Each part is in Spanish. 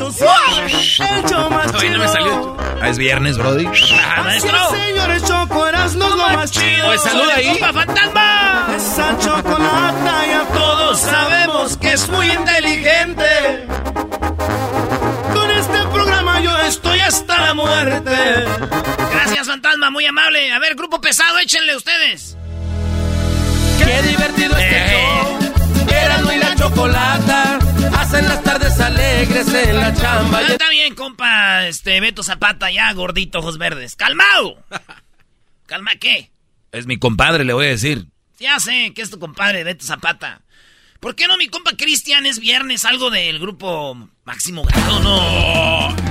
El show más Ay, no me salió. Ah, es viernes, Brody. Ah, maestro. Señores, Choco, eras lo más chido. Pues saluda ahí. ¡Compa fantasma! Esa chocolata ya todos sabemos que es muy inteligente. Con este programa yo estoy hasta la muerte. Gracias, fantasma, muy amable. A ver, grupo pesado, échenle ustedes. Qué divertido este Eh. show. Erasmo y la chocolata hacen las tardes alegres en la chamba. Ah, está bien, compa, este, Beto Zapata, ya, gordito, ojos verdes. ¡Calmado! ¿Calma qué? Es mi compadre, le voy a decir. Ya sé que es tu compadre, Beto Zapata. ¿Por qué no mi compa Cristian es viernes algo del grupo Máximo Grado? No.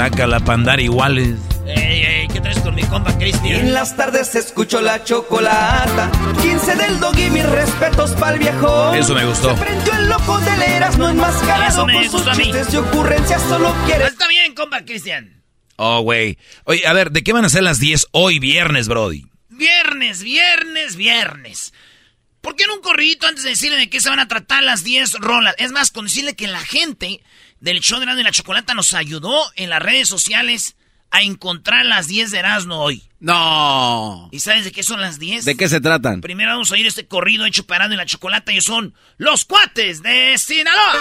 Saca la pandar iguales. Ey, ey, ¿qué traes con mi compa Cristian? En las tardes escucho la chocolata. 15 del dog y mis respetos pa'l viejo. Eso me gustó. Se prendió el loco del Erasmo enmascarado Eso me con sus gustó a mí. chistes y ocurrencias. Solo quiere Está bien, compa Cristian. Oh, güey. Oye, a ver, ¿de qué van a ser las 10 hoy viernes, Brody? Viernes, viernes, viernes. ¿Por qué no un corridito antes de decirle de qué se van a tratar las 10 rolas? Es más, con decirle que la gente del show de Erasmo y la Chocolata nos ayudó en las redes sociales a encontrar las 10 de Erasmo hoy. No. ¿Y sabes de qué son las 10? ¿De qué se tratan? Primero vamos a oír este corrido hecho para Erasmo y la Chocolata y son Los Cuates de Sinaloa.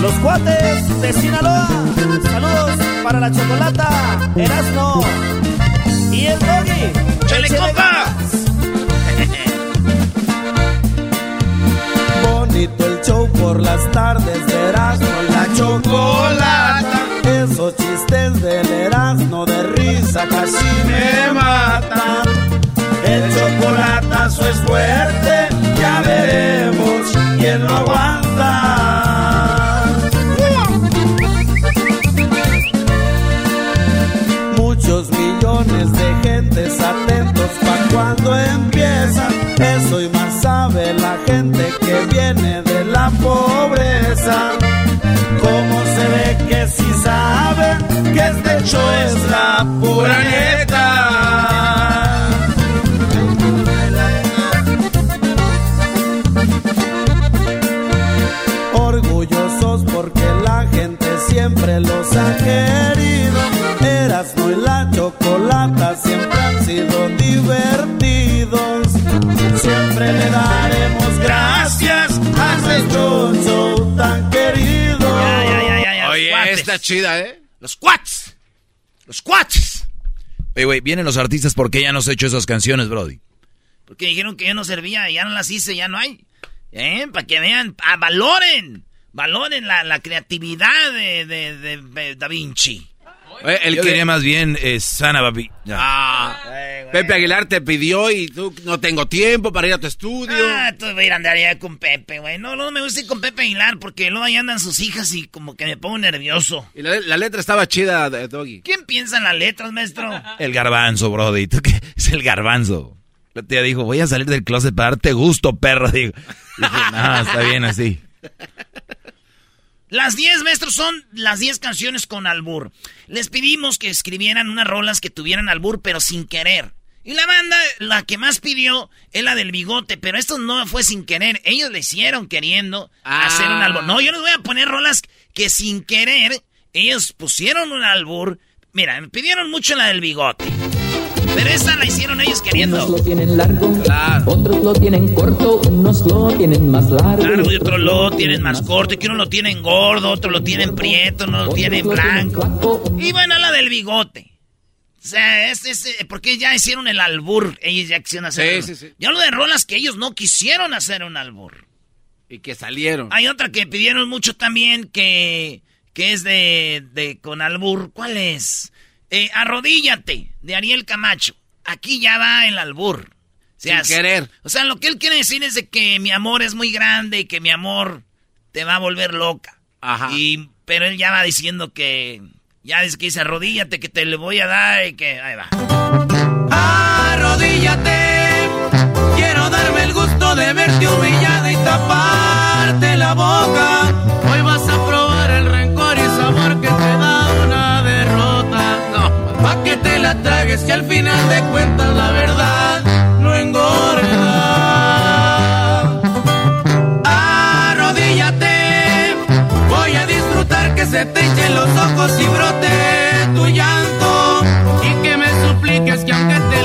Los cuates de Sinaloa. Saludos para la chocolata, Erasmo y el doggy. ¡Chale, compa! Por las tardes de Erasmo la chocolata. Esos chistes del Erasmo de risa casi me matan. El chocolatazo es fuerte, ya veremos quién lo aguanta. Muchos millones de gentes atentos pa' cuando empieza. Sabe la gente que viene de la pobreza. Cómo se ve que si sabe que este show es la pura neta. Orgullosos porque la gente siempre los ha querido. Erasmo y la chocolata siempre han sido divertidos. Siempre le daremos gracias a nuestro show tan querido. Ya, ya, ya, ya, ya. Oye, cuates. está chida, ¿eh? Los Cuates. Los Cuates. Oye, güey, vienen los artistas porque ya no has hecho esas canciones, Brody. Porque dijeron que yo no servía, ya no las hice, ya no hay. ¿Eh? Para que vean, ah, valoren. Valoren la, la creatividad de, de- de- de Da Vinci. Oye, el Yo que diría más bien eh, Sana Babi. Ya. Ah, Pepe Aguilar te pidió y tú no tengo tiempo para ir a tu estudio. Ah, tú voy a ir a andar allá con Pepe, güey. No, no me gusta ir con Pepe Aguilar porque luego ahí andan sus hijas y como que me pongo nervioso. Y la, la letra estaba chida, de Doggy. ¿Quién piensa en las letras, maestro? El garbanzo, Brody. ¿Tú qué? Es el garbanzo. La tía dijo, voy a salir del closet para darte gusto, perro. Digo, dije, no, está bien así. Las 10, maestros, son las 10 canciones con albur. Les pedimos que escribieran unas rolas que tuvieran albur, pero sin querer. Y la banda, la que más pidió es la del bigote, pero esto no fue sin querer. Ellos le hicieron queriendo hacer un albur. No, yo les voy a poner rolas que sin querer ellos pusieron un albur. Mira, me pidieron mucho la del bigote. Pero esa la hicieron ellos queriendo. Unos lo tienen largo, otros lo tienen corto, unos lo tienen más largo. Claro, y otros lo tienen más corto, que uno lo tienen gordo, otro lo tienen prieto, uno lo tienen blanco. Y bueno, la del bigote. O sea, es, es, eh, porque ya hicieron el albur. Ellos ya quisieron hacer. Sí, sí, sí. Ya lo de rolas que ellos no quisieron hacer un albur. Y que salieron. Hay otra que pidieron mucho también que, que es de, de con albur. ¿Cuál es? Eh, Arrodíllate, de Ariel Camacho. Aquí ya va el albur. O sea, Sin querer. O sea, lo que él quiere decir es de que mi amor es muy grande y que mi amor te va a volver loca. Ajá. Y, pero él ya va diciendo que... Ya es que dice, arrodíllate, que te le voy a dar y que... Ahí va. Arrodíllate, quiero darme el gusto de verte humillada y taparte la boca. Tragues y al final de cuentas la verdad no engorda. Arrodíllate, voy a disfrutar que se te hinchen los ojos y brote tu llanto y que me supliques que aunque te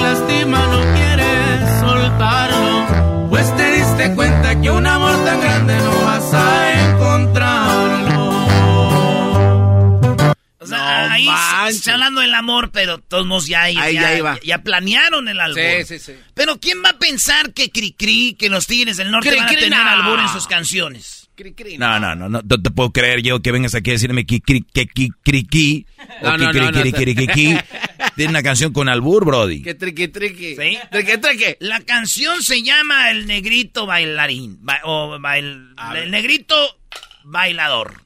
No ahí manches. está hablando del amor, pero todos modos ya, ya, ya, planearon el albur. Sí, sí, sí. Pero ¿quién va a pensar que Cricri, que los Tigres del Norte Cri, van a tener no. albur en sus canciones? Cri, cri, No, no, no, no, no te puedo creer yo que vengas aquí a decirme que cri, que qui, cri, qui, o No, que no, cri, no, no. cri, cri, cri, qui. Tiene una canción con albur, brody. Que triqui, triqui. ¿Sí? Triqui, triqui. La canción se llama El Negrito Bailarín. ba- o bail-. El Negrito Bailador.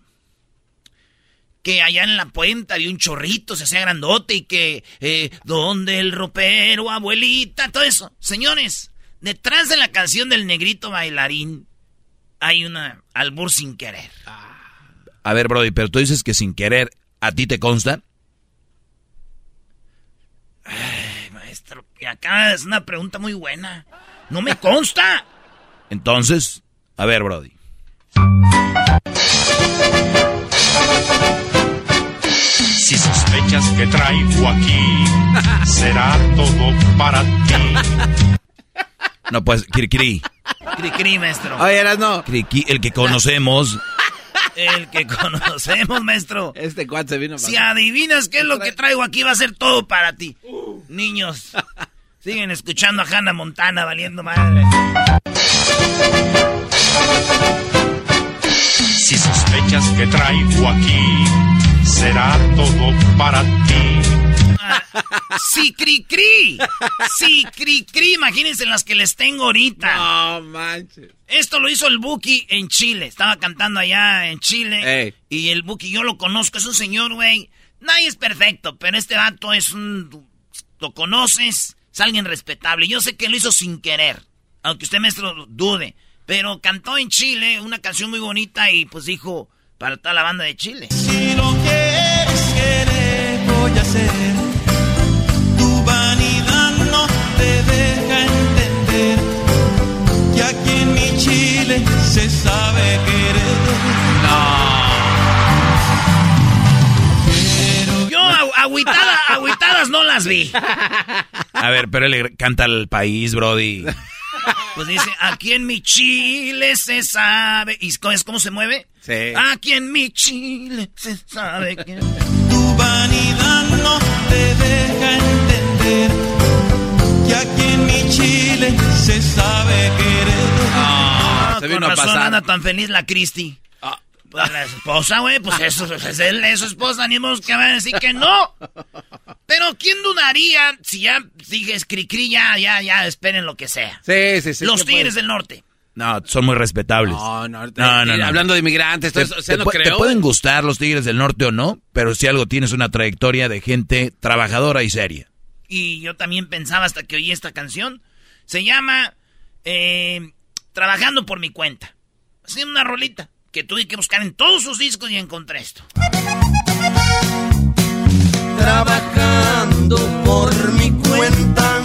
Que allá en la puente había un chorrito, se hacía grandote y que... Eh, ¿Dónde el ropero, abuelita? Todo eso. Señores, detrás de la canción del Negrito Bailarín hay una albur sin querer. A ver, brody, pero tú dices que sin querer, ¿a ti te consta? Ay, maestro, acá es una pregunta muy buena. No me consta. Entonces, a ver, brody. Si sospechas que traigo aquí, será todo para ti. No, pues, cri, cri, Cri, cri, maestro. Oye, eras no. cri, qui, el que conocemos. El que conocemos, maestro. Este cuate se vino Si para- adivinas qué es lo que traigo aquí, va a ser todo para ti. Niños, siguen escuchando a Hannah Montana valiendo madre. Si sospechas que traigo aquí, será todo para ti. Sí, cri, cri. Sí, cri, cri. Imagínense las que les tengo ahorita. No manches. Esto lo hizo el Buki en Chile. Estaba cantando allá en Chile. Ey. Y el Buki, yo lo conozco, es un señor, güey. Nadie es perfecto, pero este vato es un. Lo conoces, es alguien respetable. Yo sé que lo hizo sin querer. Aunque usted, maestro, dude. Pero cantó en Chile una canción muy bonita y pues dijo para toda la banda de Chile. Si lo quieres, ¿qué le voy a hacer? Tu vanidad no te deja entender que aquí en mi Chile se sabe querer. Yo agu- agüitada- agüitadas no las vi. A ver, pero él le canta al país, brody. Pues dice, aquí en mi Chile se sabe. ¿Y cómo es cómo se mueve? Sí. Aquí en mi Chile se sabe que... Tu vanidad no te deja entender que aquí en mi Chile se sabe querer. Ah, se con vino a razón pasar. anda tan feliz la Cristi. Ah. Pues la esposa, güey, pues eso es él, es su esposa, ni modo que va a decir que no. Pero ¿quién dudaría si ya dije cri ya, ya, ya, esperen lo que sea? Sí, sí, sí. Los ¿qué Tigres puede? del Norte. No, son muy respetables. No, no, No, no, eh, no. Hablando de inmigrantes, Te, todo eso, o sea, te no pu- te creo. pueden gustar los Tigres del Norte o no, pero si algo tienes una trayectoria de gente trabajadora y seria. Y yo también pensaba hasta que oí esta canción. Se llama eh, Trabajando por mi cuenta. Así una rolita que tuve que buscar en todos sus discos y encontré esto. Trabajando por mi cuenta,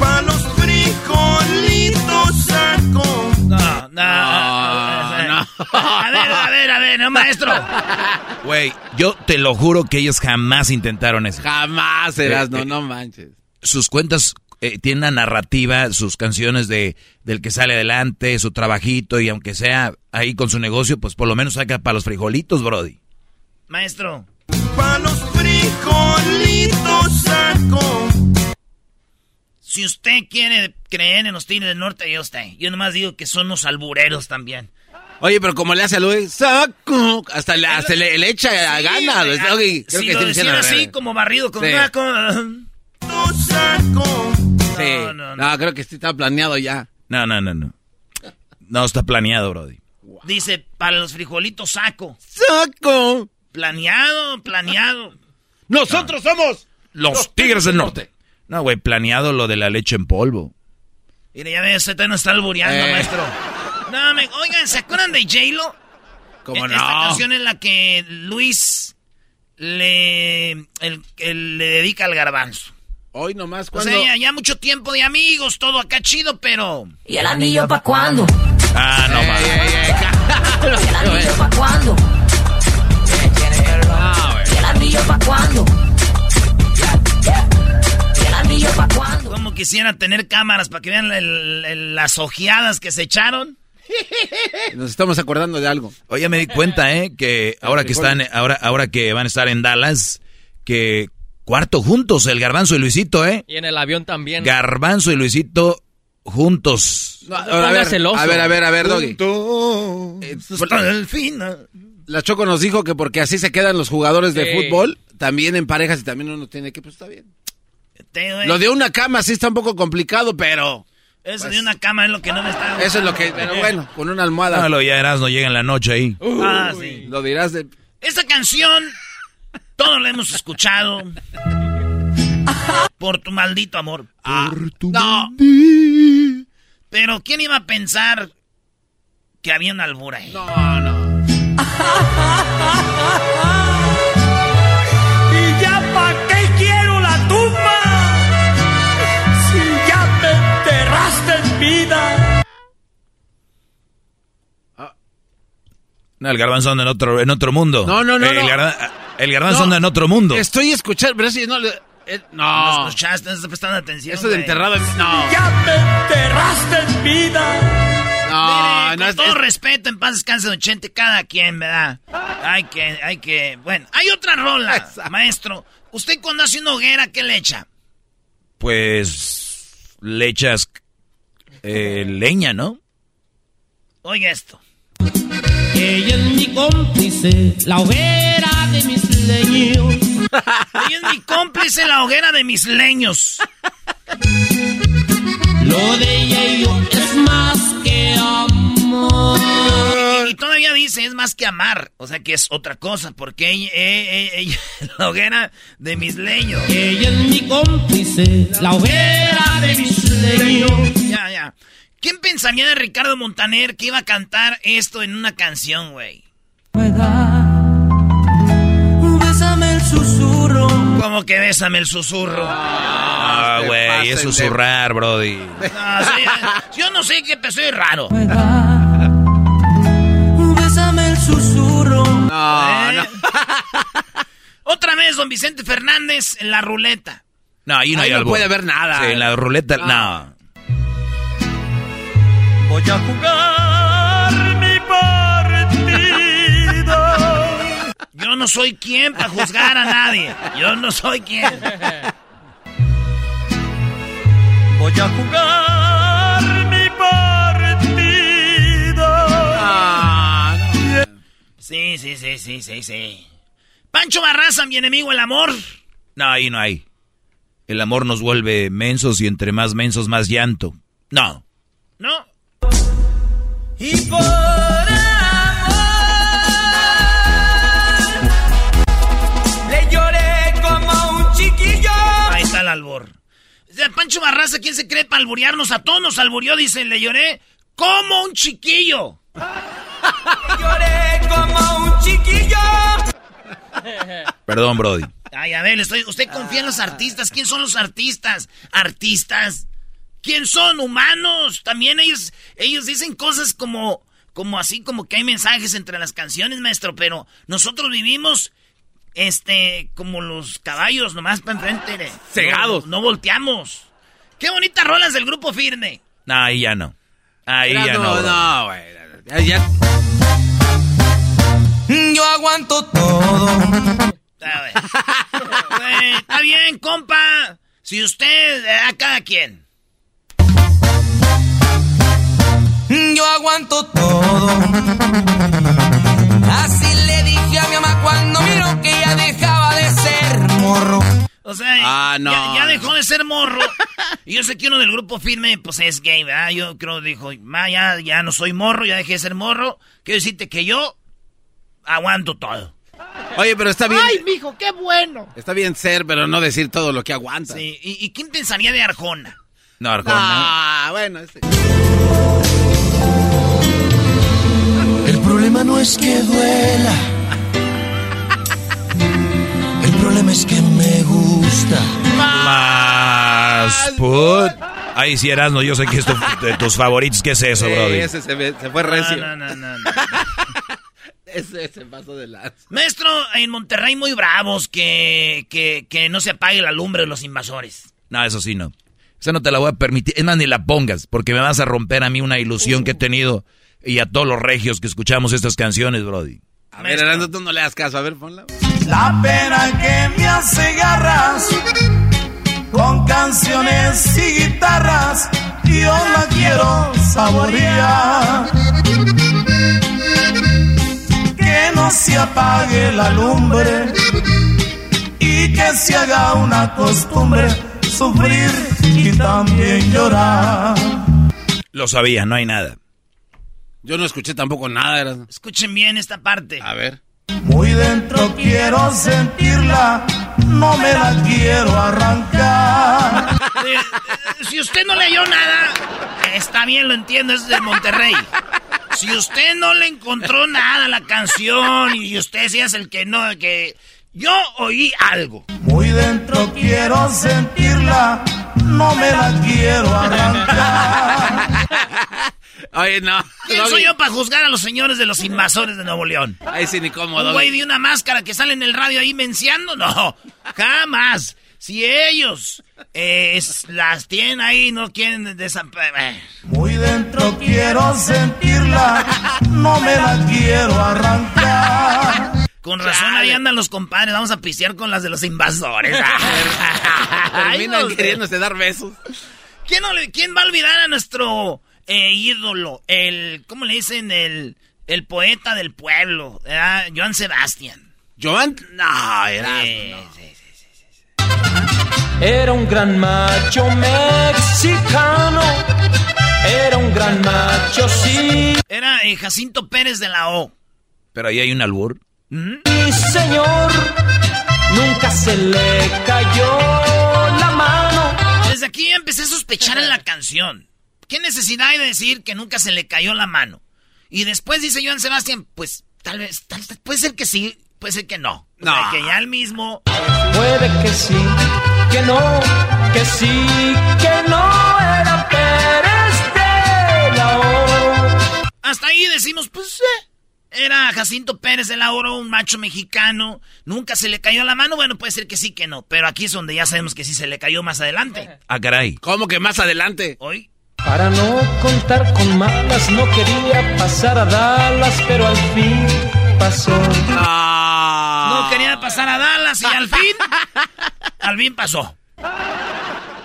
pa' los frijolitos saco. No, no, ah, no, A ver, a ver, a ver, no, maestro. Güey, yo te lo juro que ellos jamás intentaron eso. Jamás, Erasno, eh, eh, no manches sus cuentas eh, tienen una narrativa, sus canciones de del que sale adelante, su trabajito y aunque sea ahí con su negocio, pues por lo menos saca para los frijolitos, Brody. Maestro. Pa' los frijolitos saco. Si usted quiere creer en los Tigres del Norte, yo usted. Yo nomás digo que son unos albureros también. Oye, pero como le hace a Luis, saco, hasta, le, hasta le, le echa a gana. creo si que lo sí así como barrido con Sí. una. Sí. No, no, No, creo que sí está planeado ya. No, no, no, no. No está planeado, Brody. Dice, para los frijolitos saco. ¡Saco! Planeado, planeado. ¡Nosotros somos Los Tigres del Norte. No, güey, planeado lo de la leche en polvo. Mire, ya ve, usted no está albureando, Eh. maestro. No, me, oigan, ¿se acuerdan de J-Lo? ¿Cómo E- no? Esta canción en la que Luis le, el- el- le dedica al garbanzo. Hoy nomás O cuando... sea, ya, ya mucho tiempo de amigos, todo acá chido, pero... ¿Y el anillo pa' cuándo? Ah, no, Ey, va. ey, ey, ¿Y el anillo pa' cuándo? Ah. ¿Y el anillo pa' cuándo? ¿Y el anillo pa' cuándo? Como quisiera tener cámaras para que vean el- el- las ojeadas que se echaron. Nos estamos acordando de algo. Oye, me di cuenta, ¿eh? Que ahora que están, ahora, ahora que van a estar en Dallas, que cuarto juntos, el Garbanzo y Luisito, ¿eh? Y en el avión también. Garbanzo y Luisito juntos. No, a, ver, celoso. a ver, a ver, a ver, Doggy. Eh, Hasta el final. La Choco nos dijo que porque así se quedan los jugadores de Sí. fútbol, también en parejas y también uno tiene que, pues está bien. Lo de una cama sí está un poco complicado, pero Eso de una cama es lo que no me está eso es lo que, pero bueno, con una almohada. No, lo ya eras, no llega en la noche ahí. Ah, sí. Lo dirás de... Esta canción, todos la hemos escuchado. Por tu maldito amor. Ah, no, Pero ¿quién iba a pensar que había una albura ahí? no, no. ¿Y ya pa' qué quiero la tumba? Si ya me enterraste en vida. No, el Garbanzo anda en otro, en otro mundo. No, no, no, El, no. El Garbanzo No. anda en otro mundo. Estoy escuchando, pero si no... le- eh, No no, escuchaste, no estás prestando atención. eso de enterrado... en- No, Ya me enterraste en vida. no, Mire, no con es... todo es- respeto, en paz descanse Don Chente, cada quien, ¿verdad? Hay que, hay que... Bueno, hay otra rola, Exacto. maestro. ¿Usted cuando hace una hoguera, qué le echa? Pues le echas eh, leña, ¿no? Oiga esto. Ella es mi cómplice, la hoguera de mis leños. Ella es mi cómplice en la hoguera de mis leños. Lo de ella y yo es más que amor. Y, y todavía dice, es más que amar. O sea que es otra cosa, porque ella, eh, eh, ella es la hoguera de mis leños. Ella es mi cómplice, la hoguera de mis leños. Ya, ya. ¿Quién pensaría de Ricardo Montaner que iba a cantar esto en una canción, güey? Como que bésame el susurro. Ah, se güey, pasen es de- susurrar, Brody. No, sí, yo no sé qué soy raro. Bésame el susurro. No, ¿Eh? no. Otra vez, don Vicente Fernández en la ruleta. No, ahí no Ahí hay no puede haber nada. Sí, en la ruleta, No. no. Voy a jugar Yo no soy quien para juzgar a nadie. Yo no soy quien. Voy a jugar mi partido. Ah, no. Sí, sí, sí, sí, sí, sí. Pancho Barraza, mi enemigo, el amor. No, ahí no hay. El amor nos vuelve mensos y entre más mensos, más llanto. No. ¿No? Y por albor. Pancho Barraza, ¿quién se cree para alburearnos? A todos nos alburió, dice, le lloré como un chiquillo. Lloré como un chiquillo. Perdón, Brody. Ay, a ver, estoy, usted confía en los artistas. ¿Quién son los artistas? ¿Artistas? ¿Quién son? ¿Humanos? También ellos, ellos dicen cosas como, como así como que hay mensajes entre las canciones, maestro, pero nosotros vivimos este como los caballos nomás para enfrente. Cegados. No, volteamos. Qué bonitas rolas del grupo Firme. No, ahí ya no. Ahí ya no. no, no, güey. Ya, ya. Yo aguanto todo. A ver. Güey, Está bien, compa. Si usted, eh, a cada quien. Yo aguanto todo. Así le dije a mi mamá cuando miró que ya dejaba de ser morro. O sea, Ah, no, ya, dejó de ser morro. y yo sé que uno del grupo firme, pues es gay, ¿verdad? Yo creo, dijo, ma, ya, ya no soy morro, ya dejé de ser morro. Quiero decirte que yo aguanto todo. Oye, pero está bien. mijo, qué bueno! Está bien ser, pero no decir todo lo que aguanta. Sí, ¿y, y quién pensaría de Arjona? No, Arjona. Ah, bueno. este- El problema no es que duela. El problema es que me gusta. Más put. Ahí sí, Erasmo, yo sé que es tu- de tus favoritos. ¿Qué es eso, Sí, brody? ese se, ve- se fue No, recio. no, no, no, no. Ese se pasó de lanza. Maestro, en Monterrey muy bravos que, que, que no se apague la lumbre de los invasores. No, eso sí no. Esa no te la voy a permitir. Es más, ni la pongas, porque me vas a romper a mí una ilusión que he tenido y a todos los regios que escuchamos estas canciones, Brody. A ver, Arando, tú no le das caso. A ver, ponla. La pena que me hace garras con canciones y guitarras, yo la quiero saborear. Que no se apague la lumbre y que se haga una costumbre sufrir y también llorar. Lo sabía, no hay nada. Yo no escuché tampoco nada. Escuchen bien esta parte. A ver. Muy dentro quiero sentirla, no me la quiero arrancar. Si usted no leyó nada, está bien, lo entiendo, es de Monterrey. Si usted no le encontró nada a la canción y usted sí es el que no, que yo oí algo. Muy dentro quiero sentirla, no me la quiero arrancar. Oye, no. ¿Quién soy yo para juzgar a los señores de los invasores de Nuevo León? Ahí sí, ni cómo, Un güey de una máscara que sale en el radio ahí menciando, no, jamás. Si ellos eh, es- las tienen ahí, no quieren desaparecer. Muy dentro quiero sentirla, no me la quiero arrancar. Con razón ahí andan los compadres, vamos a pistear con las de los invasores. Ay, Terminan no queriéndose dar besos. ¿Quién, no le- quién va a olvidar a nuestro eh, ídolo? El, ¿cómo le dicen? El, el poeta del pueblo, ¿verdad? Joan Sebastián. Joan, no, era. Sí, sí, sí. Era un gran macho mexicano. Era un gran macho, sí. Era eh, Jacinto Pérez de la O. Pero ahí hay un albur. ¿Mm? Mi señor. Nunca se le cayó la mano. Desde aquí empecé a sospechar en la canción. ¿Qué necesidad hay de decir que nunca se le cayó la mano? Y después dice Joan Sebastián, pues tal vez, tal, puede ser que sí, puede ser que no. O sea, No. que ya el mismo... Puede que sí, que no, que sí, que no era Pérez de la O. Hasta ahí decimos, pues, eh, era Jacinto Pérez de la Oro, un macho mexicano, nunca se le cayó la mano, bueno, puede ser que sí, que no, pero aquí es donde ya sabemos que sí se le cayó más adelante. Ah, caray. ¿Cómo que más adelante? Hoy, Para no contar con malas, no quería pasar a Dallas, pero al fin pasó. No. no quería pasar a Dallas y al fin, al fin pasó.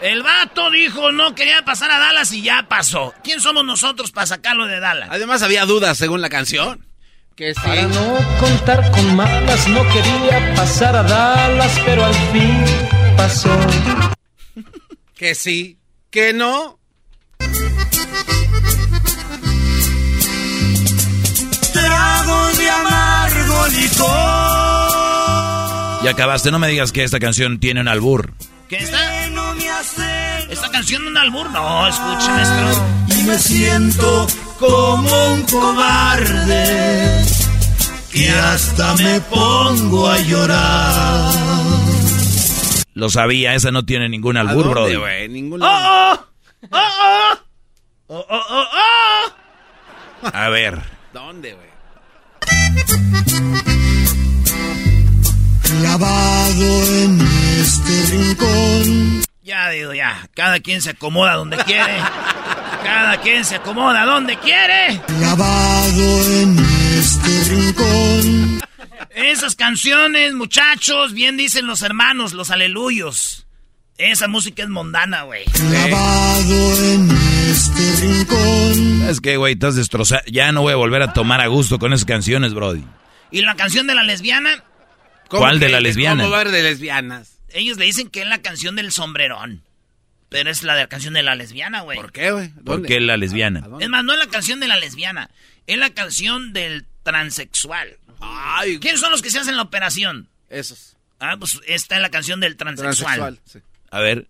El vato dijo no quería pasar a Dallas y ya pasó. ¿Quién somos nosotros para sacarlo de Dallas? Además había dudas según la canción. Que sí. Para no contar con malas, no quería pasar a Dallas, pero al fin pasó. Que sí. Que no. Licor. Ya acabaste, no me digas que esta canción tiene un albur. ¿Qué está? ¿Esta canción de un albur? No, escuche, maestro. y me siento como un cobarde que hasta me pongo a llorar. Lo sabía, esa no tiene ningún ¿A albur, dónde, Brody. güey? Ningún ¡Oh, oh! ¡Oh, oh! ¡Oh, oh, oh, oh! A ver. ¿Dónde, güey? Clavado en este rincón. Ya digo, ya. Cada quien se acomoda donde quiere. Cada quien se acomoda donde quiere. Clavado en este rincón. Esas canciones, muchachos, bien dicen los hermanos, los aleluyos. Esa música es mondana, güey. Clavado en este rincón. Es que, güey, estás destrozado. Ya no voy a volver a tomar a gusto con esas canciones, Brody. ¿Y la canción de la lesbiana? ¿Cuál de la lesbiana? ¿Cómo va a haber de lesbianas? Ellos le dicen que es la canción del sombrerón. Pero es la de la canción de la lesbiana, güey. ¿Por qué, güey? ¿Por qué la lesbiana? Es más, no es la canción de la lesbiana. Es la canción del transexual. Ay, ¿Quiénes son los que se hacen la operación? esos. Ah, pues esta es la canción del transexual. Transexual. sí. A ver.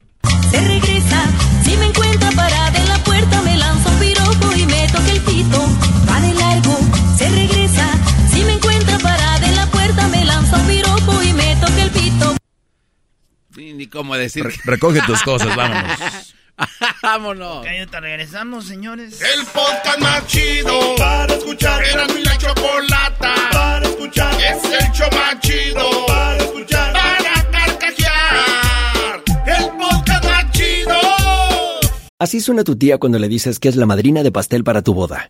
Se regresa, si me encuentra parada en la puerta me lanza un piropo y me toca el pito. Va de largo, se regresa, Ni, ni cómo decir. Re- recoge tus cosas, vámonos. Vámonos. Ok, regresamos, señores. El podcast más chido para escuchar. Era mi la chocolata para escuchar. Es el show más chido para escuchar. Para carcajear. El podcast más chido. Así suena tu tía cuando le dices que es la madrina de pastel para tu boda.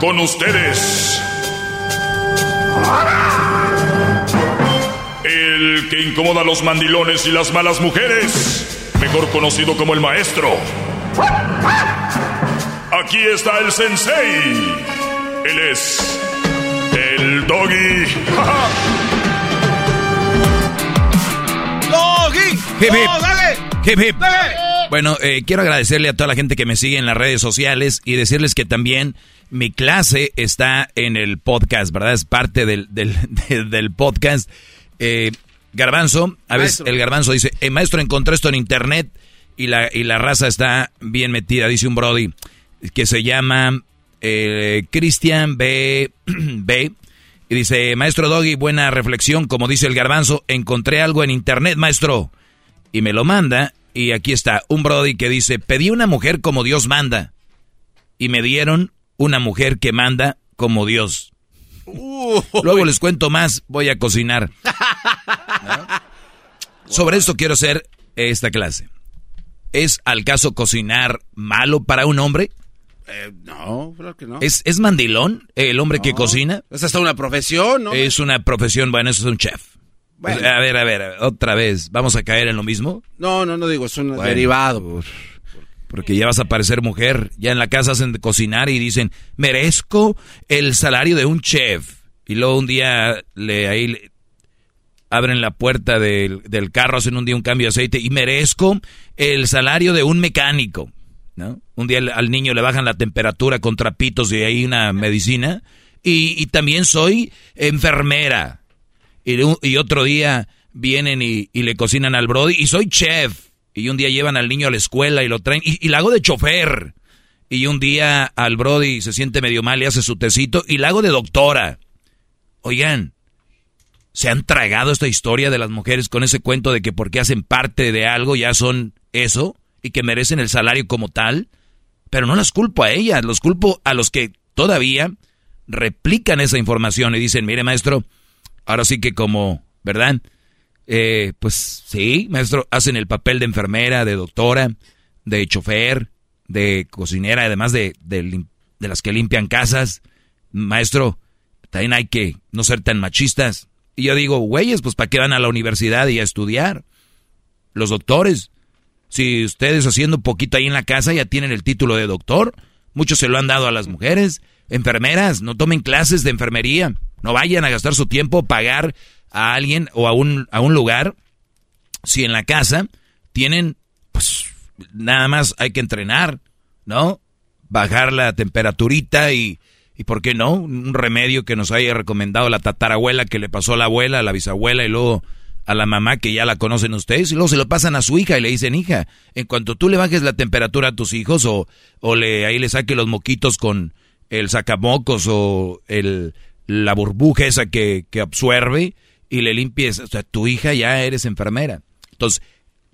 Con ustedes. El que incomoda a los mandilones y las malas mujeres. Mejor conocido como el maestro. Aquí está el sensei. Él es. El doggy. ¡Doggy! Hip, hip. ¡No, dale! Hip, hip. ¡Dale! Bueno, eh, quiero agradecerle a toda la gente que me sigue en las redes sociales y decirles que también mi clase está en el podcast, ¿verdad? Es parte del, del, podcast. Eh, garbanzo, a veces Maestro. el garbanzo dice, eh, maestro, encontré esto en internet y la, y la raza está bien metida, dice un Brody, que se llama eh, Cristian B. B. Y dice, maestro Doggy, buena reflexión, como dice el garbanzo, encontré algo en internet, maestro. Y me lo manda, y aquí está, un Brody que dice, pedí una mujer como Dios manda. Y me dieron una mujer que manda como Dios. Luego les cuento más, voy a cocinar. ¿No? Sobre esto quiero hacer esta clase. ¿Es al caso cocinar malo para un hombre? Eh, no, claro que no. ¿Es, ¿Es mandilón el hombre que cocina? Es hasta una profesión, ¿no? Es una profesión, bueno, eso es un chef. Bueno. A ver, a ver, a ver, otra vez, ¿vamos a caer en lo mismo? No, no, no digo, es un Bueno, derivado. Por- porque ya vas a parecer mujer. Ya en la casa hacen de cocinar y dicen, merezco el salario de un chef. Y luego un día le ahí le- abren la puerta del, del carro, hacen un día un cambio de aceite y merezco el salario de un mecánico. ¿no? Un día al- niño le bajan la temperatura con trapitos y ahí una medicina. Y, y también soy enfermera. Y, y otro día vienen y, y le cocinan al Brody y soy chef. Y un día llevan al niño a la escuela y lo traen y, y la hago de chofer. Y un día al Brody se siente medio mal y hace su tecito y la hago de doctora. Oigan, se han tragado esta historia de las mujeres con ese cuento de que porque hacen parte de algo ya son eso y que merecen el salario como tal. Pero no las culpo a ellas, los culpo a los que todavía replican esa información y dicen, mire maestro, ahora sí que como, ¿verdad? Eh, pues sí, maestro, hacen el papel de enfermera, de doctora, de chofer, de cocinera, además de, de, de las que limpian casas. Maestro, también hay que no ser tan machistas. Y yo digo, güeyes, pues ¿para qué van a la universidad y a estudiar? Los doctores. Si ustedes haciendo poquito ahí en la casa ya tienen el título de doctor, muchos se lo han dado a las mujeres. Enfermeras, no tomen clases de enfermería. No vayan a gastar su tiempo pagar a alguien o a un, a un lugar si en la casa tienen, pues nada más hay que entrenar, ¿no? Bajar la temperaturita y, y ¿por qué no? Un remedio que nos haya recomendado la tatarabuela que le pasó a la abuela, a la bisabuela y luego a la mamá que ya la conocen ustedes y luego se lo pasan a su hija y le dicen, hija, en cuanto tú le bajes la temperatura a tus hijos o, o le, ahí le saque los moquitos con el sacamocos o el, la burbuja esa que, que absorbe y le limpies, o sea, tu hija ya eres enfermera. Entonces,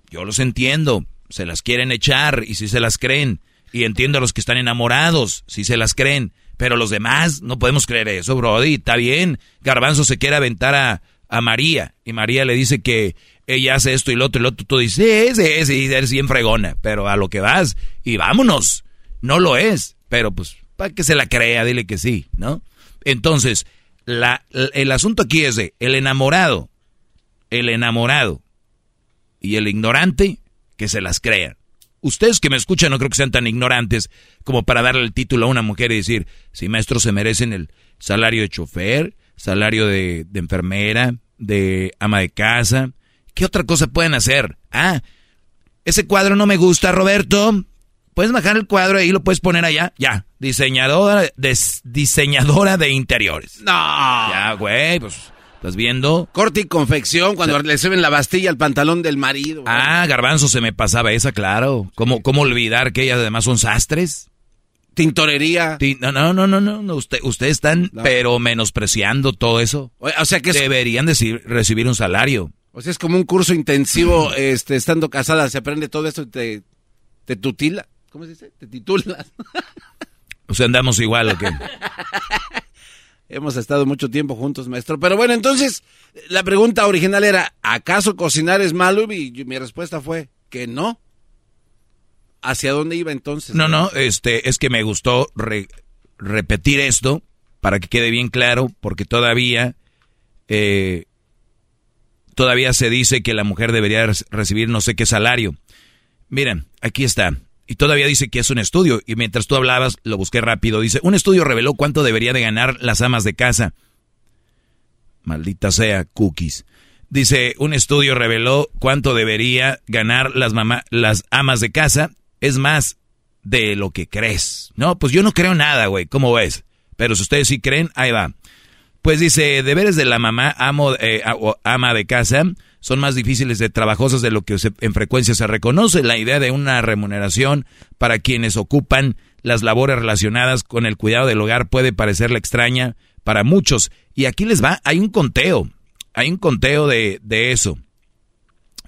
yo los entiendo, se las quieren echar y si se las creen. Y entiendo a los que están enamorados, si se las creen. Pero los demás no podemos creer eso, Brody. Está bien. Garbanzo se quiere aventar a, a María. Y María le dice que ella hace esto y lo otro y lo otro. Tú dices, sí, sí, sí, eres bien fregona. Pero a lo que vas y vámonos. No lo es. Pero pues, para que se la crea, dile que sí, ¿no? Entonces, la, el asunto aquí es de el enamorado, el enamorado y el ignorante que se las crean. Ustedes que me escuchan no creo que sean tan ignorantes como para darle el título a una mujer y decir, si maestros se merecen el salario de chofer, salario de, de enfermera, de ama de casa. ¿Qué otra cosa pueden hacer? Ah, ese cuadro no me gusta, Roberto. Puedes bajar el cuadro y lo puedes poner allá. Ya, diseñadora de, diseñadora de interiores. No. Ya, güey, pues ¿Estás viendo? Corte y confección cuando le suben la bastilla al pantalón del marido. güey. Ah, garbanzo se me pasaba esa, claro. ¿Cómo, cómo olvidar que ellas además son sastres? Tintorería. Ti- No, no, no, no, no. Usted, ustedes están, pero menospreciando todo eso. O, o sea que es, Deberían decir- recibir un salario. o sea, es como un curso intensivo, este, estando casada, se aprende todo esto y te, te tutila. ¿Cómo se dice? Te titulas. O sea, andamos igual, ¿o qué? Hemos estado mucho tiempo juntos, maestro. Pero bueno, entonces, la pregunta original era, ¿acaso cocinar es malo? Y mi respuesta fue que no. ¿Hacia dónde iba entonces? No, no, este, es que me gustó re- repetir esto para que quede bien claro, porque todavía, eh, todavía se dice que la mujer debería re- recibir no sé qué salario. Miren, aquí está. Y todavía dice que es un estudio. Y mientras tú hablabas, lo busqué rápido. Dice, un estudio reveló cuánto debería de ganar las amas de casa. Maldita sea, cookies. Dice, un estudio reveló cuánto debería ganar las, mamá, las amas de casa. Es más de lo que crees. No, pues yo no creo nada, güey. ¿Cómo ves? Pero si ustedes sí creen, ahí va. Pues dice, deberes de la mamá amo, eh, ama de casa son más difíciles de trabajosos de lo que se- en frecuencia se reconoce. La idea de una remuneración para quienes ocupan las labores relacionadas con el cuidado del hogar puede parecerle extraña para muchos. Y aquí les va, hay un conteo, hay un conteo de, de eso.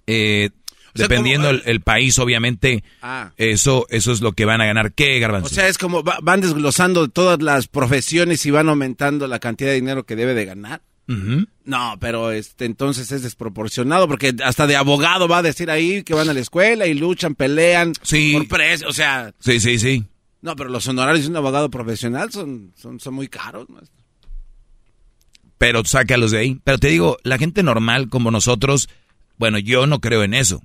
Eh, O sea, dependiendo como- el, el país, obviamente, Ah. eso, eso es lo que van a ganar. ¿Qué, Garbanzo? O sea, es como va- van desglosando todas las profesiones y van aumentando la cantidad de dinero que debe de ganar. No, pero este entonces es desproporcionado porque hasta de abogado va a decir ahí que van a la escuela y luchan, pelean Sí. por precio, o sea, Sí, sí, sí. no, pero los honorarios de un abogado profesional son son, son muy caros. pero sácalos de ahí. Pero te digo, la gente normal como nosotros, bueno, yo no creo en eso.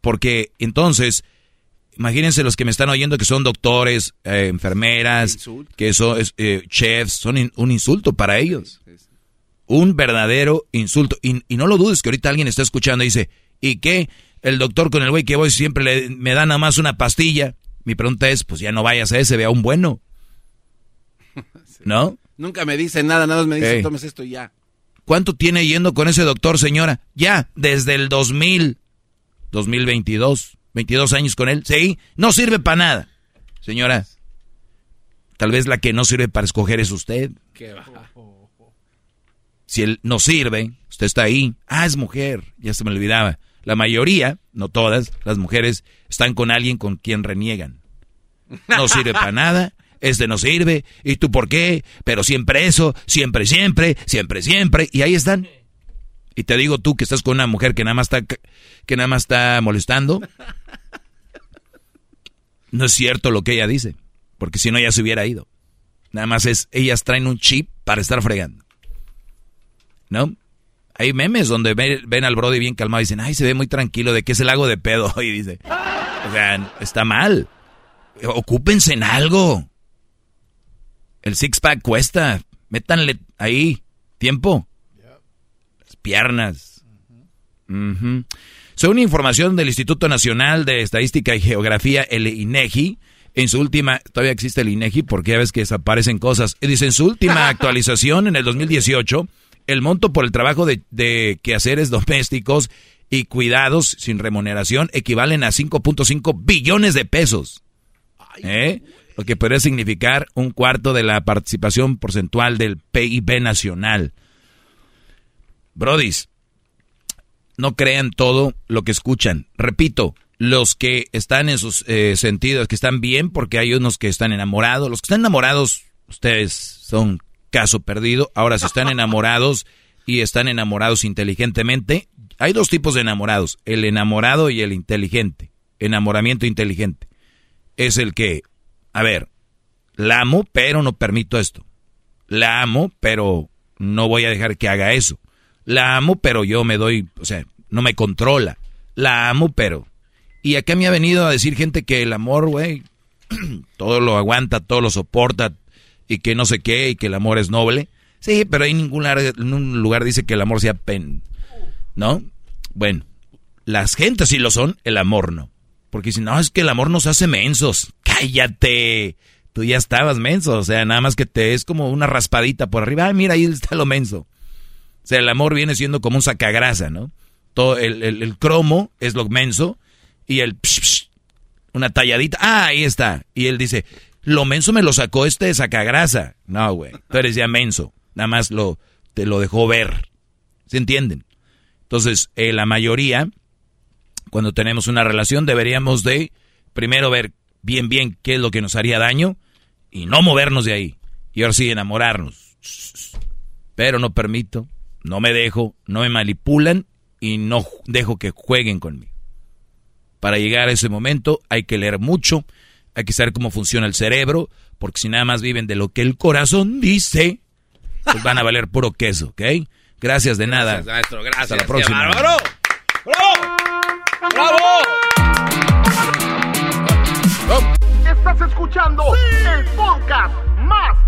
Porque entonces, imagínense los que me están oyendo que son doctores, eh, enfermeras, que son eh, chefs, son in- un insulto para ellos. Un verdadero insulto. Y, y no lo dudes que ahorita alguien está escuchando y dice, ¿y qué? El doctor con el güey que voy siempre le, me da nada más una pastilla. Mi pregunta es, pues ya no vayas a ese, ve a un bueno. ¿No? Nunca me dicen nada, nada más me dicen, Ey. tomes esto y ya. ¿Cuánto tiene yendo con ese doctor, señora? Ya, desde el 2000, 2022, 22 años con él. Sí, no sirve para nada. Señora, tal vez la que no sirve para escoger es usted. Si él no sirve, Usted está ahí. Ah, es mujer. Ya se me olvidaba. La mayoría, no todas, las mujeres están con alguien con quien reniegan. No sirve para nada. Este no sirve. ¿Y tú por qué? Pero siempre eso, siempre, siempre, siempre, siempre. Y ahí están. Y te digo tú que estás con una mujer que nada más está, que nada más está molestando. No es cierto lo que ella dice. Porque si no, ya se hubiera ido. Nada más es, ellas traen un chip para estar fregando. ¿No? Hay memes donde ven, al Brody bien calmado y dicen, ay, se ve muy tranquilo, ¿de qué es el lago de pedo? Y dice, o sea, está mal. Ocúpense en algo. El six-pack cuesta. Métanle ahí tiempo. Piernas. Según información del Instituto Nacional de Estadística y Geografía, el INEGI, en su última, todavía existe el INEGI porque ya ves que desaparecen cosas. Dice, en su última actualización en el 2018, el monto por el trabajo de, quehaceres domésticos y cuidados sin remuneración equivalen a 5.5 billones de pesos. ¿Eh? Lo que podría significar un cuarto de la participación porcentual del PIB nacional. Brodis, no crean todo lo que escuchan. Repito, los que están en sus eh, sentidos, que están bien, porque hay unos que están enamorados. Los que están enamorados, ustedes son caso perdido. Ahora, si están enamorados y están enamorados inteligentemente, hay dos tipos de enamorados, el enamorado y el inteligente. Enamoramiento inteligente. Es el que, a ver, la amo, pero no permito esto. La amo, pero no voy a dejar que haga eso. La amo, pero yo me doy, o sea, no me controla. La amo, pero y acá me ha venido a decir gente que el amor, güey, todo lo aguanta, todo lo soporta y que no sé qué y que el amor es noble. Sí, pero hay ningún lugar, un lugar dice que el amor sea pen, ¿no? Bueno, las gentes sí lo son, el amor no. Porque si no, es que el amor nos hace mensos. Cállate. Tú ya estabas menso, o sea, nada más que te es como una raspadita por arriba. Ah, mira, ahí está lo menso. Sea, el amor viene siendo como un sacagrasa, ¿no? Todo el, el cromo es lo menso y el una talladita. Ah, ahí está. Y él dice, lo menso me lo sacó este de sacagrasa. No, güey, tú eres ya menso. Nada más lo, te lo dejó ver. ¿Se entienden? Entonces, eh, la mayoría, cuando tenemos una relación, deberíamos de primero ver bien, bien qué es lo que nos haría daño y no movernos de ahí. Y ahora sí, enamorarnos. Pero no permito, no me dejo, no me manipulan y no dejo que jueguen conmigo. Para llegar a ese momento hay que leer mucho, hay que saber cómo funciona el cerebro, porque si nada más viven de lo que el corazón dice, pues van a valer puro queso, ¿ok? Gracias de nada. Gracias, maestro, gracias. Hasta la próxima. ¡Bravo! ¡Bravo! ¡Bravo! Estás escuchando el podcast más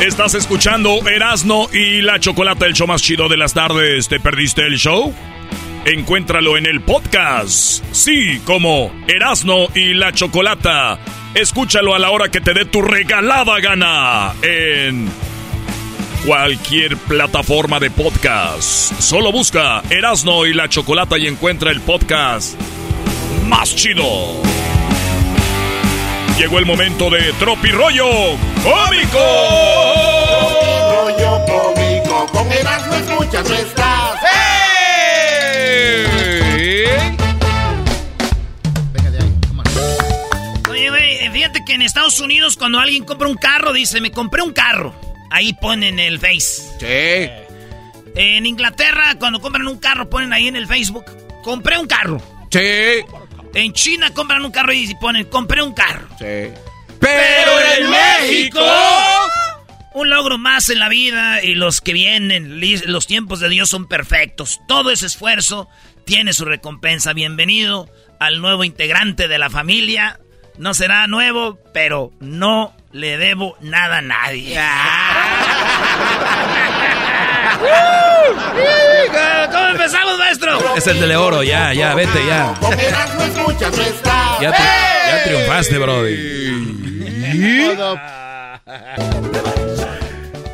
Estás escuchando Erasno y la Chocolata, el show más chido de las tardes. ¿Te perdiste el show? encuéntralo en el podcast. Sí, como Erasno y la Chocolata. Escúchalo a la hora que te dé tu regalada gana en cualquier plataforma de podcast. Solo busca Erasno y la Chocolata y encuentra el podcast más chido. Llegó el momento de Tropirollo Cómico. Rollo cómico, con Erasmo escuchas no estás. Oye, güey, fíjate que en Estados Unidos cuando alguien compra un carro, dice, me compré un carro. Ahí ponen el Face. Sí. En Inglaterra, cuando compran un carro, ponen ahí en el Facebook, compré un carro. Sí. En China compran un carro y ponen, compré un carro. Sí. Pero en México... Un logro más en la vida y los que vienen, los tiempos de Dios son perfectos. Todo ese esfuerzo tiene su recompensa. Bienvenido al nuevo integrante de la familia. No será nuevo, pero no le debo nada a nadie. ¿Cómo empezamos, maestro? Es el de oro, ya, ya, vete, ya. Ya, tri- ya triunfaste, Brody.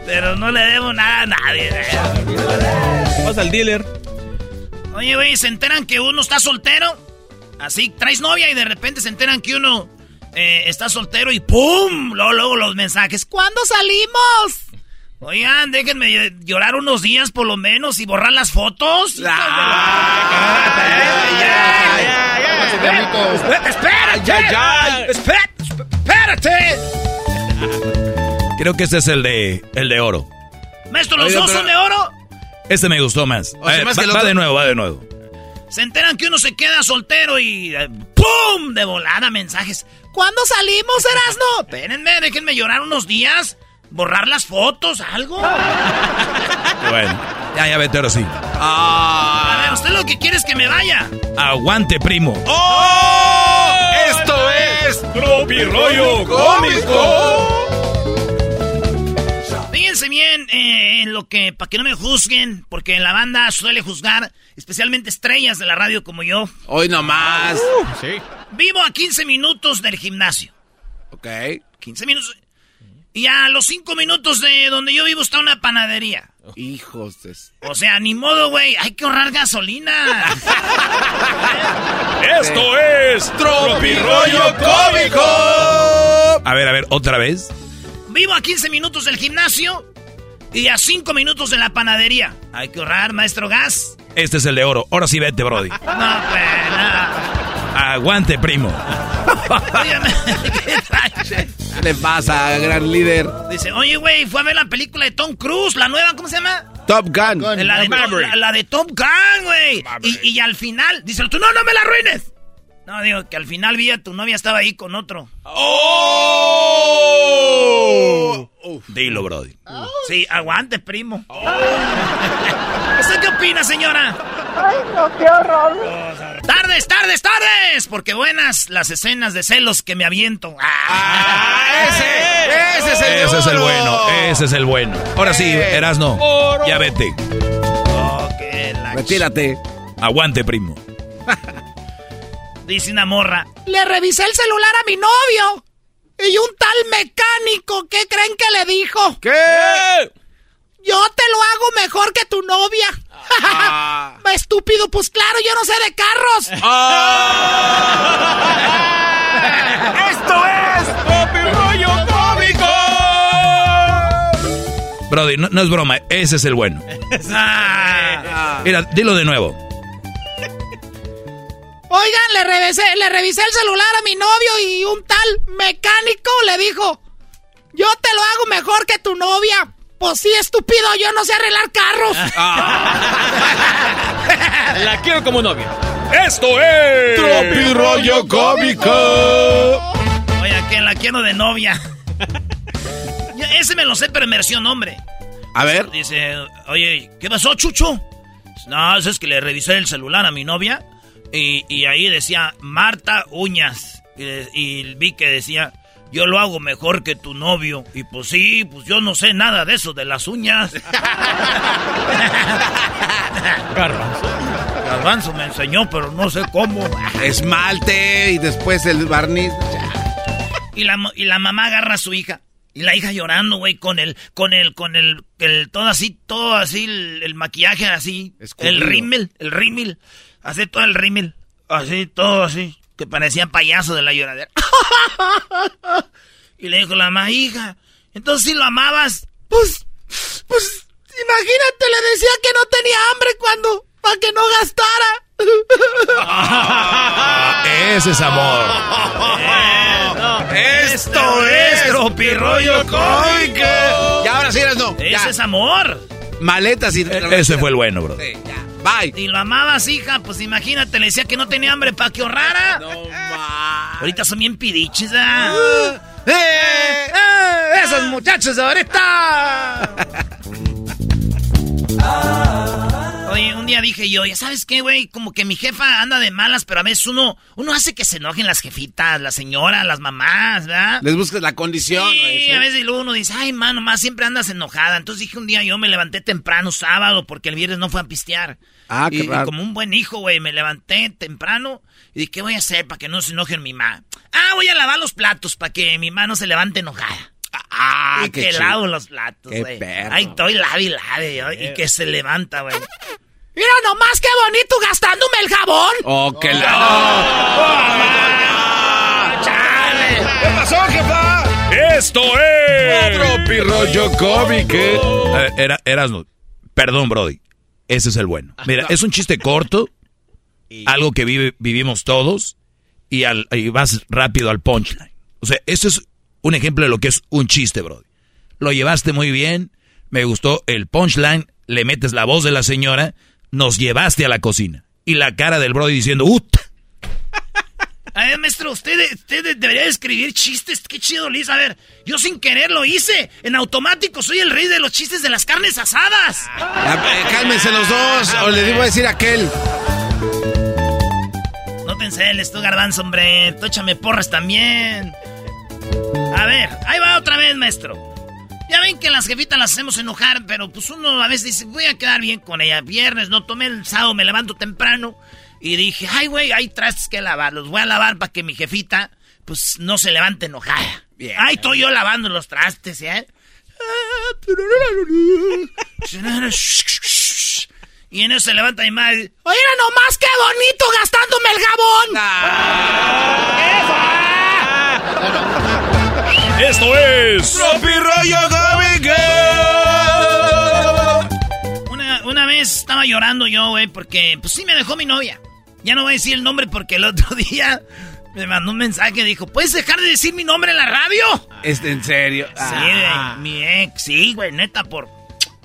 Pero no le debo nada a nadie. Vas al dealer. Oye, güey, ¿se enteran que uno está soltero? Así, traes novia y de repente se enteran que uno eh, está soltero y ¡pum! Luego, luego los mensajes. ¿Cuándo salimos? Oigan, déjenme ll- llorar unos días por lo menos y borrar las fotos. Espérate, espérate, espérate. Creo que este es el de, el de oro. Maestro, los Oiga, dos pero- son de oro. Este me gustó más. O sea, A ver, más va, va de nuevo, va de nuevo. Se enteran que uno se queda soltero y eh, ¡pum! De volada mensajes. ¿Cuándo salimos, Erasno? Espérenme, déjenme llorar unos días. Borrar las fotos, algo. Bueno, ya, ya vete ahora sí. A ver, usted lo que quiere es que me vaya. Aguante, primo. ¡Oh! Esto es Tropirollo Cómico. Fíjense bien eh, en lo que, para que no me juzguen, porque en la banda suele juzgar, especialmente estrellas de la radio como yo. Hoy nomás. sí. Vivo a 15 minutos del gimnasio. Ok. 15 minutos. Y a los 5 minutos de donde yo vivo está una panadería. Hijos de... O sea, ni modo, güey, hay que ahorrar gasolina. Esto es Tropirollo Cómico. A ver, a ver, otra vez. Vivo a 15 minutos del gimnasio y a 5 minutos de la panadería. Hay que ahorrar, maestro gas. Este es el de oro. Ahora sí vete, Brody. No, pues, no. Aguante, primo. Óyeme, ¿qué trae? ¿Qué le pasa, gran líder? Dice, oye, güey, fue a ver la película de Tom Cruise, la nueva, ¿cómo se llama? Top Gun. la, de Tom, la, la de Top Gun, güey. Y, y al final, dice, tú no, no me la arruines. No, digo, que al final vi a tu novia estaba ahí con otro. ¡Oh! Dilo, Brody. Sí, aguante, primo. ¿Usted qué opina, señora? Ay, no, qué horror. Tardes, tardes, tardes. Porque buenas las escenas de celos que me aviento. Ah, ese, ese es el Ese es el oro. bueno, ese es el bueno. Ahora sí, Erasno, ya vete. Retírate. Aguante, primo. Dice una morra. Le revisé el celular a mi novio. Y un tal mecánico, ¿qué creen que le dijo? ¿Qué? Yo te lo hago mejor que tu novia. Estúpido, pues claro, yo no sé de carros. Esto es Tropirollo Cómico. Brody, no, no es broma, ese es el bueno. Ah. Mira, dilo de nuevo. Oigan, le revisé, le revisé el celular a mi novio y un tal mecánico le dijo, yo te lo hago mejor que tu novia. Pues sí, estúpido, yo no sé arreglar carros. La quiero como novia. Esto es Tropirollo Cómico. Oye, que la quiero de novia. Ese me lo sé, pero en versión hombre. A ver. Dice, oye, ¿qué pasó, Chucho? No, eso es que le revisé el celular a mi novia y, y ahí decía Marta Uñas. Y, y vi que decía, yo lo hago mejor que tu novio. Y pues sí, pues yo no sé nada de eso, de las uñas. Garbanzo me enseñó, pero no sé cómo. Esmalte y después el barniz. Y la, y la mamá agarra a su hija. Y la hija llorando, güey, con el, con el, con el, el, todo así, todo así, el, el maquillaje así. El rímel, el rímel. Así todo el rímel. Así, todo así. Que parecía payaso de la lloradera. y le dijo la mamá, hija, entonces si lo amabas. Pues, pues, imagínate, le decía que no tenía hambre cuando, para que no gastara. Ese es amor. Esto es tropirroyo cómico. Y ahora sí eres no. Ese Ya. es amor. Maletas y. Ese fue el bueno, bro. Sí, ya. Bye. Y lo amabas, hija, pues imagínate, le decía que no tenía hambre para que ahorrara. No. Ahorita son bien pidiches, ¿ah? ¡Eh! ¡Eh! ¡Esos muchachos de ahorita! Oye, un día dije yo, ya sabes qué, güey, como que mi jefa anda de malas, pero a veces uno, uno hace que se enojen las jefitas, las señoras, las mamás, ¿verdad? Les buscas la condición. Sí, a veces luego uno dice, ay, mano, más siempre andas enojada. Entonces dije un día, yo me levanté temprano sábado porque el viernes no fue a pistear. Ah, qué y, y raro. como un buen hijo, güey, me levanté temprano y dije, ¿qué voy a hacer para que no se enoje mi mamá? Ah, voy a lavar los platos para que mi mamá no se levante enojada. Ah, y qué que lavo los platos, güey. Ahí estoy, lave y lave, yo, y que se levanta, güey. Mira nomás qué bonito gastándome el jabón. Oh, qué la. ¡Chale! ¿Qué pasó, jefa? Esto es. Otro cómico. A ver, era, Erasmo. Perdón, Brody. Ese es el bueno. Mira, es un chiste corto, algo que vive- vivimos todos, y, al, y vas rápido al punchline. O sea, eso es un ejemplo de lo que es un chiste, Brody. Lo llevaste muy bien, me gustó el punchline, le metes la voz de la señora, nos llevaste a la cocina. Y la cara del Brody diciendo, ¡Ut! A ver, maestro, usted, usted debería escribir chistes. Qué chido, Liz. A ver, yo sin querer lo hice. En automático soy el rey de los chistes de las carnes asadas. Ya, eh, cálmense los dos. O le digo a decir a aquel. No te enceles tú, garbanzo, hombre. Tú échame porras también. A ver, ahí va otra vez, maestro. Ya ven que las jefitas las hacemos enojar, pero pues uno a veces dice, voy a quedar bien con ella. Viernes no tomé el sábado, me levanto temprano. Y dije, ay, güey, hay trastes que lavar. Los voy a lavar para que mi jefita, pues, no se levante enojada. Ahí estoy yo lavando los trastes, ¿eh? Y en eso se levanta mi madre. Oye, nomás qué bonito gastándome el jabón. Esto es. Una, una vez estaba llorando yo, güey, porque pues sí me dejó mi novia. Ya no voy a decir el nombre porque el otro día me mandó un mensaje y dijo, ¿puedes dejar de decir mi nombre en la radio? Es en serio. Sí, Ah. güey, mi ex, sí, güey, neta, por,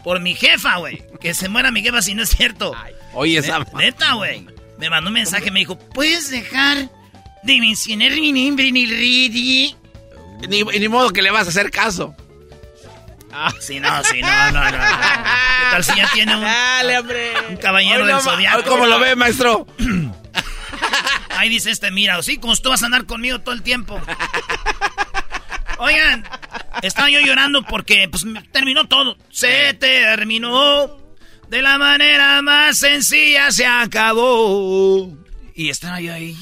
por mi jefa, güey. Que se muera mi jefa si no es cierto. Oye, esa. Ne- Neta, güey. Me mandó un mensaje, me dijo, ¿puedes dejar de mencionar mi nombre en el radio? Ni, ni modo que le vas a hacer caso. Sí, no, sí, no, no, no. ¿Qué tal si ya tiene un, Dale, hombre. un caballero Hoy del no zodiaco? ¿Cómo lo ve, maestro? Ahí dice este, mira, sí, como tú vas a andar conmigo todo el tiempo. Oigan, estaba yo llorando porque pues terminó todo. Se terminó de la manera más sencilla, se acabó. Y estaba yo ahí.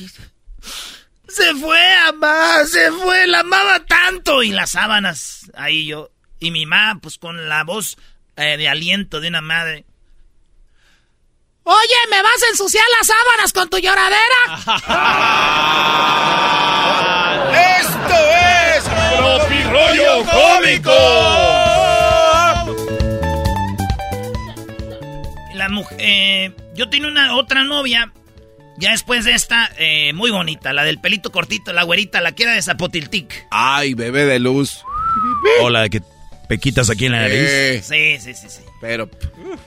Se fue, amá, se fue, la amaba tanto. Y las sábanas, ahí yo. Y mi mamá, pues con la voz eh, de aliento de una madre. Oye, ¿me vas a ensuciar las sábanas con tu lloradera? ¡Esto es Tropirollo Cómico! La mujer, eh, yo tenía una otra novia, ya después de esta, eh, muy bonita, la del pelito cortito, la güerita, la que era de Zapotiltic. Ay, bebé de luz. O la de que pequitas aquí en la nariz. Eh, Sí, sí, sí, sí. pero.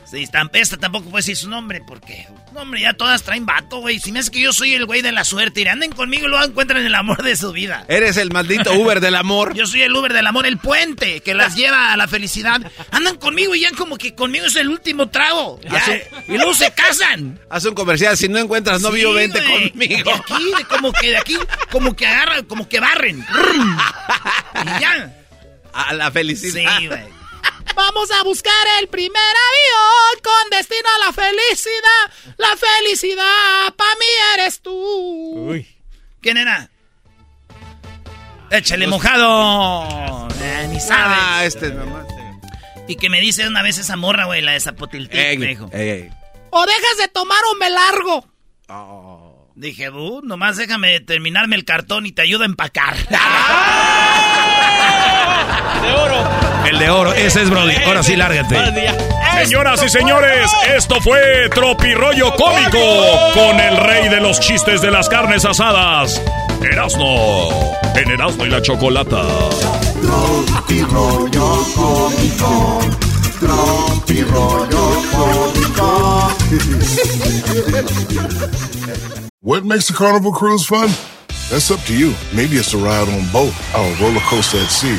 Sí, esta tampoco puede decir su nombre, porque, no, hombre, ya todas traen vato, güey. Si me hace que yo soy el güey de la suerte, y anden conmigo y luego encuentran el amor de su vida. Eres el maldito Uber del amor. Yo soy el Uber del amor, el puente que las lleva a la felicidad. Andan conmigo y ya como que conmigo es el último trago. Ya, y luego se casan. Haz un comercial. Si no encuentras novio, Sí, vente conmigo. De aquí, de como que de aquí, como que agarran, como que barren. Y ya. A la felicidad. Sí, güey. Vamos a buscar el primer avión con destino a la felicidad. La felicidad para mí eres tú. ¿Quién era? Échale mojado. Eh, ni sabes. Ah, este nomás. Y que me dice una vez esa morra, güey, la de Zapotiltic, Ey, me dijo. ey, ey. O dejas de tomar o me largo. Dije, "Bu, nomás déjame terminarme el cartón y te ayudo a empacar. De oro. El de oro, ese es Brody. Ahora sí, lárgate. Señoras y señores, esto fue Tropirollo Cómico con el rey de los chistes de las carnes asadas, Erasno, en Erasno y la Chocolata. Tropi rollo cómico. Tropi rollo cómico. What makes a carnival cruise fun? That's up to you. Maybe it's a ride on boat, or a roller coaster at sea,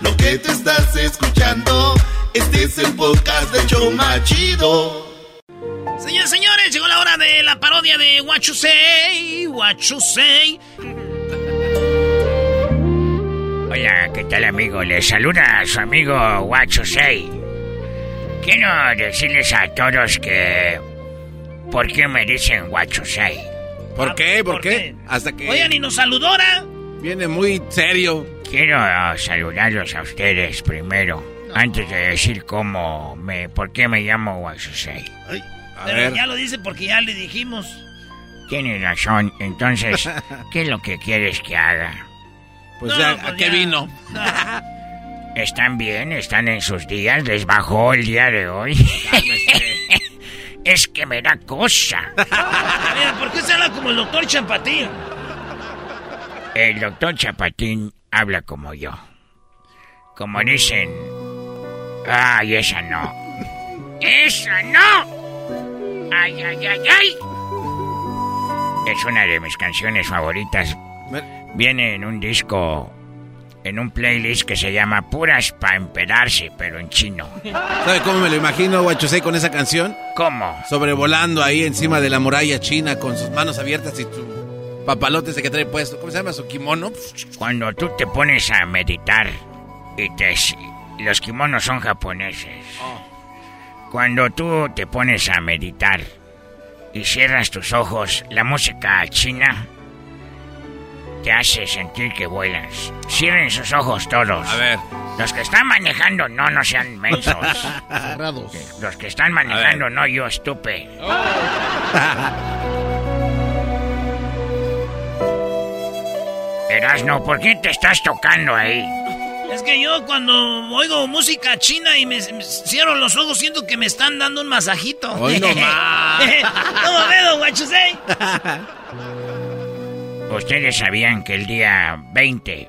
Lo que te estás escuchando, este es el podcast de Choma Chido. Señores, señores, llegó la hora de la parodia de What You Say, What You Say. Hola, ¿qué tal amigo? Les saluda su amigo Say. Quiero decirles a todos que... ¿Por qué me dicen Say? ¿Por qué? ¿Por, qué? Hasta que Oigan, y nos saludora. viene muy serio. Quiero saludarlos a ustedes primero, antes de decir cómo me... ¿Por qué me llamo Say? Pero ya lo dice porque ya le dijimos. Tienes razón, entonces, ¿qué es lo que quieres que haga? Pues No, ya, pues ¿a qué ya. vino? ¿Están bien? ¿Están en sus días? ¿Les bajó el día de hoy? es que me da cosa. Mira, ¿por qué se habla como el doctor Champatín? El doctor Chapatín habla como yo. Como dicen... Ay, esa no. ¡Esa no! ¡Ay, ay, ay, ay! Es una de mis canciones favoritas. Viene en un disco, en un playlist que se llama Puras para empedarse, pero en chino. ¿Sabe cómo me lo imagino, Guachosei, con esa canción? ¿Cómo? Sobrevolando ahí encima de la muralla china con sus manos abiertas y su papalote ese que trae puesto. ¿Cómo se llama? ¿Su kimono? Cuando tú te pones a meditar y te... Los kimonos son japoneses. Cuando tú te pones a meditar y cierras tus ojos, la música china te hace sentir que vuelas. Cierren sus ojos todos. A ver. Los que están manejando, no, no sean mensos. Cerrados. Los que están manejando, no yo, estupe. Erasno, ¿por qué te estás tocando ahí? Es que yo cuando oigo música china y me, me cierro los ojos siento que me están dando un masajito. Hoy no más. ¿Cómo veo, you say? Ustedes sabían que el día 20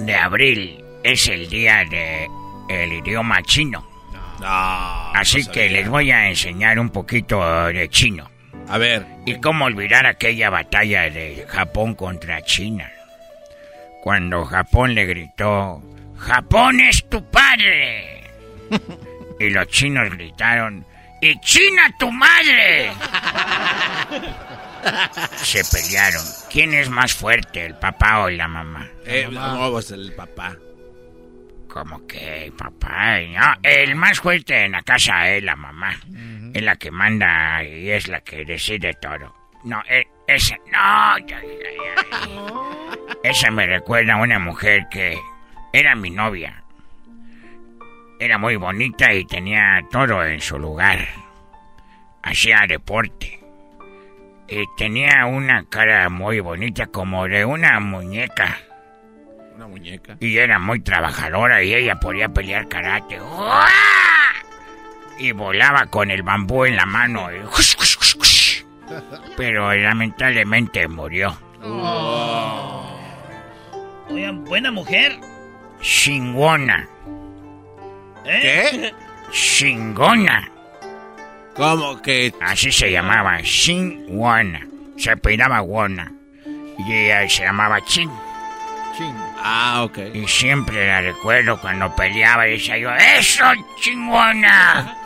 de abril es el día de el idioma chino. Así no que sabía. les voy a enseñar un poquito de chino. A ver. ¿Y cómo olvidar aquella batalla de Japón contra China? Cuando Japón le gritó, ¡Japón es tu padre! y los chinos gritaron, ¡Y China tu madre! Se pelearon. ¿Quién es más fuerte, el papá o la mamá? Eh, no, pues el papá. ¿Cómo que papá? No, el más fuerte en la casa es la mamá. Es la que manda y es la que decide todo. No, e- esa... No, ya, ya, ya. Esa me recuerda a una mujer que era mi novia. Era muy bonita y tenía todo en su lugar. Hacía deporte. Y tenía una cara muy bonita como de una muñeca. Una muñeca. Y era muy trabajadora y ella podía pelear karate. ¡Uah! Y volaba con el bambú en la mano. y. Pero lamentablemente murió. Oigan, buena mujer. Chingona. ¿Eh? chingona. ¿Cómo que? Así se llamaba, chingona. Se apellidaba Wona. Y ella se llamaba Ching. Ah, ok. Y siempre la recuerdo cuando peleaba y decía yo, ¡Eso, chingona!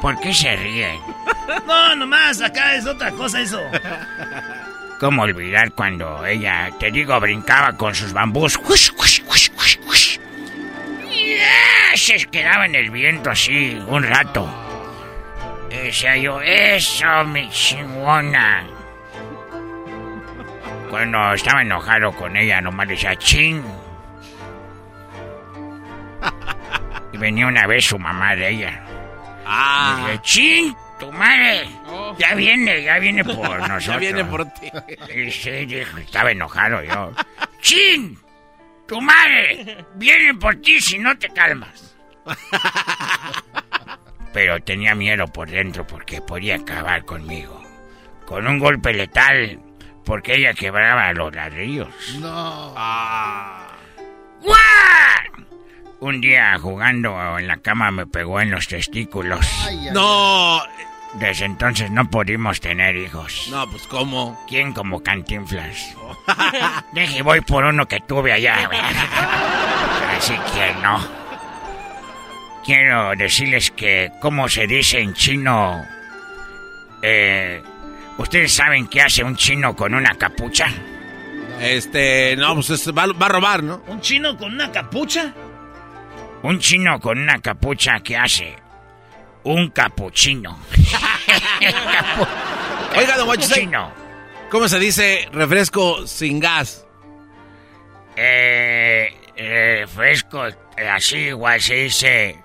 ¿Por qué se ríen? No, nomás, acá es otra cosa eso. ¿Cómo olvidar cuando ella, te digo, brincaba con sus bambús? ¡Hush, hush, hush, hush, hush! Y, ah, Se quedaba en el viento así un rato. Y decía yo, ¡Eso, mi chingona! Cuando estaba enojado con ella, nomás decía, ¡Ching! Venía una vez su mamá de ella. Ah. Y dije, ¡Chin! ¡Tu madre! Ya viene, ya viene por nosotros. Ya viene por ti. Y sí, dijo, estaba enojado yo. ¡Chin! ¡Tu madre! Viene por ti si no te calmas. Pero tenía miedo por dentro porque podía acabar conmigo. Con un golpe letal, porque ella quebraba los ladrillos. No. ¡Guau! Un día jugando en la cama me pegó en los testículos. No. Desde entonces no pudimos tener hijos. No, pues ¿cómo? ¿Quién como Cantinflas? Deje, voy por uno que tuve allá. Así que no. Quiero decirles que, ¿cómo se dice en chino? Eh, ¿Ustedes saben qué hace un chino con una capucha? Este, no, pues es- va, va a robar, ¿no? ¿Un chino con una capucha? Un chino con una capucha, ¿qué hace? Un capuchino. Oiga, don Chino. ¿cómo se dice refresco sin gas? Eh, eh, fresco, eh, así igual se dice.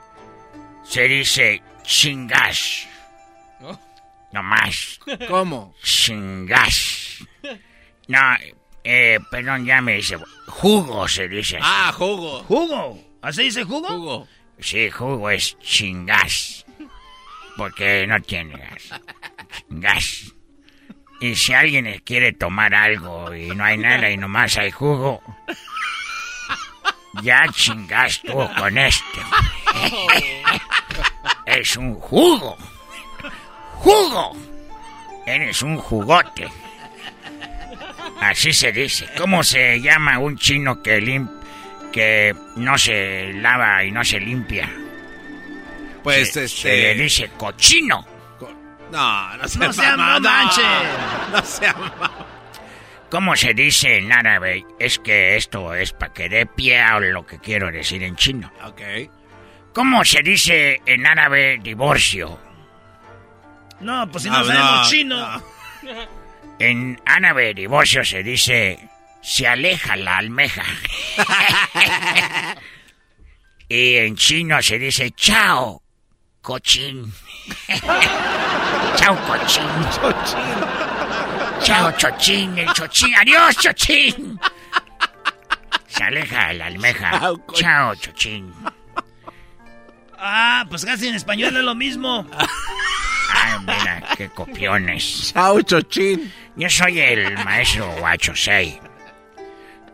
Se dice chingas. No más. ¿Cómo? Chingas. No, eh, perdón, ya me dice. Jugo se dice. así. Ah, jugo. ¿Jugo? ¿Así dice jugo? Jugo. Sí, jugo es chingas. Porque no tiene gas. Gas. Y si alguien quiere tomar algo y no hay nada y nomás hay jugo, ya chingas tú con esto. es un jugo. ¡Jugo! Eres un jugote. Así se dice. ¿Cómo se llama un chino que lim que no se lava y no se limpia? Pues Se- este. Se le dice cochino. No, no se No sea- no manche. No sea mamá. ¿Cómo se dice en árabe? Es que esto es para que dé pie a lo que quiero decir en chino. Ok. ¿Cómo se dice en árabe divorcio? No, pues si no, Ah, sabemos no, chino. En árabe divorcio se dice se aleja la almeja. y en chino se dice chao, cochín. chao, cochín. Chao, chochín, el chochín. Adiós, chochín. Se aleja la almeja. Chao. Chao, chochín. Ah, pues casi en español es lo mismo. Ay, mira, qué copiones. Chao, chochín. Yo soy el maestro Guachosei.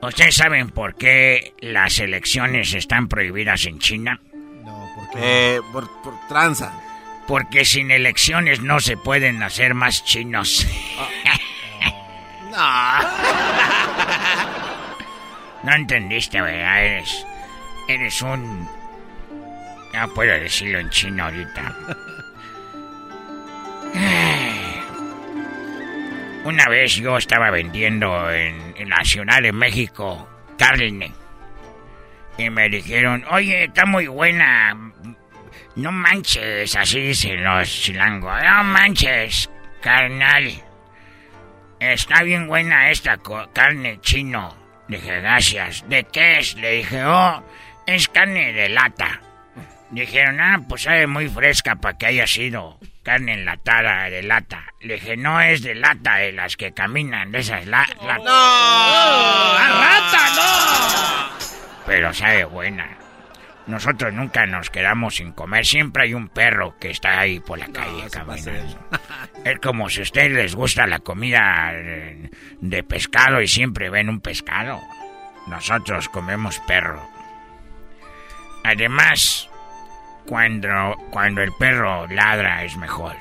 ¿Ustedes saben por qué las elecciones están prohibidas en China? Eh, por, por tranza. Porque sin elecciones no se pueden hacer más chinos. No entendiste, ¿verdad? Eres, eres un... Ya puedo decirlo en chino ahorita. Una vez yo estaba vendiendo en, en Ciudad de México carne. Y me dijeron, oye, está muy buena. No manches, así dicen los chilangos. No manches, carnal. Está bien buena esta carne chino. Dije, gracias. ¿De qué es? Le dije, oh, es carne de lata. Dijeron, ah, pues sabe muy fresca para que haya sido carne enlatada de lata. Le dije, no es de lata, de las que caminan, de esas la latas. ¡No! ¡A rata, no! Pero sabe buena. Nosotros nunca nos quedamos sin comer. Siempre hay un perro que está ahí por la calle caminando. Es como si a ustedes les gusta la comida eh, de pescado y siempre ven un pescado. Nosotros comemos perro. Además, cuando, cuando el perro ladra es mejor.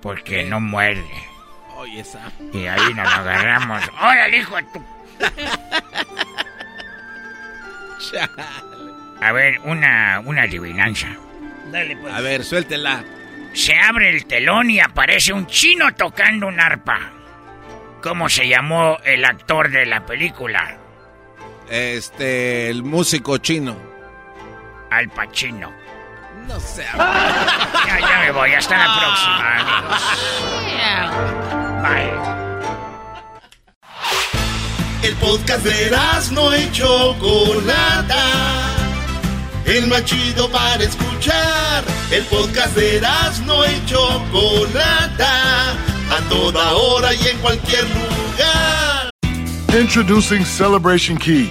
Porque no muerde. Oye, esa. Y ahí nos agarramos. ¡Órale, hijo de tu! A ver, una, una adivinanza. Dale, pues. A ver, suéltela. Se abre el telón y aparece un chino tocando un arpa. ¿Cómo se llamó el actor de la película? Este, el músico chino. Al Pacino. No sé. Ya, ya me voy. Hasta la próxima, amigos. Bye. El podcast de no y Chocolata. El más chido para escuchar. El podcast de no y Chocolata. A toda hora y en cualquier lugar. Introducing Celebration Key,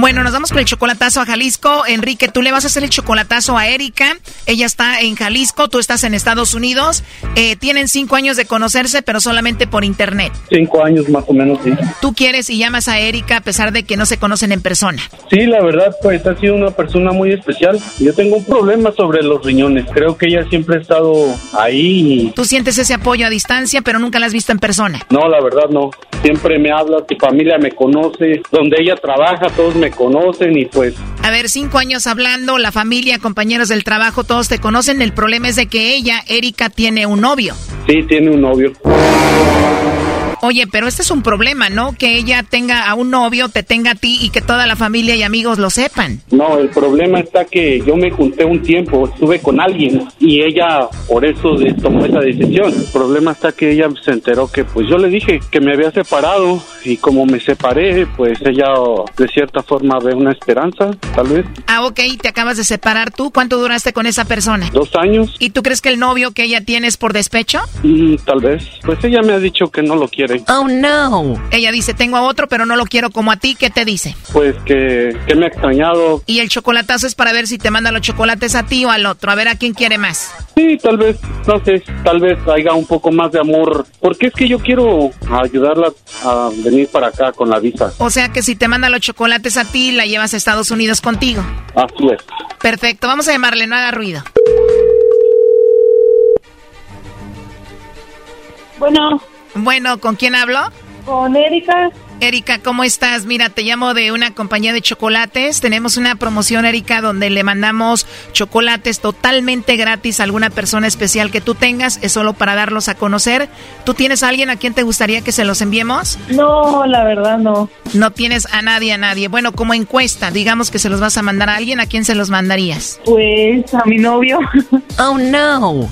Bueno, nos vamos con el chocolatazo a Jalisco. Enrique, tú le vas a hacer el chocolatazo a Erika. Ella está en Jalisco, tú estás en Estados Unidos. Eh, tienen cinco años de conocerse, pero solamente por internet. Cinco años más o menos, sí. Tú quieres y llamas a Erika a pesar de que no se conocen en persona. Sí, la verdad, pues ha sido una persona muy especial. Yo tengo un problema sobre los riñones. Creo que ella siempre ha estado ahí. y- Tú sientes ese apoyo a distancia, pero nunca la has visto en persona. No, la verdad no. Siempre me habla, su familia me conoce, donde ella trabaja, todos me conocen y pues A ver, cinco años hablando, la familia, compañeros del trabajo, todos te conocen. El problema es de que ella, Erika, tiene un novio. sí, tiene un novio. Oye, pero este es un problema, ¿no? Que ella tenga a un novio, te tenga a ti y que toda la familia y amigos lo sepan. No, el problema está que yo me junté un tiempo, estuve con alguien y ella por eso tomó esa decisión. El problema está que ella se enteró que pues yo le dije que me había separado y como me separé, pues ella de cierta forma ve una esperanza, tal vez. Ah, ok, te acabas de separar tú. ¿Cuánto duraste con esa persona? Dos años ¿Y tú crees que el novio que ella tiene es por despecho? y tal vez. Pues ella me ha dicho que no lo quiere. Oh, no. Ella dice, tengo a otro, pero no lo quiero como a ti. ¿Qué te dice? Pues que, que me ha extrañado. Y el chocolatazo es para ver si te manda los chocolates a ti o al otro. A ver a quién quiere más. Sí, tal vez, no sé, tal vez haya un poco más de amor. Porque es que yo quiero ayudarla a venir para acá con la visa. O sea que si te manda los chocolates a ti, la llevas a Estados Unidos contigo. Así es. Perfecto, vamos a llamarle, no haga ruido. Bueno, Bueno, ¿con quién hablo? con Erika. Erika, ¿cómo estás? Mira, te llamo de una compañía de chocolates. Tenemos una promoción, Erika, donde le mandamos chocolates totalmente gratis a alguna persona especial que tú tengas. Es solo para darlos a conocer. ¿Tú tienes a alguien a quien te gustaría que se los enviemos? No, la verdad no. No tienes a nadie, a nadie. Bueno, como encuesta, digamos que se los vas a mandar a alguien, ¿a quién se los mandarías? Pues a mi novio. Oh, no.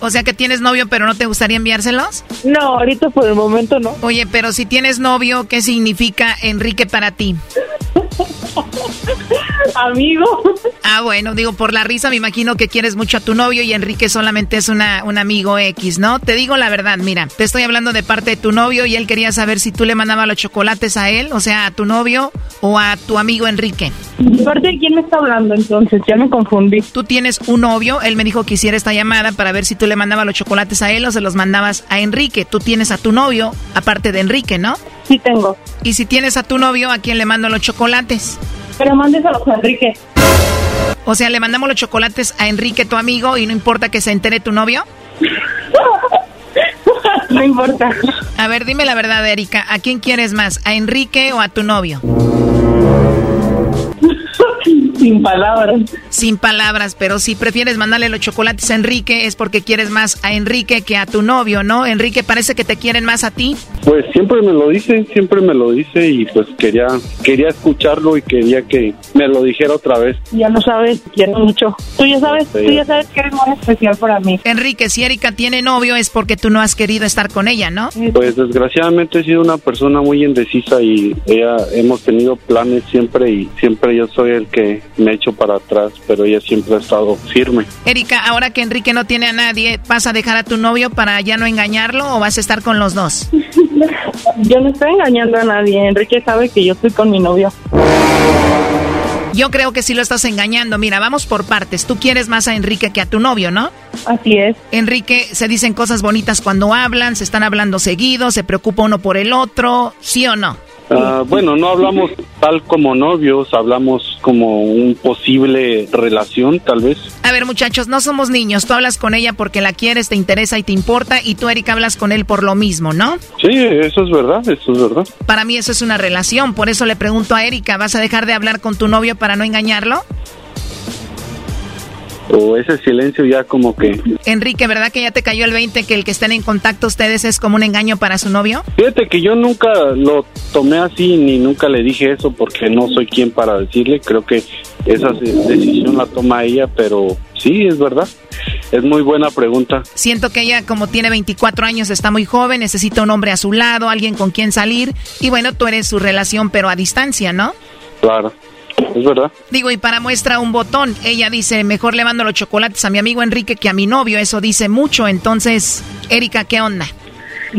O sea que tienes novio, pero no te gustaría enviárselos? No, ahorita por el momento no. Oye, pero si tienes novio, ¿qué significa Enrique para ti? Amigo. Ah, bueno, digo, por la risa me imagino que quieres mucho a tu novio y Enrique solamente es una, un amigo X, ¿no? Te digo la verdad, mira, te estoy hablando de parte de tu novio y él quería saber si tú le mandabas los chocolates a él, o sea, a tu novio o a tu amigo Enrique. ¿De parte de quién me está hablando entonces? Ya me confundí. Tú tienes un novio, él me dijo que hiciera esta llamada para ver si tú le mandabas los chocolates a él o se los mandabas a Enrique. Tú tienes a tu novio, aparte de Enrique, ¿no? Sí tengo. Y si tienes a tu novio, ¿a quién le mando los chocolates? Pero mándeselos a Enrique. O sea, le mandamos los chocolates a Enrique, tu amigo, y no importa que se entere tu novio. No importa. A ver, dime la verdad, Erika, ¿a quién quieres más? ¿A Enrique o a tu novio? Sin palabras. Sin palabras, pero si prefieres mandarle los chocolates a Enrique es porque quieres más a Enrique que a tu novio, ¿no? Enrique parece que te quieren más a ti. Pues siempre me lo dice, siempre me lo dice y pues quería quería escucharlo y quería que me lo dijera otra vez. Ya lo sabes, quiero mucho. Tú ya sabes, Sí. tú ya sabes que eres muy especial para mí. Enrique, si Erika tiene novio es porque tú no has querido estar con ella, ¿no? Pues desgraciadamente he sido una persona muy indecisa y ella hemos tenido planes siempre y siempre yo soy el que me echo para atrás, pero ella siempre ha estado firme. Erika, ahora que Enrique no tiene a nadie, ¿vas a dejar a tu novio para ya no engañarlo o vas a estar con los dos? Yo no estoy engañando a nadie. Enrique sabe que yo estoy con mi novio. Yo creo que sí lo estás engañando. Mira, vamos por partes. Tú quieres más a Enrique que a tu novio, ¿no? Así es. Enrique, se dicen cosas bonitas cuando hablan, se están hablando seguido, se preocupa uno por el otro, ¿sí o no? Ah, bueno, no hablamos tal como novios, hablamos como un posible relación, tal vez. A ver, muchachos, no somos niños. Tú hablas con ella porque la quieres, te interesa y te importa, y tú, Erika, hablas con él por lo mismo, ¿no? Sí, eso es verdad, eso es verdad. Para mí eso es una relación. Por eso le pregunto a Erika, ¿vas a dejar de hablar con tu novio para no engañarlo? O ese silencio ya como que... Enrique, ¿verdad que ya te cayó el 20 que el que estén en contacto ustedes es como un engaño para su novio? Fíjate que yo nunca lo tomé así ni nunca le dije eso porque no soy quien para decirle. Creo que esa de- decisión la toma ella, pero sí, es verdad. Es muy buena pregunta. Siento que ella, como tiene 24 años, está muy joven, necesita un hombre a su lado, alguien con quien salir. Y bueno, tú eres su relación, pero a distancia, ¿no? Claro, es verdad. Digo, y para muestra un botón, ella dice, mejor le mando los chocolates a mi amigo Enrique que a mi novio. Eso dice mucho. Entonces, Erika, ¿qué onda?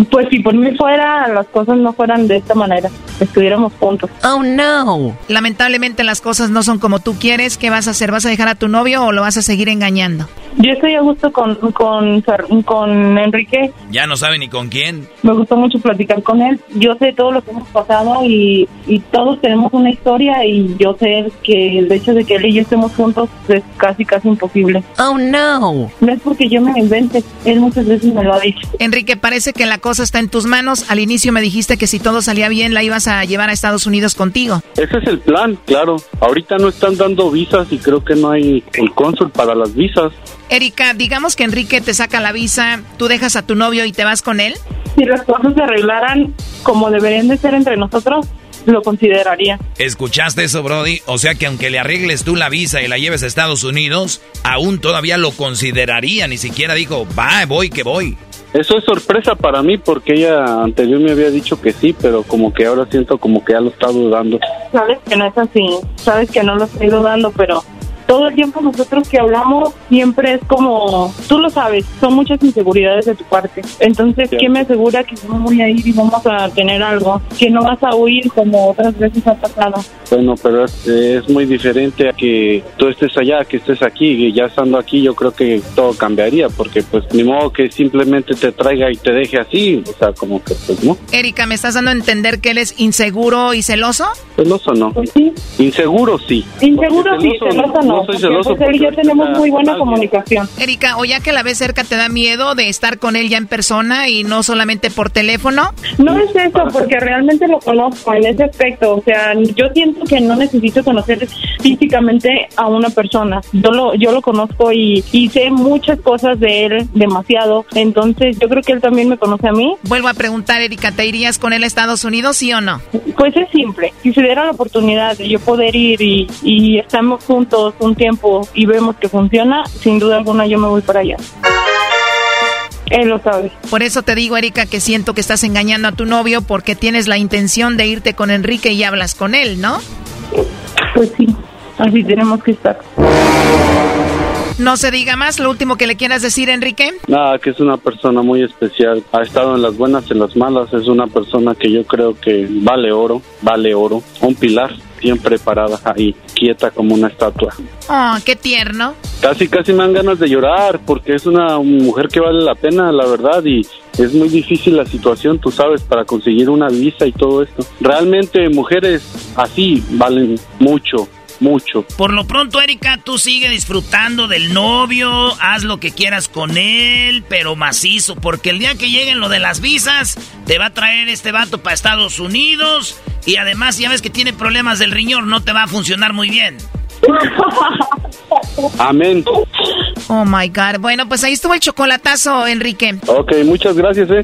Pues si por mí fuera, las cosas no fueran de esta manera. Estuviéramos juntos. Oh, no. Lamentablemente las cosas no son como tú quieres. ¿Qué vas a hacer? ¿Vas a dejar a tu novio o lo vas a seguir engañando? Yo estoy a gusto con, con, con Enrique. Ya no sabe ni con quién. Me gustó mucho platicar con él. Yo sé todo lo que hemos pasado y, y todos tenemos una historia y yo sé que el hecho de que él y yo estemos juntos es casi, casi imposible. Oh, no. No es porque yo me lo invente. Él muchas veces me lo ha dicho. Enrique, parece que la cosa está en tus manos. Al inicio me dijiste que si todo salía bien la ibas a llevar a Estados Unidos contigo. Ese es el plan, claro. Ahorita no están dando visas y creo que no hay el cónsul para las visas. Erika, digamos que Enrique te saca la visa, tú dejas a tu novio y te vas con él. Si las cosas se arreglaran como deberían de ser entre nosotros, lo consideraría. ¿Escuchaste eso, Brody? O sea que aunque le arregles tú la visa y la lleves a Estados Unidos, aún todavía lo consideraría. Ni siquiera dijo, va, voy, que voy. Eso es sorpresa para mí porque ella anterior me había dicho que sí, pero como que ahora siento como que ya lo está dudando. Sabes que no es así, sabes que no lo estoy dudando, pero todo el tiempo nosotros que hablamos siempre es como, tú lo sabes, son muchas inseguridades de tu parte. Entonces, ¿qué me asegura que no voy a ir y vamos a tener algo? Que no vas a huir como otras veces ha pasado. Bueno, pero es, es muy diferente a que tú estés allá, que estés aquí. Y ya estando aquí, yo creo que todo cambiaría, porque pues ni modo que simplemente te traiga y te deje así. O sea, como que pues no. Erika, ¿me estás dando a entender que él es inseguro y celoso? Celoso no. Inseguro sí. Inseguro sí, Celoso, celoso no. No soy celoso pues, él y yo tenemos muy buena comunicación. Erika, o ya que la ves cerca, ¿te da miedo de estar con él ya en persona y no solamente por teléfono? No es eso, porque realmente lo conozco en ese aspecto. O sea, yo siento que no necesito conocer físicamente a una persona. Yo lo, yo lo conozco y, y sé muchas cosas de él, demasiado. Entonces, yo creo que él también me conoce a mí. Vuelvo a preguntar, Erika, ¿te irías con él a Estados Unidos, sí o no? Pues es simple. Si se diera la oportunidad de yo poder ir y, y estamos juntos un tiempo y vemos que funciona, sin duda alguna yo me voy para allá. Él lo sabe. Por eso te digo, Erika, que siento que estás engañando a tu novio porque tienes la intención de irte con Enrique y hablas con él, ¿no? Pues sí, así tenemos que estar. No se diga más, lo último que le quieras decir, Enrique. Nada, que es una persona muy especial. Ha estado en las buenas y en las malas. Es una persona que yo creo que vale oro, vale oro. Un pilar, siempre parada ahí, quieta como una estatua. Oh, qué tierno. Casi, casi me dan ganas de llorar porque es una mujer que vale la pena, la verdad, y es muy difícil la situación, tú sabes, para conseguir una visa y todo esto. Realmente mujeres así valen mucho, mucho. Por lo pronto, Erika, tú sigue disfrutando del novio, haz lo que quieras con él, pero macizo, porque el día que lleguen lo de las visas, te va a traer este vato para Estados Unidos y además ya ves que tiene problemas del riñón, no te va a funcionar muy bien. Amén. Oh my God. Bueno, pues ahí estuvo el chocolatazo, Enrique. Ok, muchas gracias, eh.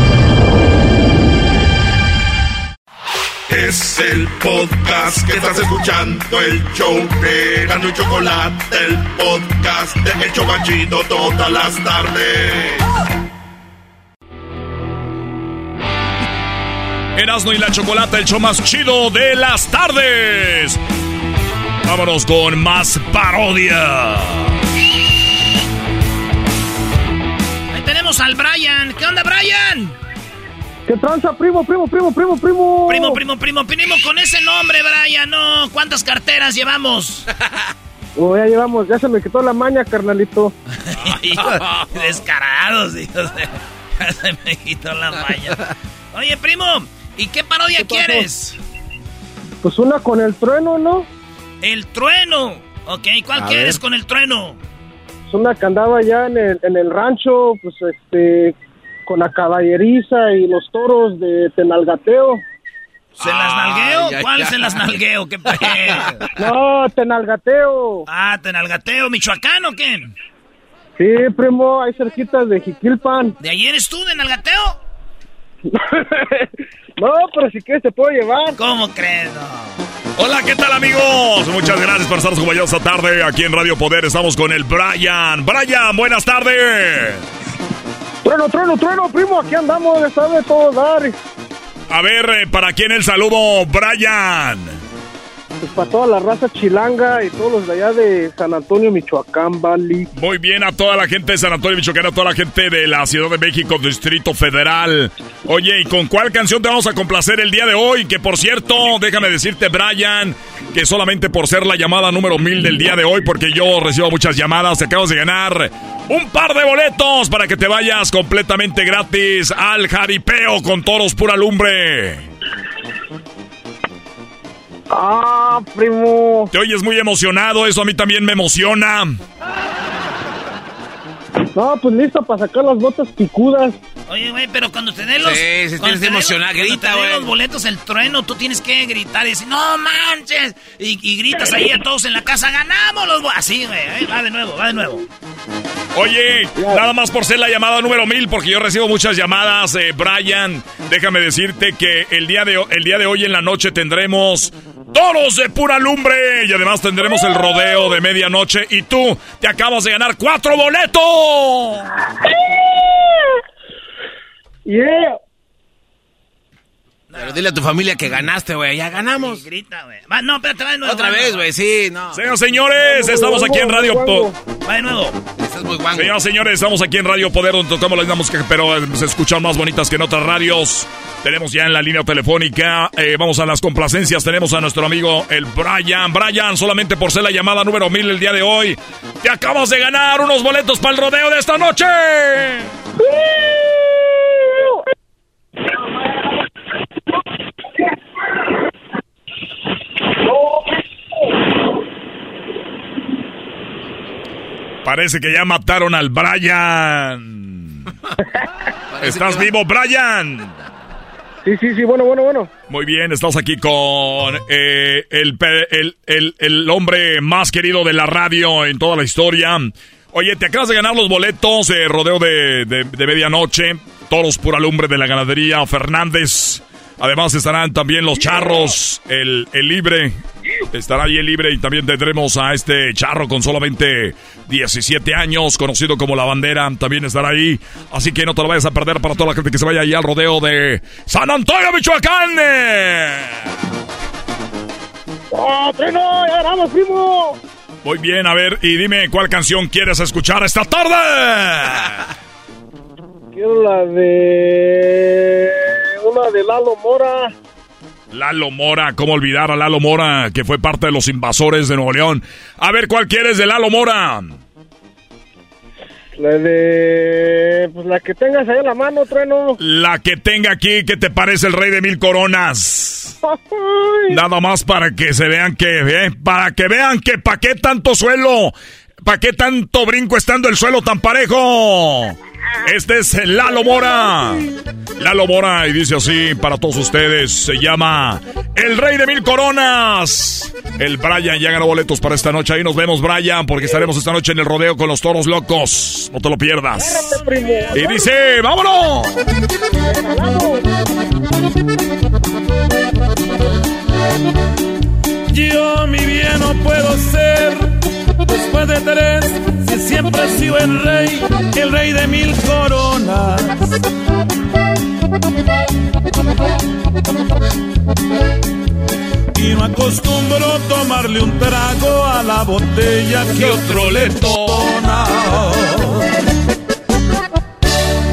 Es el podcast que estás escuchando, el show de Gano y Chocolate, el podcast de El Chobachito todas las tardes. Erasno y la chocolata, el show más chido de las tardes. Vámonos con más parodia. Ahí tenemos al Brian. ¿Qué onda, Brian? ¿Qué tranza, primo, primo, primo, primo, primo? Primo, primo, primo, primo, con ese nombre, Brian, no. ¿Cuántas carteras llevamos? Oh, ya llevamos, ya se me quitó la maña, carnalito. Descarados, hijos Ya se me quitó la maña. Oye, primo, ¿y qué parodia quieres? Pues una con el trueno, ¿no? El trueno. Ok, ¿cuál A quieres ver. con el trueno? Es una que andaba allá en el, en el rancho, pues este, con la caballeriza y los toros de Tenalgateo. ¿Se las nalgueo? ¿Cuál ay. se las nalgueo? ¿Qué? No, Tenalgateo. Ah, Tenalgateo, Michoacán o qué? Sí, primo, ahí cerquita de Jiquilpan. ¿De ahí eres tú, de Nalgateo? No, pero si quieres te puedo llevar. ¿Cómo crees? Hola, ¿qué tal amigos? Muchas gracias por estar acompañados esta tarde aquí en Radio Poder. Estamos con el Brian. Brian, buenas tardes. Trueno, trueno, trueno, primo, aquí andamos, de sabe todo dar. A ver, eh, ¿para quién el saludo, Brian? Pues para toda la raza chilanga y todos los de allá de San Antonio, Michoacán, Bali. Muy bien a toda la gente de San Antonio, Michoacán, a toda la gente de la Ciudad de México, Distrito Federal. Oye, ¿y con cuál canción te vamos a complacer el día de hoy? Que por cierto, déjame decirte, Brian, que solamente por ser la llamada número mil del día de hoy, porque yo recibo muchas llamadas, te acabas de ganar un par de boletos para que te vayas completamente gratis al jaripeo con toros pura lumbre. Ah, primo. Te oyes muy emocionado, eso a mí también me emociona. No, pues listo para sacar las botas picudas. Oye, güey, pero cuando te den los... Sí, cuando tienes emocionar, cuando grita, te den güey. los boletos, el trueno, tú tienes que gritar y decir, ¡no manches! Y, y gritas ahí a todos en la casa, ¡ganamos los bo-". Así, güey, ahí va de nuevo, va de nuevo. Oye, nada más por ser la llamada número mil, porque yo recibo muchas llamadas, eh, Brian. Déjame decirte que el día, de, el día de hoy en la noche tendremos toros de pura lumbre y además tendremos el rodeo de medianoche. Y tú te acabas de ganar cuatro boletos. Yeah. Pero dile a tu familia que ganaste, güey. Ya ganamos. grita, güey. No, espérate, va de nuevo. Otra vez, güey, sí, no. Señoras señores, estamos aquí en Radio Poder. Va de nuevo. Estás muy guango. Señoras señores, estamos aquí en Radio Poder donde tocamos la misma música, pero eh, se escuchan más bonitas que en otras radios. Tenemos ya en la línea telefónica, eh, vamos a las complacencias, tenemos a nuestro amigo el Brian. Brian, solamente por ser la llamada número mil el día de hoy, te acabas de ganar unos boletos para el rodeo de esta noche. Parece que ya mataron al Brian. ¿Estás vivo, Brian? Sí, sí, sí, bueno, bueno, bueno. Muy bien, estamos aquí con eh, el, el, el- el hombre más querido de la radio en toda la historia. Oye, te acabas de ganar los boletos, eh, rodeo de, de- de medianoche, toros pura lumbre de la ganadería Fernández. Además estarán también los charros, el, el libre, estará ahí el libre y también tendremos a este charro con solamente 17 años, conocido como la bandera, también estará ahí. Así que no te lo vayas a perder para toda la gente que se vaya ahí al rodeo de San Antonio, Michoacán. ¡Oh! ¡Ya ganamos, primo! Muy bien, a ver, y dime cuál canción quieres escuchar esta tarde. Quiero la de... Una de Lalo Mora. Lalo Mora, ¿cómo olvidar a Lalo Mora, que fue parte de los invasores de Nuevo León? A ver, ¿cuál quieres de Lalo Mora? La de... Pues la que tengas ahí en la mano, trueno. La que tenga aquí, ¿qué te parece el rey de mil coronas? Nada más para que se vean que, eh, para que vean que pa' qué tanto suelo, pa' qué tanto brinco estando el suelo tan parejo. Este es Lalo Mora. Lalo Mora y dice así para todos ustedes. Se llama El Rey de Mil Coronas. El Brian ya ganó boletos para esta noche. Ahí nos vemos, Brian, porque estaremos esta noche en el rodeo con los toros locos. No te lo pierdas. Y dice, vámonos. Yo mi bien no puedo ser después de tres, si siempre he sido el rey, el rey de mil coronas. Y no acostumbro tomarle un trago a la botella que otro le tona.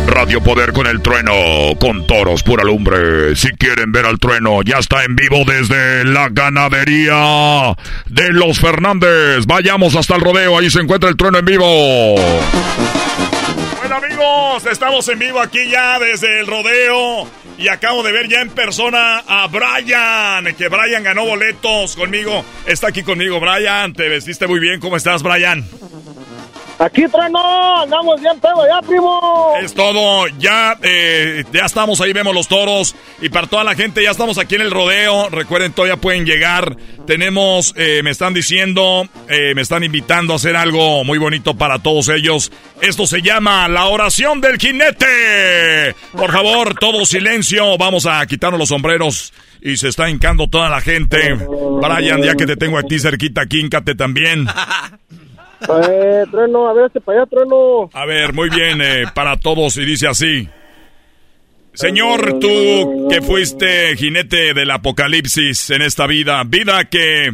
Radio Poder con el trueno, con toros pura lumbre. Si quieren ver al trueno, ya está en vivo desde la ganadería de los Fernández. Vayamos hasta el rodeo, ahí se encuentra el trueno en vivo. Bueno amigos, estamos en vivo aquí ya desde el rodeo y acabo de ver ya en persona a Brian, que Brian ganó boletos conmigo. Está aquí conmigo Brian, te vestiste muy bien, ¿cómo estás Brian? Aquí, trueno, andamos bien pedo ya, primo. Es todo, ya, eh, ya estamos ahí, vemos los toros. Y para toda la gente, ya estamos aquí en el rodeo. Recuerden, todavía pueden llegar. Tenemos, eh, me están diciendo, eh, me están invitando a hacer algo muy bonito para todos ellos. Esto se llama la oración del jinete. Por favor, todo silencio. Vamos a quitarnos los sombreros. Y se está hincando toda la gente. Brian, ya que te tengo aquí cerquita, quíncate también. Eh, trueno, a ver, este para allá, trueno. A ver, muy bien, eh, para todos, y dice así. Señor, tú que fuiste jinete del apocalipsis en esta vida, vida que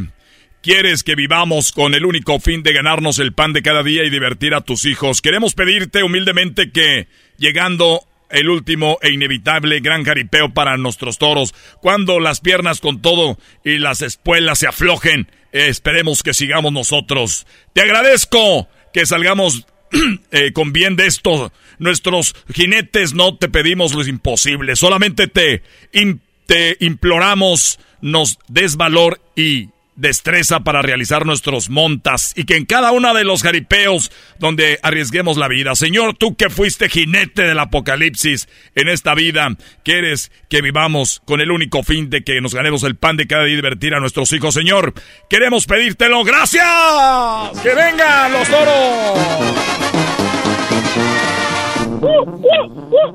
quieres que vivamos con el único fin de ganarnos el pan de cada día y divertir a tus hijos, queremos pedirte humildemente que, llegando el último e inevitable gran jaripeo para nuestros toros, cuando las piernas con todo y las espuelas se aflojen, esperemos que sigamos nosotros. Te agradezco que salgamos eh, con bien de esto. Nuestros jinetes no te pedimos lo imposible, solamente te, te imploramos nos des valor y destreza para realizar nuestros montas y que en cada uno de los jaripeos donde arriesguemos la vida. Señor, tú que fuiste jinete del apocalipsis en esta vida, quieres que vivamos con el único fin de que nos ganemos el pan de cada día y divertir a nuestros hijos. Señor, queremos pedírtelo. ¡Gracias! ¡Que vengan los toros!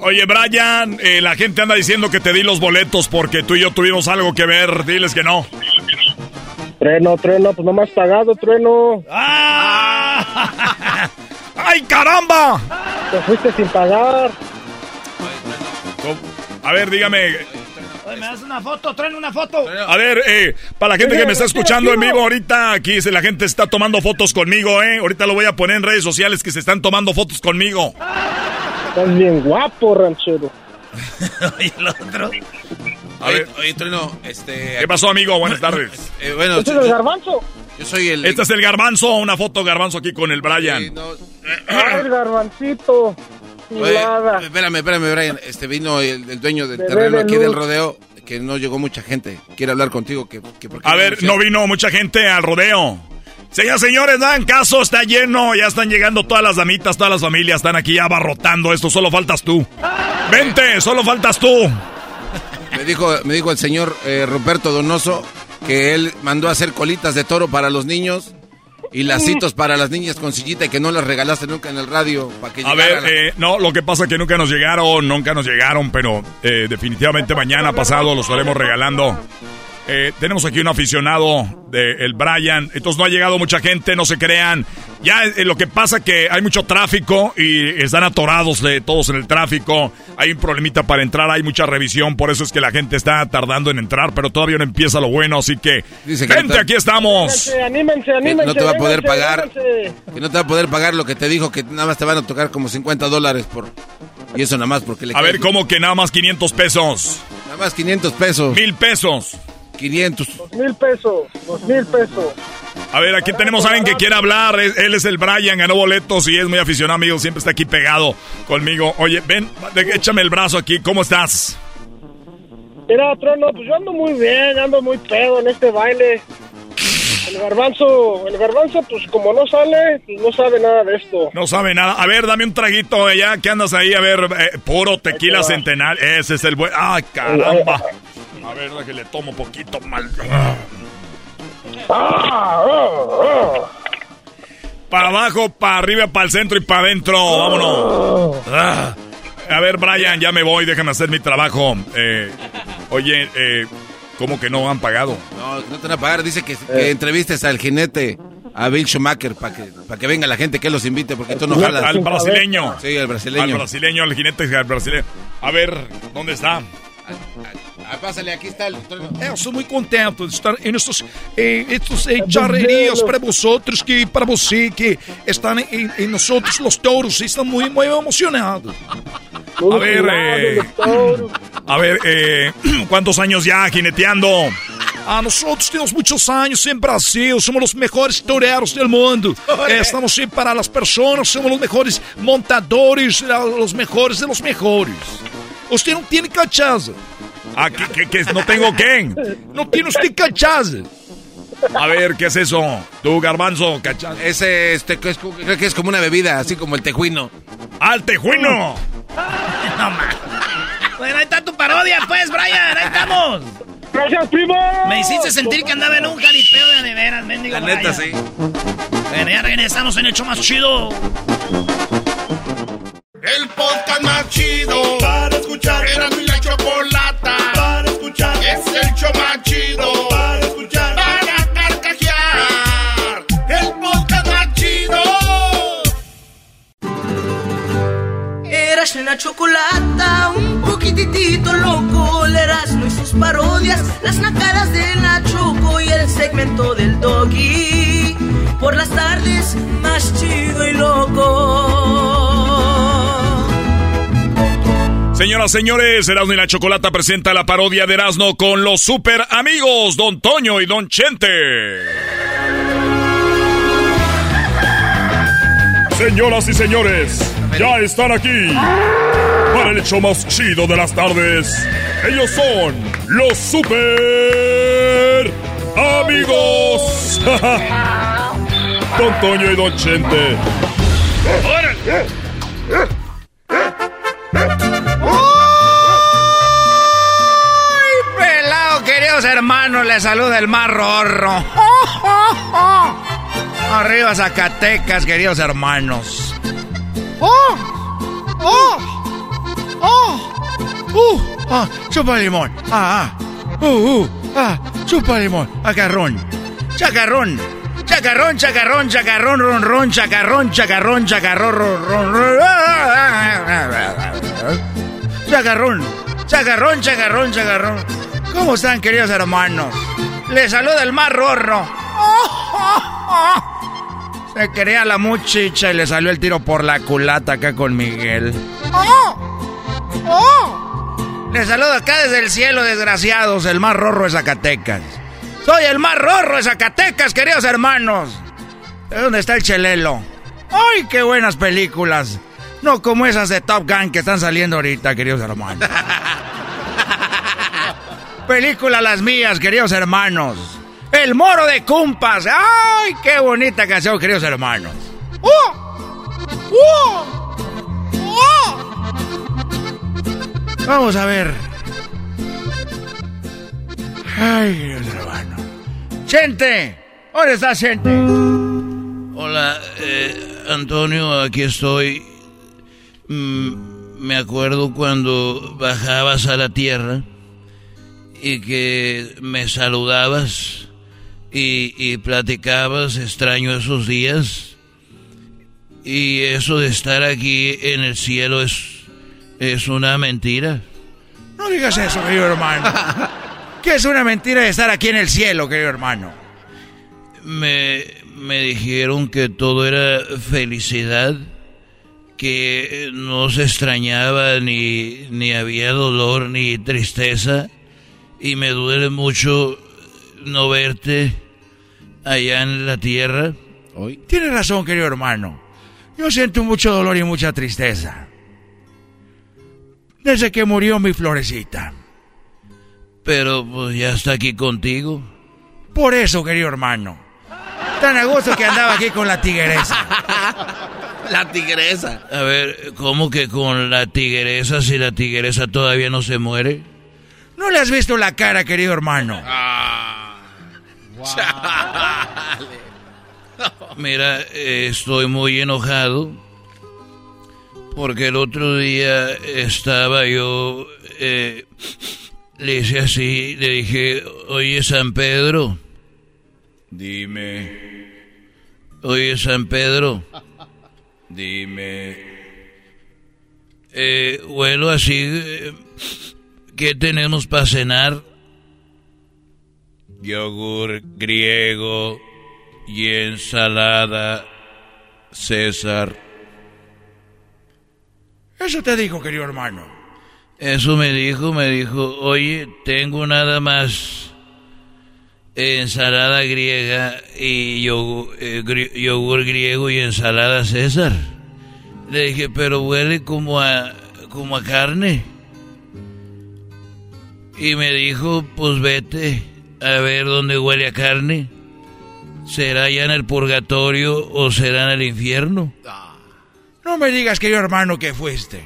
Oye, Brian, eh, la gente anda diciendo que te di los boletos porque tú y yo tuvimos algo que ver. Diles que no. Trueno, trueno, pues no me has pagado, trueno. ¡Ah! ¡Ay, caramba! Te fuiste sin pagar. A ver, dígame. Oye, ¿me das una foto? Trueno, una foto. A ver, eh, para la gente que me está escuchando en vivo ahorita, aquí la gente está tomando fotos conmigo, ¿eh? Ahorita lo voy a poner en redes sociales que se están tomando fotos conmigo. Estás bien guapo, ranchero. Oye, el otro. A ver, Oye, Trueno, este... ¿Qué pasó, amigo? Buenas tardes. eh, bueno, ¿Este es el garbanzo? yo soy el... Este es el garbanzo, una foto garbanzo aquí con el Brian. Ay, el garbancito. Oye, Chulada. espérame, espérame, Brian. Este vino el, el dueño del terreno de aquí luz. del rodeo, que no llegó mucha gente. Quiere hablar contigo. Que, que por qué A ver, no vino mucha gente al rodeo. Señoras, señores, dan caso, está lleno, ya están llegando todas las damitas, todas las familias están aquí abarrotando esto, solo faltas tú. Vente, solo faltas tú. Me dijo, me dijo el señor eh, Ruperto Donoso que él mandó a hacer colitas de toro para los niños y lacitos para las niñas con sillita y que no las regalaste nunca en el radio para que A ver, la- eh, no, lo que pasa es que nunca nos llegaron, nunca nos llegaron, pero eh, definitivamente mañana pasado los estaremos regalando. Eh, tenemos aquí un aficionado de el Brian, entonces no ha llegado mucha gente, no se crean. Ya eh, lo que pasa que hay mucho tráfico y están atorados de todos en el tráfico. Hay un problemita para entrar, hay mucha revisión, por eso es que la gente está tardando en entrar, pero todavía no empieza lo bueno, así que Dice que vente, no te- aquí estamos. Anímense, anímense, que anímense. no te va a poder pagar, que no te va a poder pagar lo que te dijo que nada más te van a tocar como 50 dólares por y eso nada más porque le A ver, ¿cómo que nada más 500 pesos? nada más 500 pesos, Mil pesos. 500. Dos mil pesos, dos mil pesos. A ver, aquí tenemos a alguien que quiere hablar. Él es el Brian, ganó boletos y es muy aficionado, amigo. Siempre está aquí pegado conmigo. Oye, ven, échame el brazo aquí. ¿Cómo estás? Mira, Trono, pues yo ando muy bien, ando muy pedo en este baile. El garbanzo, el garbanzo, pues como no sale, pues no sabe nada de esto. No sabe nada. A ver, dame un traguito ya que andas ahí. A ver, eh, puro tequila va. centenario. Ese es el buen. ¡Ay, caramba! A ver, déjale, tomo poquito mal. Para abajo, para arriba, para el centro y para adentro. Vámonos. Ah. A ver, Brian, ya me voy. Déjame hacer mi trabajo. Eh, oye, eh, ¿cómo que no han pagado? No, no te van a pagar. Dice que, que entrevistes al jinete, a Bill Schumacher, para que, para que venga la gente que los invite, porque tú no jalas. Al brasileño. Sí, al brasileño. Al brasileño, al jinete al brasileño. A ver, ¿dónde está? Ah, pásale, aquí está el... Eu sou muito contente de estar nestes, eh, estes eh, charrerías para vosotros, que para você que estão em, em nosotros los touros, estão muito, muito emocionados. A ver, eh, a ver, eh, ¿cuántos años ya jineteando? Ah, nosotros tenemos muchos años en Brasil, somos los mejores toreros del mundo. Eh, estamos ahí para las personas, somos los mejores montadores, los mejores de los mejores. Usted no tiene cachaza. Ah, ¿qué, qué, qué? ¿No tengo qué? No tiene usted cachaza. A ver, ¿qué es eso? Tú, garbanzo, cachas. Ese, este, que es, creo que es como una bebida, así como el tejuino. ¡Al tejuino! No más. Bueno, ahí está tu parodia, pues, Brian. Ahí estamos. Gracias, primo. Me hiciste sentir que andaba en un jaripeo de de veras, mendigo. La neta, Brian. sí. Bueno, ya regresamos en el show más chido. El podcast más chido show más chido para escuchar. Para carcajear. El podcast más chido. Eras una chocolata, un poquitito loco, Erasmo y sus parodias, las nacadas de la Choco y el segmento del Doggy. Por las tardes, más chido y loco. Señoras, señores, Erasmo y la Chocolata presenta la parodia de Erasmo con los super amigos Don Toño y Don Chente. Señoras y señores, ya están aquí para el hecho más chido de las tardes. Ellos son los super amigos. Don Toño y Don Chente. ¡Ay, hermanos! Les saluda el mar. Arriba Zacatecas, queridos hermanos. ¡Oh! ¡Oh! ¡Oh! ¡Uh! ¡Ah! ¡Chupa limón! ¡Ah! ah. ¡Uh! ¡Uh! ¡Ah! ¡Chupa limón! ¡Agarrón! Chacarrón. Chacarrón, chacarrón, chacarrón, ron, ron, chacarrón, chacarrón, chacarrón, ron, ron, ron. Chacarrón, chacarrón, chacarrón, chacarrón. ¿Cómo están, queridos hermanos? Les saluda el más rorro. Se quería la muchicha y le salió el tiro por la culata acá con Miguel. Les saludo acá desde el cielo, desgraciados, el más rorro de Zacatecas. Soy el más rorro de Zacatecas, queridos hermanos. ¿De dónde está el chelelo? ¡Ay, qué buenas películas! No como esas de Top Gun que están saliendo ahorita, queridos hermanos. Película las mías, queridos hermanos. El moro de Cumpas. ¡Ay, qué bonita canción, queridos hermanos! Vamos a ver. Ay, queridos hermanos. ¡Chente! ¿Dónde está Chente? Hola, eh, Antonio, aquí estoy. Mm, me acuerdo cuando bajabas a la tierra y que me saludabas y, y platicabas, extraño esos días. Y eso de estar aquí en el cielo es, es una mentira. No digas eso, querido hermano. Que es una mentira de estar aquí en el cielo, querido hermano. Me, me dijeron que todo era felicidad, que no se extrañaba ni, ni había dolor ni tristeza, y me duele mucho no verte allá en la tierra? Tienes razón, querido hermano. Yo siento mucho dolor y mucha tristeza. Desde que murió mi florecita. Pero pues ya está aquí contigo. Por eso, querido hermano. Tan a gusto que andaba aquí con la tigresa. La tigresa. A ver, ¿cómo que con la tigresa si la tigresa todavía no se muere? ¿No le has visto la cara, querido hermano? Mira, eh, estoy muy enojado porque el otro día estaba yo, eh, le hice así, le dije, oye San Pedro, Dime, oye San Pedro, dime. eh, huelo así, eh, ¿qué tenemos para cenar? Yogur griego y ensalada César. Eso te dijo, querido hermano. Eso me dijo, me dijo, oye, tengo nada más ensalada griega y yogur, eh, gri- yogur griego y ensalada César. Le dije, pero huele como a, como a carne. Y me dijo, pues vete a ver dónde huele a carne. ¿Será ya en el purgatorio o será en el infierno? No me digas, querido hermano, que fuiste.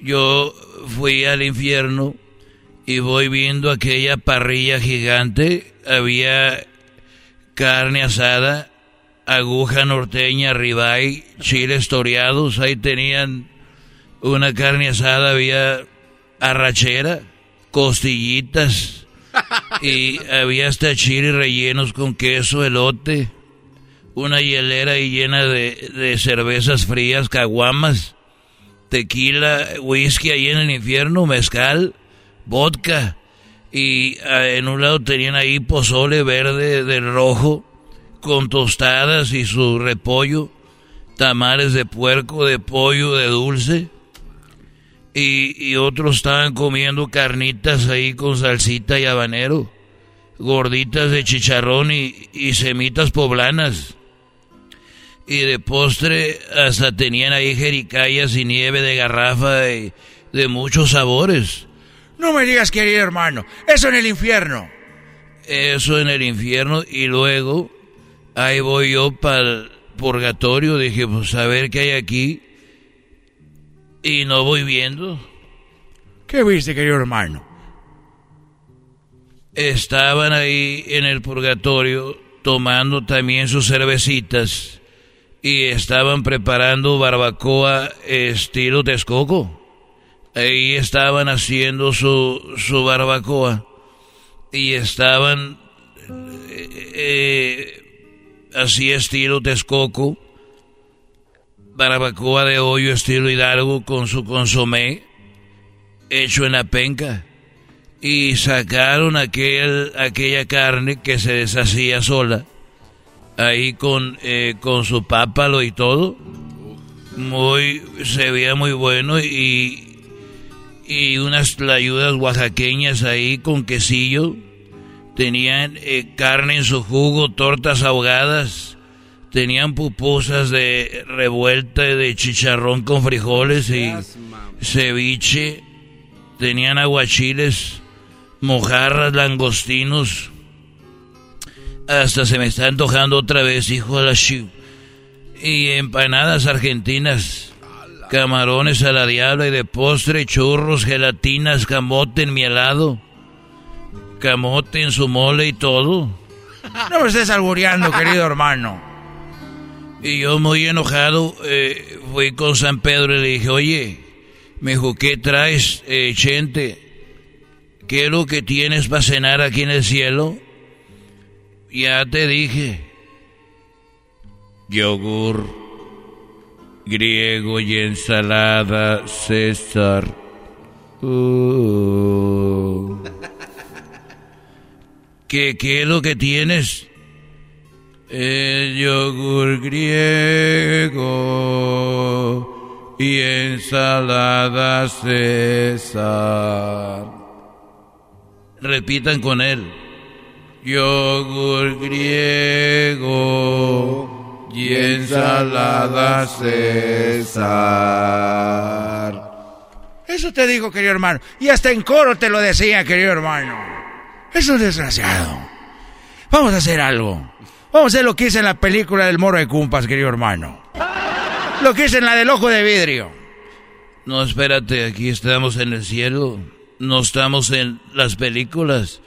Yo fui al infierno y voy viendo aquella parrilla gigante. Había carne asada, aguja norteña, ribeye, chiles toreados. Ahí tenían una carne asada, había arrachera, costillitas y había hasta chiles rellenos con queso, elote, una hielera ahí llena de, de cervezas frías, caguamas tequila, whisky ahí en el infierno, mezcal, vodka. Y ah, en un lado tenían ahí pozole verde del rojo, con tostadas y su repollo, tamales de puerco, de pollo, de dulce. Y, y otros estaban comiendo carnitas ahí con salsita y habanero, gorditas de chicharrón y, y semitas poblanas. Y de postre hasta tenían ahí jericayas y nieve de garrafa y de muchos sabores. No me digas, querido hermano. Eso en el infierno. Eso en el infierno y luego ahí voy yo para el purgatorio. Dije, pues a ver qué hay aquí. Y no voy viendo. ¿Qué viste, querido hermano? Estaban ahí en el purgatorio tomando también sus cervecitas y estaban preparando barbacoa estilo Texcoco. Ahí estaban haciendo su, su barbacoa y estaban eh, eh, así estilo Texcoco, barbacoa de hoyo estilo Hidalgo con su consomé hecho en la penca y sacaron aquel, aquella carne que se deshacía sola ahí con, eh, con su pápalo y todo. Muy, se veía muy bueno y, y unas tlayudas oaxaqueñas ahí con quesillo. Tenían eh, carne en su jugo, tortas ahogadas. Tenían pupusas de revuelta de chicharrón con frijoles y ceviche. Tenían aguachiles, mojarras, langostinos. Hasta se me está antojando otra vez, hijo de la chi. Y empanadas argentinas, camarones a la diabla y de postre, churros, gelatinas, camote en mi helado, camote en su mole y todo. No me estés albureando, querido hermano. Y yo muy enojado eh, fui con San Pedro y le dije, oye, me dijo, ¿qué traes, eh, Chente? ¿Qué es lo que tienes para cenar aquí en el cielo? Ya te dije. Yogur griego y ensalada César. Uh. ¿Qué, ¿Qué es lo que tienes? El yogur griego y ensalada César. Repitan con él. yogur griego y ensalada César. Eso te digo, querido hermano. Y hasta en coro te lo decía, querido hermano. Es un desgraciado. Vamos a hacer algo. Vamos a hacer lo que hice en la película del Moro de Cumpas, querido hermano. Lo que hice en la del Ojo de Vidrio. No, espérate, aquí estamos en el cielo. No estamos en las películas.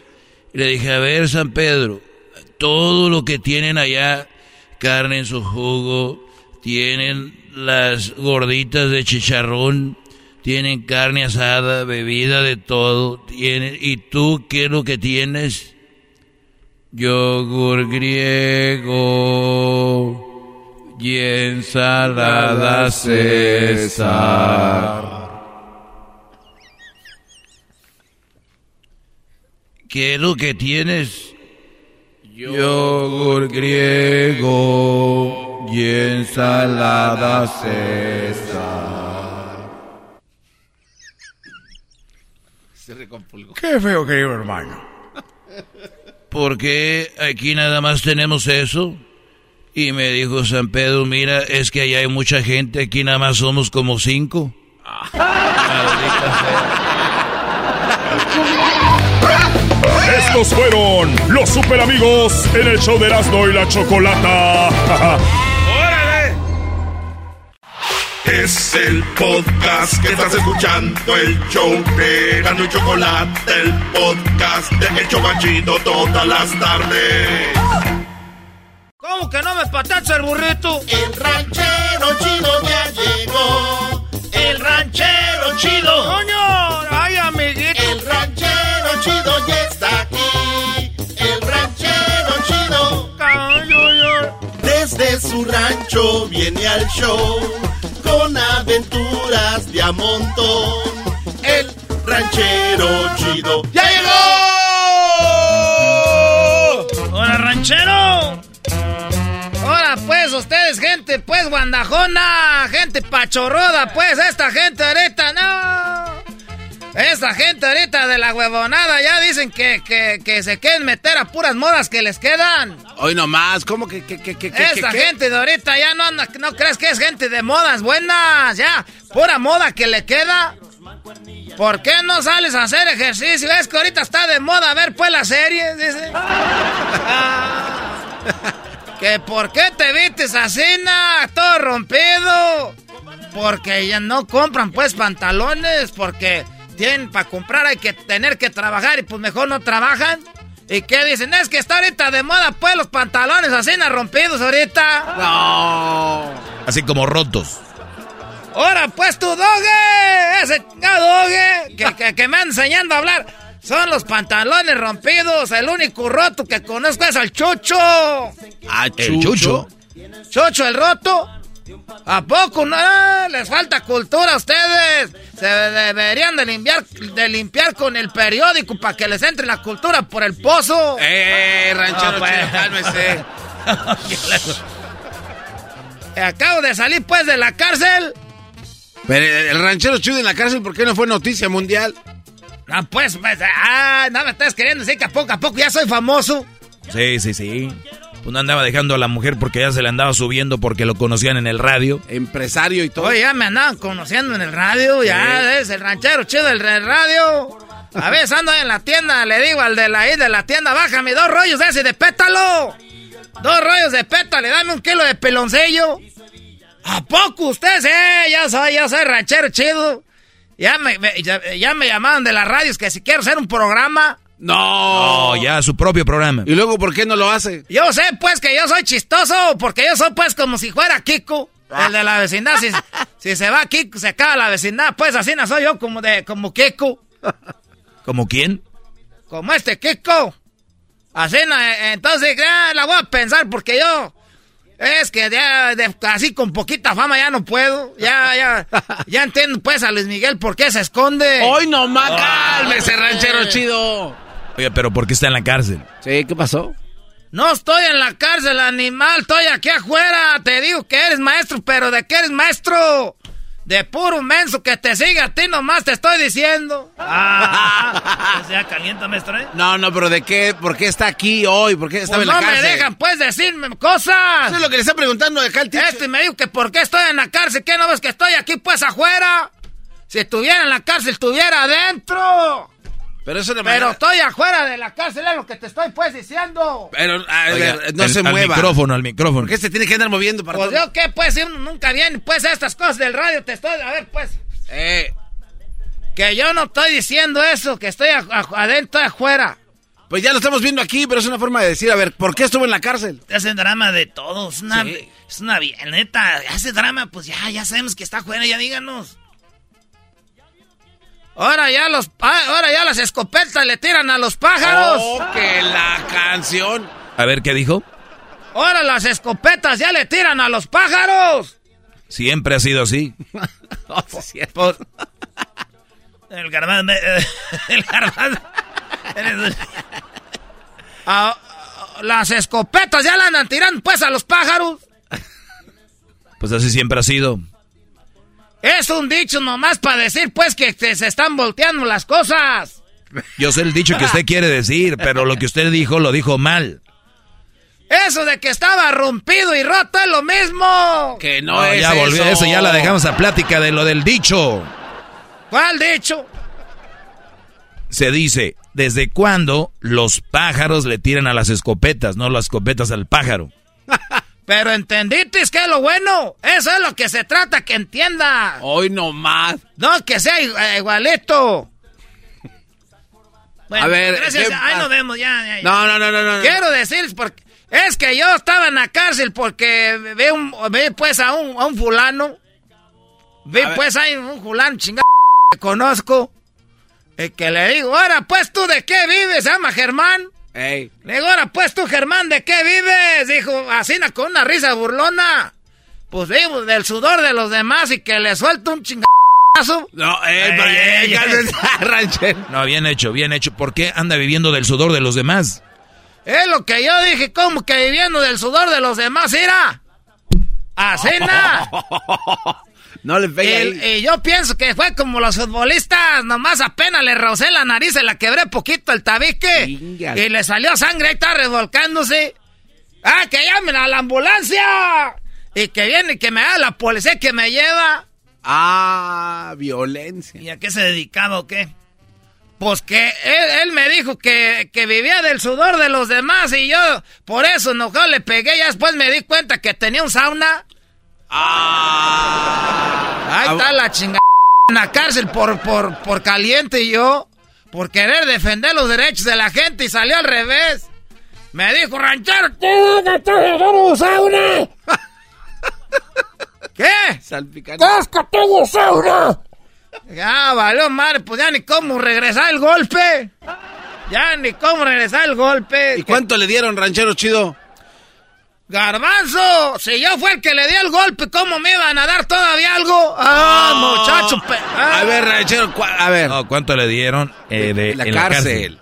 Le dije, a ver, San Pedro, todo lo que tienen allá, carne en su jugo, tienen las gorditas de chicharrón, tienen carne asada, bebida de todo, tienen, ¿y tú qué es lo que tienes? Yogur griego y ensalada César. ¿Qué es lo que tienes? Yogur griego y ensalada César. Se recompulgó. Qué feo, querido hermano. ¿Por qué aquí nada más tenemos eso? Y me dijo San Pedro, mira, es que allá hay mucha gente, aquí nada más somos como cinco. Estos fueron los super amigos en el show de Erasmo y la Chocolata. Es el podcast que estás escuchando, el show de Erasmo y Chocolata, el podcast de El Chobachito todas las tardes. ¿Cómo que no me patacha el burrito? El ranchero chido ya llegó. El ranchero chido. ¡Coño! ¡Ay, amiguito! El ranchero chido ya Desde su rancho viene al show con aventuras de a montón. El ranchero chido ya llegó. ¡Hola, ranchero! Ahora pues, ustedes, gente, pues, guandajona, gente pachorroda, pues, esta gente ahorita, no. Esta gente ahorita de la huevonada ya dicen que, que, que se quieren meter a puras modas que les quedan. Hoy nomás, ¿cómo que, que, que, que, que- gente de ahorita ya no anda, no crees que es gente de modas buenas, ya, pura moda que le queda. ¿Por qué no sales a hacer ejercicio? Es que ahorita está de moda ver pues las series, dice. que por qué te vistes así, na, todo rompido. Porque ya no compran pues pantalones, porque tienen para comprar hay que tener que trabajar y pues mejor no trabajan. ¿Y qué dicen? Es que está ahorita de moda pues los pantalones así na, rompidos ahorita. No. Así como rotos. Ahora pues tu doge, ese chingado doge que, que, que me anda enseñando a hablar. Son los pantalones rompidos, el único roto que conozco es al Chucho. El chucho. Chocho el roto. ¿A poco no? Ah, Les falta cultura a ustedes. Se deberían de limpiar, de limpiar con el periódico para que les entre la cultura por el pozo. ¡Eh, ranchero Ah, pues. cálmese! Acabo de salir pues de la cárcel. Pero el ranchero chido en la cárcel, ¿por qué no fue noticia mundial? Ah, pues, pues, ah, no me estás queriendo decir que a poco a poco ya soy famoso. Sí, sí, sí. Pues no andaba dejando a la mujer porque ya se la andaba subiendo porque lo conocían en el radio. Empresario y todo. Oye, ya me andaban conociendo en el radio, ya es el ranchero chido del radio. A veces ando en la tienda, le digo al de la ahí de la tienda, bájame dos rollos de ese de pétalo. Dos rollos de pétalo, dame un kilo de peloncillo. ¿A poco ustedes? Eh, ya soy, ya soy ranchero chido. Ya me, me- ya, ya me llamaban de las radios que si quiero hacer un programa. No. No, ya su propio programa. ¿Y luego por qué no lo hace? Yo sé, pues, que yo soy chistoso, porque yo soy, pues, como si fuera Kiko, el de la vecindad. Si, si se va Kiko, se acaba la vecindad. Pues, así no soy yo, como de, como Kiko. ¿Como quién? Como este Kiko. Así no, eh, entonces, ya la voy a pensar, porque yo... Es que ya, de- así con poquita fama ya no puedo. Ya, ya, ya entiendo, pues, a Luis Miguel por qué se esconde. ¡Hoy nomás! ¡Cálmese, ranchero chido! Oye, pero ¿por qué está en la cárcel? Sí, ¿qué pasó? No estoy en la cárcel, animal. Estoy aquí afuera. Te digo que eres maestro, pero ¿de qué eres maestro? De puro menso que te siga a ti nomás te estoy diciendo. Ah, sea calienta, maestro, ¿eh? No, no, pero ¿de qué? ¿Por qué está aquí hoy? ¿Por qué estaba Pues en la no cárcel? me dejan pues decirme cosas. Eso es lo que le está preguntando acá el teacher. Este me dijo que por qué estoy en la cárcel, ¿qué no ves que estoy aquí pues afuera? Si estuviera en la cárcel, estuviera adentro. Pero eso de Pero manera- estoy afuera de la cárcel, es lo que te estoy pues diciendo. Pero, a Oiga, ver, no al- se al mueva. micrófono, al micrófono. ¿Por qué se tiene que andar moviendo para Pues todo? yo qué, pues, si uno nunca viene, pues, a estas cosas del radio, te estoy, a ver, pues. Eh, Que yo no estoy diciendo eso, que estoy a- a- adentro y afuera. pues ya lo estamos viendo aquí, pero es una forma de decir, a ver, ¿por qué estuvo en la cárcel? Te hacen drama de todo. Es una, Sí. es una neta. Hace drama, pues ya, ya sabemos que está afuera, ya díganos. Ahora ya los, ah, ahora ya las escopetas le tiran a los pájaros. Oh, que la canción. A ver, ¿qué dijo? Ahora las escopetas ya le tiran a los pájaros. Siempre ha sido así. Pues, El garbanzo. eh, El garbanzo. Ah, las escopetas ya le andan tirando pues a los pájaros. Pues así siempre ha sido. Es un dicho nomás para decir pues que te- se están volteando las cosas. Yo sé el dicho que usted quiere decir, pero lo que usted dijo lo dijo mal. Eso de que estaba rompido y roto es lo mismo. Que no, es ya volvió eso. eso, ya la dejamos a plática de lo del dicho. ¿Cuál dicho? Se dice, ¿desde cuándo los pájaros le tiran a las escopetas, no las escopetas al pájaro? Pero entendiste que es lo bueno. Eso es lo que se trata, que entienda. Hoy no más. No, que sea igu- igualito. Bueno, A ver, Gracias, ¿qué- ahí ah. nos vemos, ya, ya, ya. No, no, no, no, no. Quiero decir, porque es que yo estaba en la cárcel porque vi, un, vi pues a un, a un fulano. Vi A pues ahí un fulano chingado que conozco. Y que le digo, ahora pues tú de qué vives, llama Germán. Ey. Le digo, ahora pues tú Germán, ¿de qué vives? Dijo, así con una risa burlona. Pues vivo del sudor de los demás y que le suelto un chingazo. No, eh, Ey, ey. No, bien hecho, bien hecho. ¿Por qué anda viviendo del sudor de los demás? Es lo que yo dije, como que viviendo del sudor de los demás, era. Así na. No le pegue El- ahí. y yo pienso que fue como los futbolistas, nomás apenas le rocé la nariz, se la quebré poquito el tabique. Y le salió sangre, ahí está revolcándose. ¡Ah, que llamen a la ambulancia! Y que viene y que me da la policía que me lleva. Ah, violencia. ¿Y a qué se dedicaba o qué? Pues que él, él me dijo que, que vivía del sudor de los demás y yo por eso enojado le pegué. Ya después me di cuenta que tenía un sauna. Ah. Ahí está la chingada en la cárcel por, por, por caliente y yo, por querer defender los derechos de la gente y salió al revés. Me dijo, ranchero, ¿tú no estás en un sauna? ¿Qué? Salpicante. Ya, valió madre, pues ya ni cómo regresar el golpe. Ya ni cómo regresar el golpe. ¿Y cuánto le dieron, ranchero chido? Garbanzo, si yo fue el que le dio el golpe, ¿cómo me iban a dar todavía algo? Ah, muchacho. pe- ah. A ver, ranchero, a ver. No, ¿cuánto le dieron eh, de, la en cárcel.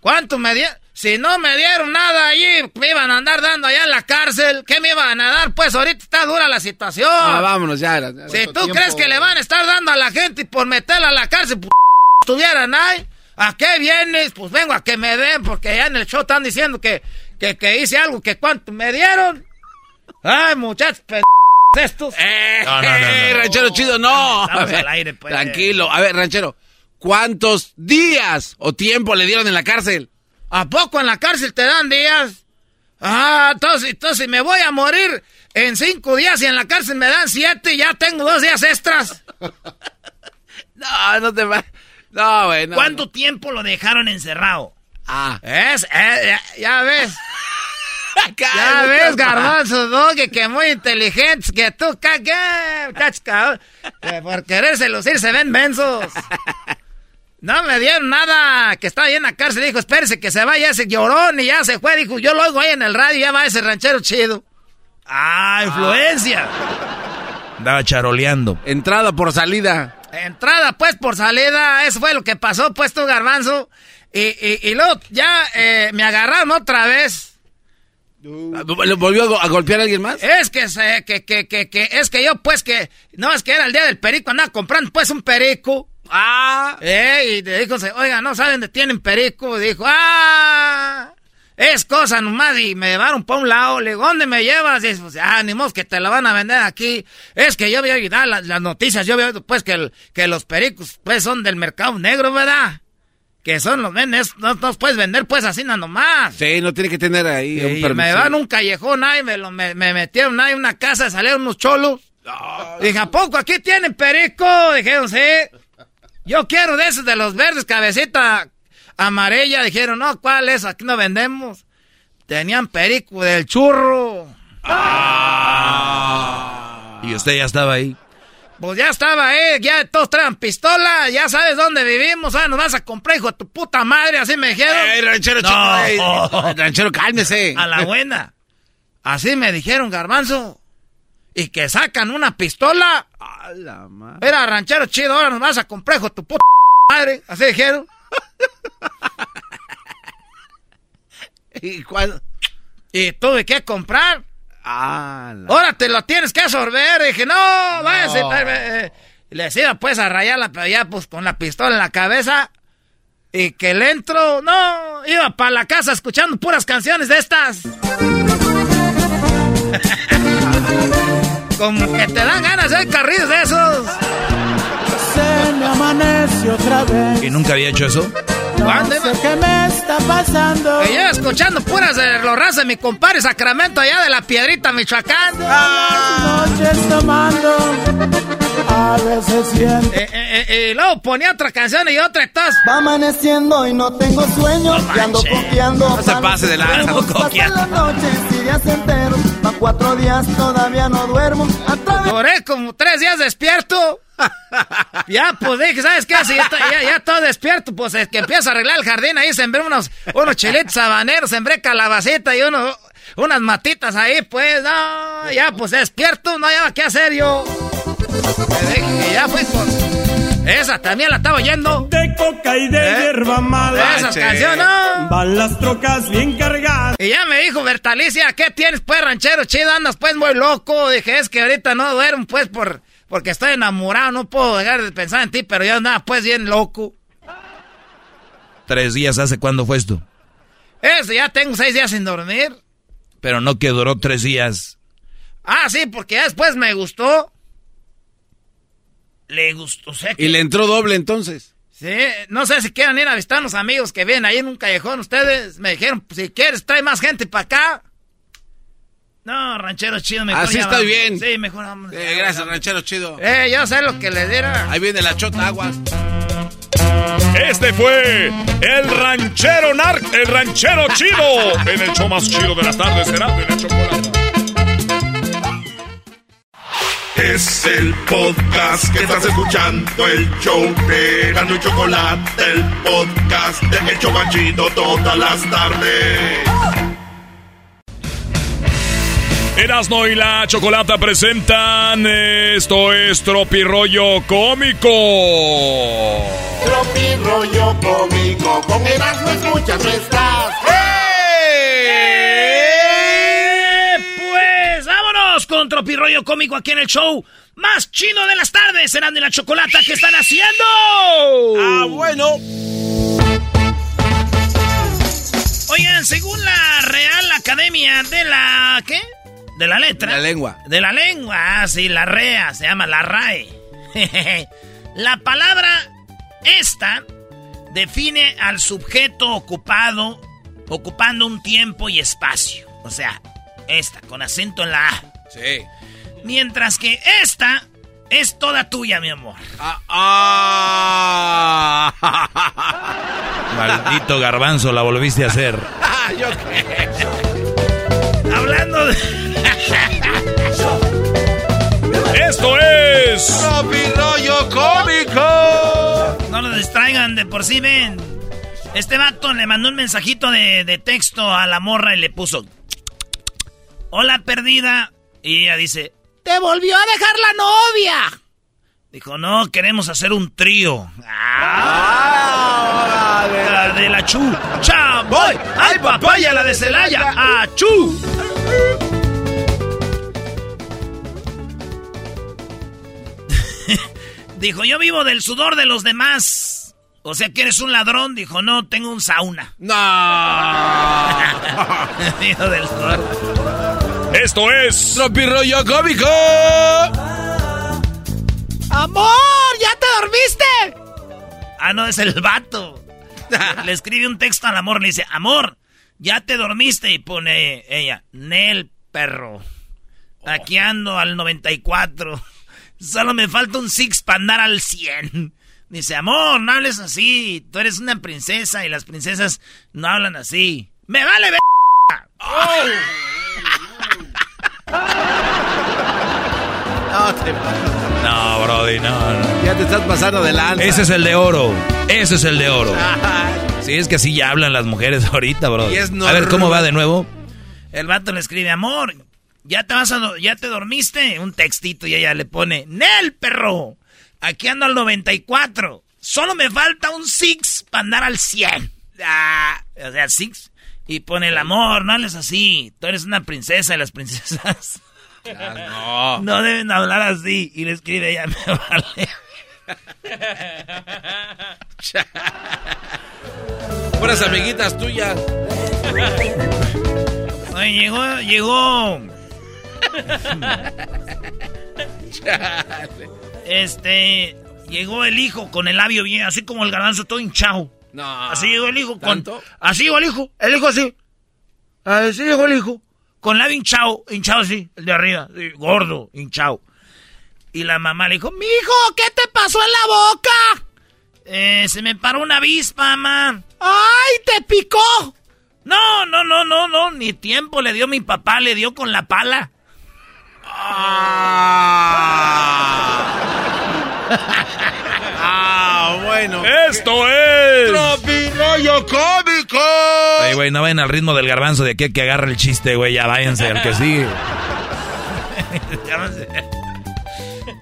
¿Cuánto me dieron? Si no me dieron nada allí, me iban a andar dando allá en la cárcel. ¿Qué me iban a dar? Pues ahorita está dura la situación. Ah, vámonos ya. ya. si tú crees que le van a estar dando a la gente y por meterla a la cárcel, p estuvieran ahí, ¿a qué vienes? Pues vengo a que me den, porque ya en el show están diciendo que, que, que hice algo, que cuánto me dieron. Ay, muchachos, p estos. Eh, No, no, no, no. eh, ranchero chido, no. Estamos A ver, al aire, pues. Tranquilo. A ver, ranchero, ¿cuántos días o tiempo le dieron en la cárcel? ¿A poco en la cárcel te dan días? Ah, entonces, entonces me voy a morir en cinco días y en la cárcel me dan siete y ya tengo dos días extras. No, no te va. No, güey. no, ¿Cuánto tiempo lo dejaron encerrado? Ah. Es, eh, ya, ya ves. Ya ves, papá. garbanzo, Doggy, que muy inteligentes, que tú, cabrón, que por quererse lucir se ven mensos. No me dieron nada, que estaba ahí en la cárcel, dijo, espérese que se vaya ese llorón y ya se fue, dijo, yo lo oigo ahí en el radio, ya va ese ranchero chido. Ah, influencia. Andaba charoleando. Entrada por salida. Entrada, pues, por salida, eso fue lo que pasó, pues, tú, garbanzo. Y, y, y luego ya eh, me agarraron otra vez. ¿Le volvió a, go- a golpear a alguien más? Es que, se, que, que, que, que, es que yo, pues, que, no, es que era el día del perico, andaba comprando, pues, un perico. Ah. Eh, y le dijo, oiga, ¿no saben dónde tienen perico? Dijo, ah, es cosa nomás, y me llevaron para un lado, le digo, ¿dónde me llevas? Y pues, ah, ni modo que te la van a vender aquí. Es que yo había oído las, las noticias, yo había oído, pues, que, el- que los pericos, pues, son del mercado negro, ¿verdad? Que son los vendes, no los puedes vender, pues, así nada nomás. Sí, no tiene que tener ahí un Y permiso. me van a un callejón ahí, me, lo, me, me metieron ahí en una casa, salieron unos cholos. Dije, ¿a poco aquí tienen perico? Dijeron, sí. Yo quiero de esos de los verdes, cabecita amarilla. Dijeron, no, ¿cuál es? Aquí no vendemos. Tenían perico del churro. Y usted ya estaba ahí. Pues ya estaba ahí, ya todos traen pistola, ya sabes dónde vivimos, ahora nos vas a comprar, hijo de tu puta madre, así me dijeron. Ey, ranchero, No. chico, ey, ranchero, cálmese. A la buena. Así me dijeron, garbanzo. Y que sacan una pistola. A la madre. Era ranchero chido, ahora nos vas a comprar, hijo de tu puta madre. Así dijeron. ¿Y cuál? Y tuve que comprar. Ah, la- Ahora te lo tienes que absorber. Y dije, no, váyase. No. eh, eh, eh. Les iba pues a rayarla, pero ya pues con la pistola en la cabeza. Y que le entro, no, iba para la casa escuchando puras canciones de estas. Como que te dan ganas de carriles de esos. Se me amanece otra vez. ¿Y nunca había hecho eso? ¿Cuándo No sé qué me está pasando. Que yo escuchando puras de los ras de mi compadre Sacramento allá de la Piedrita, Michoacán. Noches tomando. A veces siento. Eh, eh, eh, y luego ponía otra canción y otra todas. Va amaneciendo y no tengo sueño. y ando coqueando. No se pase de lanza. Pasan noches y días enteros. Pa' cuatro días todavía no duermo. Duré como tres días despierto. Ya, pues dije, ¿sabes qué? Si ya, ya, ya todo despierto, pues es que empiezo a arreglar el jardín. Ahí sembré unos, unos chilitos habaneros, sembré calabacita y unos, unas matitas ahí, pues, no, ya, pues despierto, no había qué hacer yo. Y ya fui con. Esa también la estaba oyendo. De coca y de ¿Eh? hierba mala. Esas canciones, no. Van las trocas bien cargadas. Y ya me dijo Bertalicia, ¿qué tienes pues ranchero chido? Andas pues muy loco. Dije, es que ahorita no duermo pues por, porque estoy enamorado, no puedo dejar de pensar en ti, pero yo andaba pues bien loco. Tres días hace cuándo fue esto. Eso, ya tengo seis días sin dormir. Pero no que duró tres días. Ah, sí, porque ya después me gustó. Le gustó, o sea que- Y le entró doble entonces. Sí, no sé si quieran ir a visitar a unos amigos que vienen ahí en un callejón. Ustedes me dijeron, si quieres, trae más gente para acá. No, ranchero chido, mejor Así estoy vamos. bien. Sí, mejor vamos. Eh, gracias, ranchero chido. Eh, yo sé lo que le diera. Ahí viene la chota aguas. Este fue el ranchero nar, el ranchero chido, en el show más chido de las tardes, será de la chocolate. Es el podcast que estás escuchando, el show de Gano y Chocolate, el podcast de El Chobachito todas las tardes. Erasno y la Chocolata presentan Esto es Tropirollo Cómico. Tropi rollo cómico, con Erasmo escuchas no estás. Pues vámonos con Tropirollo Cómico aquí en el show más chino de las tardes. Serán de la chocolata que están haciendo. Ah, bueno. Oigan, según la Real Academia de la. ¿Qué? De la letra. La lengua. De la lengua, ah, sí, la REA, se llama la RAE. la palabra esta define al sujeto ocupado, ocupando un tiempo y espacio. O sea, esta, con acento en la A. Sí. Mientras que esta es toda tuya, mi amor. Ah. Maldito garbanzo, la volviste a hacer. Ah, yo qué. Hablando de. Esto es rollo cómico. No lo distraigan, de por sí ven. Este vato le mandó un mensajito de, de texto a la morra y le puso... Hola, perdida. Y ella dice... ¡Te volvió a dejar la novia! Dijo, no, queremos hacer un trío. Ah, La de la chu. Chamboy. Ay, papaya, la de Celaya. Achú. Dijo, yo vivo del sudor de los demás. O sea que eres un ladrón. Dijo, no, tengo un sauna. No. vivo del sudor. Esto es. Tropirollo cómico. ¡Amor! ¿Ya te dormiste? Ah, no, es el vato. Le escribe un texto al amor, le dice, amor, ya te dormiste. Y pone ella, Nel, perro. Aquí ando al 94. Solo me falta un six para andar al 100. Dice, amor, no hables así. Tú eres una princesa y las princesas no hablan así. ¡Me vale ver! No, te... No, Brody, no, no. Ya te estás pasando de lanza. Ese es el de oro. Ese es el de oro. Sí, es que así ya hablan las mujeres ahorita, bro. Y es A ver, ¿cómo va de nuevo? El vato le escribe, amor, ya te vas a, ya te dormiste. Un textito y ella le pone, Nel, perro. Aquí ando al 94. Solo me falta un six para andar al 100. Ah, o sea, six. Y pone el amor, no hables así. Tú eres una princesa y las princesas No. no deben hablar así. Y le escribe ella, me vale. Puras amiguitas tuyas. Oye, llegó, llegó. Este, llegó el hijo con el labio bien, así como el garbanzo todo hinchado. No. Así llegó el hijo con. ¿Tanto? Así llegó el hijo, el hijo así. Así llegó el hijo. Con labio hinchado, hinchado así, el de arriba, sí, gordo, hinchado. Y la mamá le dijo, mijo, ¿qué te pasó en la boca? Eh, se me paró una avispa, mamá. ¡Ay, te picó! No, no, no, no, no, ni tiempo le dio mi papá, le dio con la pala. Ah, bueno. Esto es. Tropirollo cómico. Ay, güey, no vayan al ritmo del garbanzo de aquí que agarre el chiste, güey. Ya váyanse al que sigue.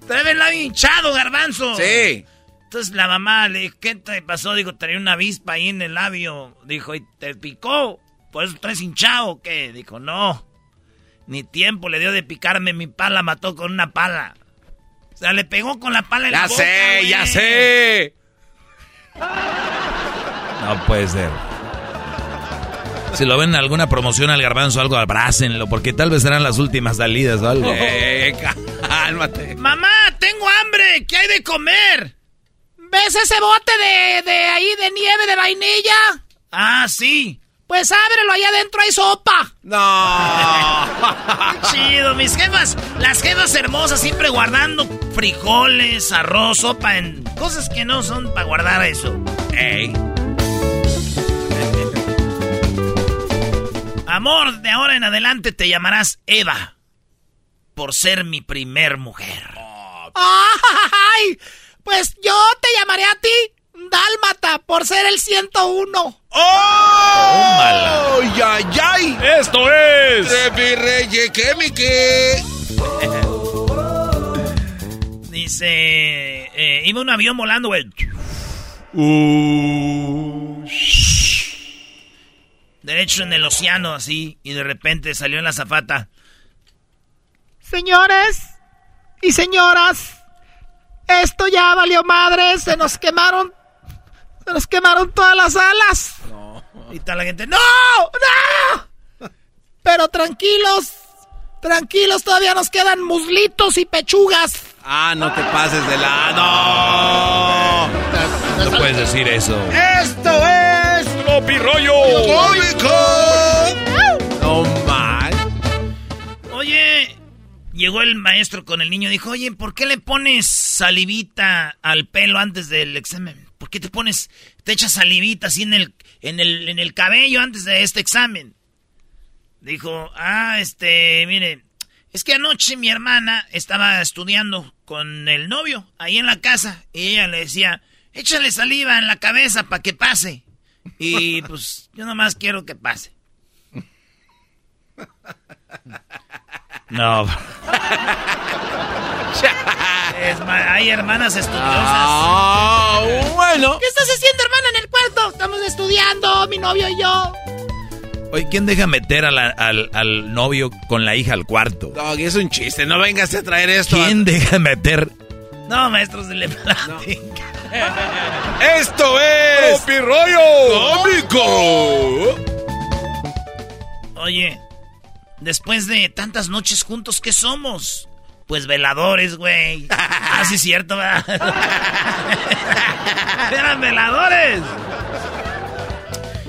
Trae el labio hinchado, garbanzo. Sí. Entonces la mamá le dijo, ¿qué te pasó? Dijo, traía una avispa ahí en el labio. Dijo, ¿y te picó? ¿Por eso traes hinchado o qué? Dijo, no. Ni tiempo le dio de picarme, mi pala mató con una pala. O sea, le pegó con la pala en Ya la boca, sé, güey. ya sé. No puede ser. Si lo ven en alguna promoción al garbanzo o algo, abrácenlo, porque tal vez serán las últimas salidas o algo. Eh, cálmate. Mamá, tengo hambre. ¿Qué hay de comer? ¿Ves ese bote de, de ahí de nieve de vainilla? Ah, sí. Pues ábrelo, allá adentro hay sopa. No. Qué chido, mis jefas. Las jefas hermosas siempre guardando frijoles, arroz, sopa en cosas que no son para guardar eso. Ey. Amor, de ahora en adelante te llamarás Eva. Por ser mi primer mujer. ¡Ay! Pues yo te llamaré a ti Dálmata por ser el 101. ¡Oh! ¡Ay, ay! Esto es. Tropirollo cómico. Dice, eh, iba un avión volando, güey. Derecho en el océano, así, y de repente salió en la zafata. Señores y señoras, esto ya valió madre, se nos quemaron, nos quemaron todas las alas. Y está la gente, ¡no! ¡No! Pero tranquilos, tranquilos, todavía nos quedan muslitos y pechugas. Ah, no te pases de lado. No puedes decir eso. Esto es Tropirollo. cómico. No mal. Oye, llegó el maestro con el niño y dijo, oye, ¿por qué le pones salivita al pelo antes del examen? ¿Por qué te pones, te echas salivita así en el, en el, en el cabello antes de este examen? Dijo, ah, este, mire, es que anoche mi hermana estaba estudiando con el novio ahí en la casa y ella le decía, échale saliva en la cabeza para que pase. Y pues yo nomás quiero que pase. No. Es hay hermanas estudiosas. Ah, bueno. ¿Qué estás haciendo, hermana, en el cuarto? Estamos estudiando, mi novio y yo. Oye, ¿quién deja meter a la- al, al novio con la hija al cuarto? Doggy, es un chiste, no vengas a traer esto. ¿Quién deja meter? No, maestro, se le platica. ¡Esto es... ¡Tropi rollo cómico! Oye, después de tantas noches juntos, ¿qué somos? Pues veladores, güey. Ah, sí, es cierto, ¿verdad? Eran veladores.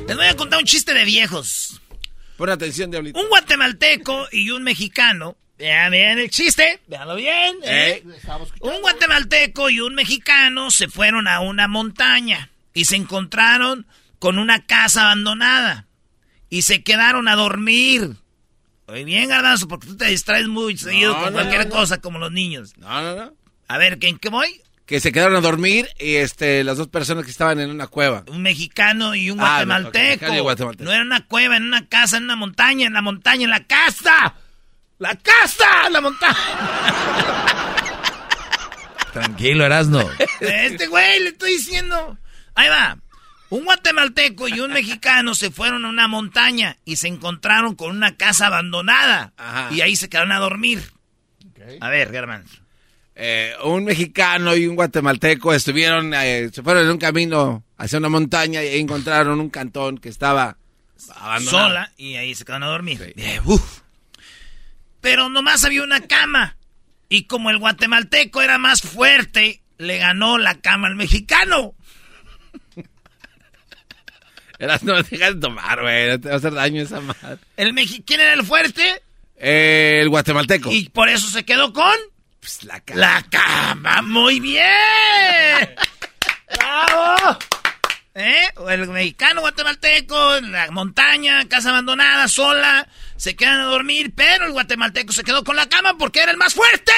Les voy a contar un chiste de viejos. Pon atención, Diablito. Un guatemalteco y un mexicano. Vean bien el chiste. Véanlo bien. ¿eh? Un guatemalteco y un mexicano se fueron a una montaña y se encontraron con una casa abandonada y se quedaron a dormir. Oye, bien, Garbanzo, porque tú te distraes muy seguido No, con no, cualquier no, no. cosa como los niños. No, no, no. A ver, ¿en qué voy? Que se quedaron a dormir y este, las dos personas que estaban en una cueva. Un mexicano y un Ah, guatemalteco. ok, mexicano y guatemalteco. No era una cueva, en una casa, en una montaña, en la montaña, en la casa. ¡La casa! ¡La montaña! Tranquilo, Erasno. Este güey, le estoy diciendo. Ahí va. Un guatemalteco y un mexicano se fueron a una montaña y se encontraron con una casa abandonada. Ajá. Y ahí se quedaron a dormir. A ver, Germán. Eh, un mexicano y un guatemalteco estuvieron, eh, se fueron en un camino hacia una montaña y ahí encontraron un cantón que estaba abandonado. Sola y ahí se quedaron a dormir. Bien, uf. Pero nomás había una cama. Y como el guatemalteco era más fuerte, le ganó la cama al mexicano. Eras, no dejas de tomar, güey, no te va a hacer daño esa madre. El mexi ¿Quién era el fuerte? Eh, el guatemalteco. Y por eso se quedó con... Pues la cama. La cama, muy bien. ¡Bravo! ¿Eh? El mexicano guatemalteco, en la montaña, casa abandonada, sola, se quedan a dormir, pero el guatemalteco se quedó con la cama porque era el más fuerte.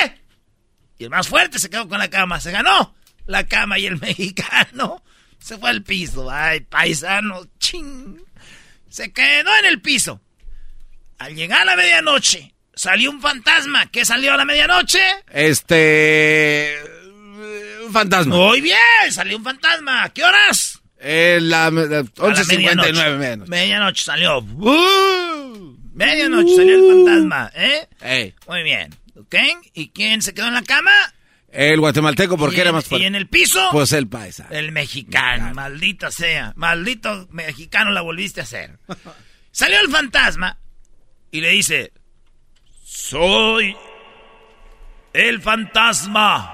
Y el más fuerte se quedó con la cama, se ganó la cama y el mexicano se fue al piso. Ay, paisano, ching. Se quedó en el piso. Al llegar a la medianoche, salió un fantasma. ¿Qué salió a la medianoche? Este. Un fantasma. Muy bien, salió un fantasma. ¿A qué horas? Eh, la, la A la 11.59 menos. Medianoche salió. ¡Uh! Medianoche salió el fantasma, ¿eh? Muy bien. ¿Ok? ¿Y quién se quedó en la cama? El guatemalteco porque ¿Y era en- más fuerte. ¿Y en el piso? Pues el paisa. El mexicano, maldita sea. Maldito mexicano la volviste a hacer. Salió el fantasma y le dice, soy el fantasma.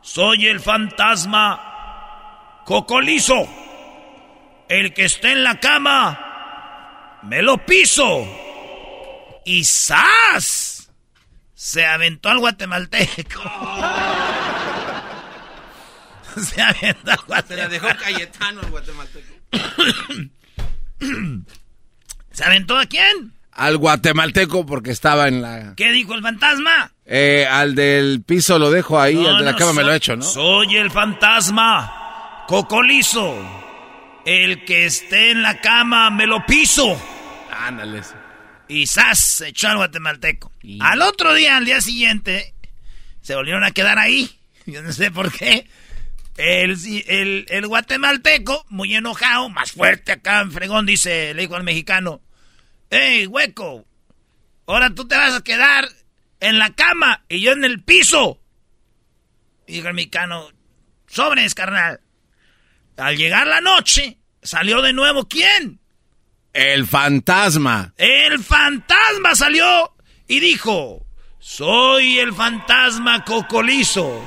Soy el fantasma cocolizo. El que esté en la cama, me lo piso. Y ¡zas! Se aventó al guatemalteco. Se aventó al guatemalteco. Se la dejó Cayetano el guatemalteco. ¿Se aventó a quién? Al guatemalteco porque estaba en la. ¿Qué dijo el fantasma? Eh, al del piso lo dejo ahí, No, al de la no, cama me lo echo, ¿no? Soy el fantasma cocolizo. El que esté en la cama me lo piso. Ándale. Y ¡zas! Se echó al guatemalteco. Al otro día, al día siguiente, se volvieron a quedar ahí. Yo no sé por qué. El, el, el guatemalteco, muy enojado, más fuerte acá en fregón, dice, le dijo al mexicano, ¡Ey, hueco! Ahora tú te vas a quedar en la cama y yo en el piso. Y dijo el mexicano, sobres, carnal. Al llegar la noche, salió de nuevo, ¿quién? El fantasma. El fantasma salió y dijo, soy el fantasma cocolizo.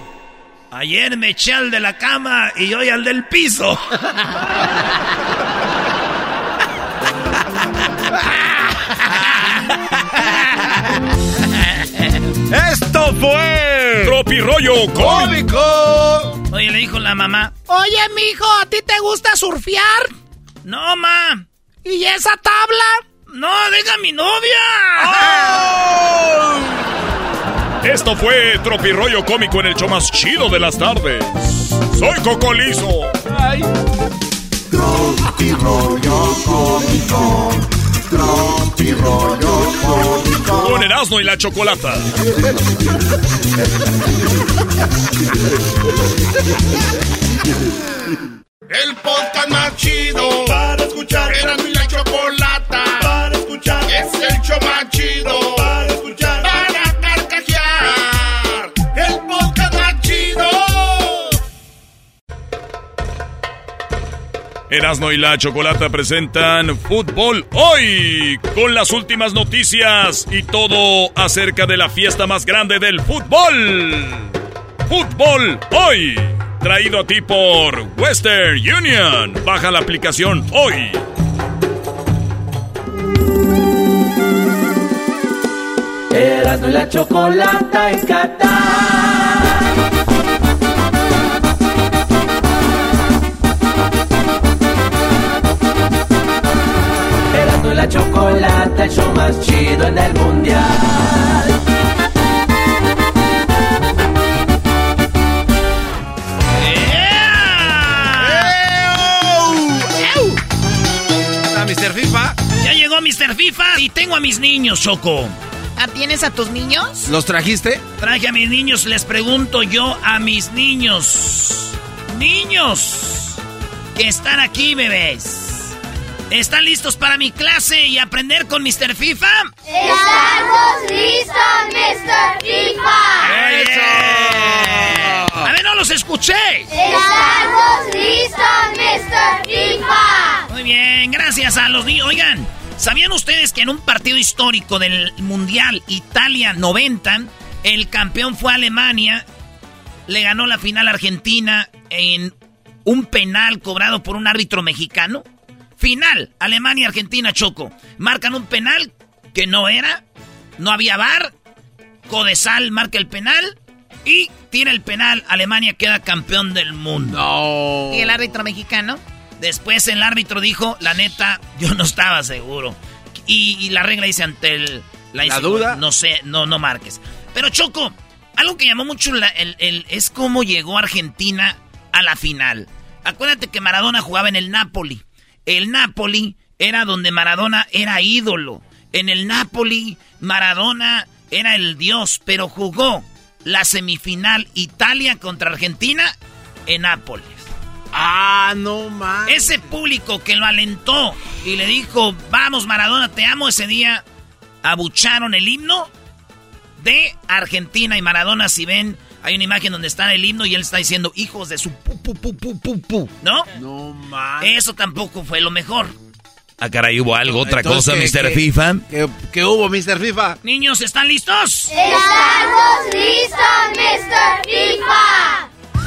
Ayer me eché al de la cama y hoy al del piso. Esto fue. Tropi rollo cómico. Oye, le dijo la mamá, oye, mijo, ¿a ti te gusta surfear? No, ma. ¿Y esa tabla? No, deja mi novia. Esto fue Tropi rollo cómico en el show más chido de las tardes. Soy Cocolizo. Rollo cómico. Tropi rollo cómico. Con Erasmo y la Chocolata. El podcast más chido para escuchar. Era mi la chocolata para escuchar. Es el show más chido para escuchar. Para carcajear. El podcast más chido. Erasno y la Chocolata presentan Fútbol Hoy con las últimas noticias y todo acerca de la fiesta más grande del fútbol. Fútbol Hoy, traído a ti por Western Union. Baja la aplicación hoy. Erasmo y la chocolata en Qatar. Erasmo y la chocolata, el show más chido en el mundial. Llegó Mr. FIFA y tengo a mis niños, Choco. ¿Ah, ¿Tienes a tus niños? ¿Los trajiste? Traje a mis niños, les pregunto yo a mis niños. Niños que están aquí, bebés. ¿Están listos para mi clase y aprender con Mr. FIFA? ¡Estamos listos, Mr. FIFA! ¡Eso! A ver, no los escuché. ¡Estamos listos, Mr. FIFA! Muy bien, gracias a los niños. Oigan, ¿sabían ustedes que en un partido histórico del Mundial Italia 90, el campeón fue Alemania, le ganó la final a Argentina en un penal cobrado por un árbitro mexicano? Final, Alemania-Argentina Choco. Marcan un penal que no era, no había bar, Codesal marca el penal y tira el penal, Alemania queda campeón del mundo. ¿Y el árbitro mexicano? Después el árbitro dijo, la neta, yo no estaba seguro. Y, y la regla dice ante el, ¿La duda? No sé, no, no marques. Pero Choco, algo que llamó mucho la- el, el- es cómo llegó Argentina a la final. Acuérdate que Maradona jugaba en el Napoli. El Napoli era donde Maradona era ídolo. En el Napoli, Maradona era el dios, pero jugó la semifinal Italia contra Argentina en Nápoles. Ah, no más. Ese público que lo alentó y le dijo, vamos Maradona, te amo ese día, abucharon el himno de Argentina y Maradona, si ven, hay una imagen donde está el himno y él está diciendo, hijos de su pu, pu, pu, pu, pu, pu", ¿no? No más. Eso tampoco fue lo mejor. Ah, caray, hubo algo, otra Entonces, cosa, ¿qué- Mr. qué- FIFA. ¿Qué, qué hubo, Mr. FIFA? Niños, ¿están listos? ¡Estamos listos, Mr. FIFA!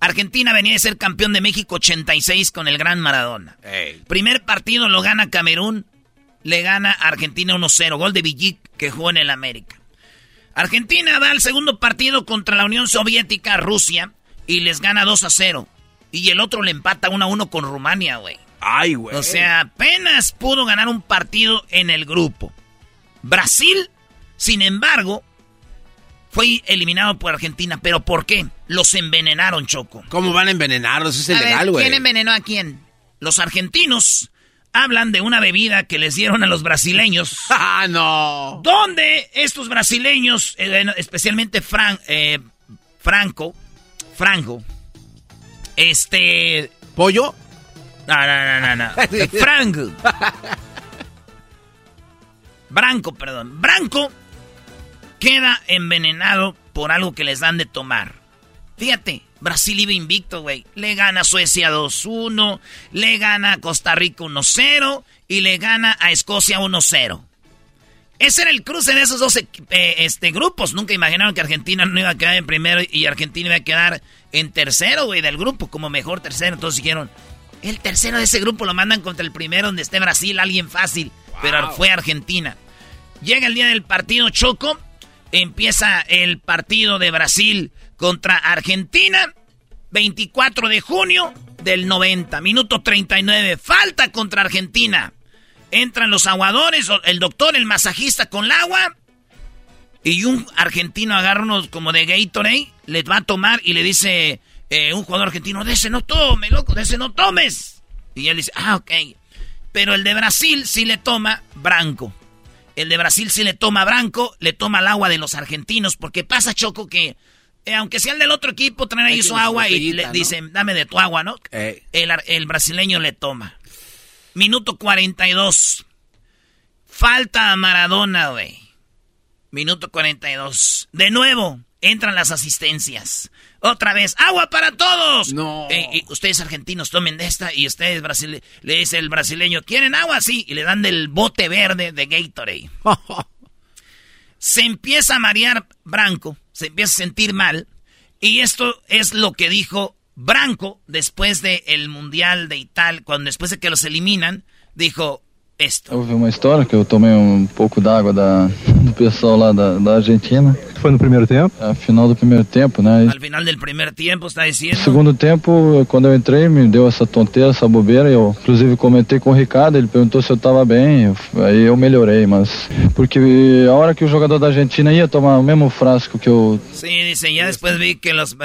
Argentina venía de ser campeón de México 86 con el gran Maradona. Primer partido lo gana Camerún, le gana Argentina 1-0, gol de Villic que jugó en el América. Argentina da el segundo partido contra la Unión Soviética, Rusia, y les gana 2-0. Y el otro le empata 1-1 con Rumania, güey. Ay, güey. O sea, apenas pudo ganar un partido en el grupo. Brasil, sin embargo, fue eliminado por Argentina. ¿Pero por qué? Los envenenaron, Choco. ¿Cómo van a envenenarlos? Es ilegal, güey. ¿Quién envenenó a quién? Los argentinos hablan de una bebida que les dieron a los brasileños. ¡Ah, no! Donde estos brasileños, eh, especialmente Fran- eh, Franco, Franco, este... ¿Pollo? No, no, no, no, no. Franco. Branco, perdón. Branco queda envenenado por algo que les dan de tomar. Fíjate, Brasil iba invicto, güey. Le gana a Suecia 2-1, le gana a Costa Rica 1-0 y le gana a Escocia 1-0. Ese era el cruce de esos dos eh, este, grupos. Nunca imaginaron que Argentina no iba a quedar en primero y Argentina iba a quedar en tercero, güey, del grupo, como mejor tercero. Entonces dijeron, el tercero de ese grupo lo mandan contra el primero donde esté Brasil, alguien fácil. Pero fue Argentina. Llega el día del partido Choco, empieza el partido de Brasil contra Argentina, 24 de junio del 90, minuto 39, falta contra Argentina. Entran los aguadores, el doctor, el masajista con el agua. Y un argentino agarra unos como de Gatorade, les va a tomar y le dice eh, un jugador argentino, de ese no tome, loco, de ese no tomes. Y él dice, ah, ok. Pero el de Brasil sí le toma Branco. El de Brasil sí le toma Branco, le toma el agua de los argentinos, porque pasa, Choco, que eh, aunque sea el del otro equipo, traen ahí su agua y le dicen, dame de tu agua, ¿no? El, el brasileño le toma. Minuto 42. Falta a Maradona, güey. Minuto 42. De nuevo, entran las asistencias. Otra vez, agua para todos. No. Eh, ustedes argentinos tomen de esta y ustedes brasileños, le dice el brasileño, ¿quieren agua? Sí. Y le dan del bote verde de Gatorade. se empieza a marear Branco, se empieza a sentir mal. Y esto es lo que dijo Branco, después del Mundial de Italia, cuando después de que los eliminan, dijo esto. Houve uma história que eu tomei um pouco d'água da, do pessoal lá da, da Argentina. Foi no primeiro tempo? A final do primeiro tempo, né? Al final del primer tiempo, está diciendo. No segundo tempo, quando eu entrei, me deu essa tonteira, essa bobeira. Eu, inclusive, comentei com o Ricardo, ele perguntou se eu estava bem. Eu, aí eu melhorei, mas. Porque a hora que o jogador da Argentina ia tomar o mesmo frasco que eu. Sí, dice, ya después vi que los,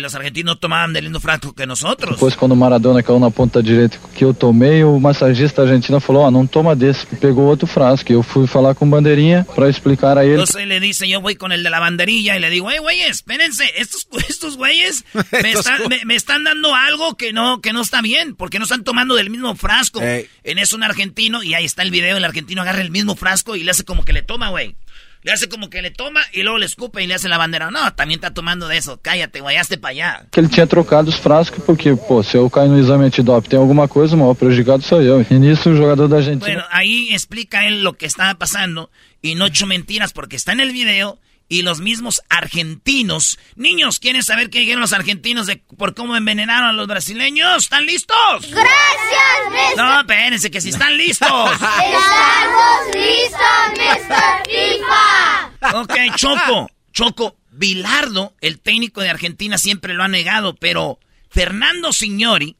los argentinos tomaban del mismo frasco que nosotros. Depois, quando o Maradona caiu na ponta direita que eu tomei, o massagista argentino falou: Ó, oh, não toma desse. Pegou outro frasco. Eu fui falar com o bandeirinha para explicar a ele. Entonces le dice, yo voy con el de la banderilla y le digo, hey, güeyes, espérense, estos, estos güeyes me, están, me, me, están dando algo que no, que no está bien, porque no están tomando del mismo frasco. Hey. En eso un argentino, y ahí está el video, el argentino agarra el mismo frasco y le hace como que le toma, güey. Le hace como que le toma y luego le escupe y le hace la bandera. No, también está tomando de eso. Cállate, guayaste para allá. Que ele tinha trocado os frascos porque, pô, se eu cair no exame antidoping tem alguma coisa, o maior prejudicado sou eu. E nisso o jogador da Argentina... Bueno, ahí explica él lo que estaba pasando y no echo mentiras porque está en el video y los mismos argentinos. Niños, ¿quieren saber qué dijeron los argentinos de por cómo envenenaron a los brasileños? ¿Están listos? Gracias, Mr. No, espérense, que si están listos. Estamos listos, Mr. FIFA. Ok, Choco, Choco, Bilardo, el técnico de Argentina, siempre lo ha negado, pero Fernando Signori,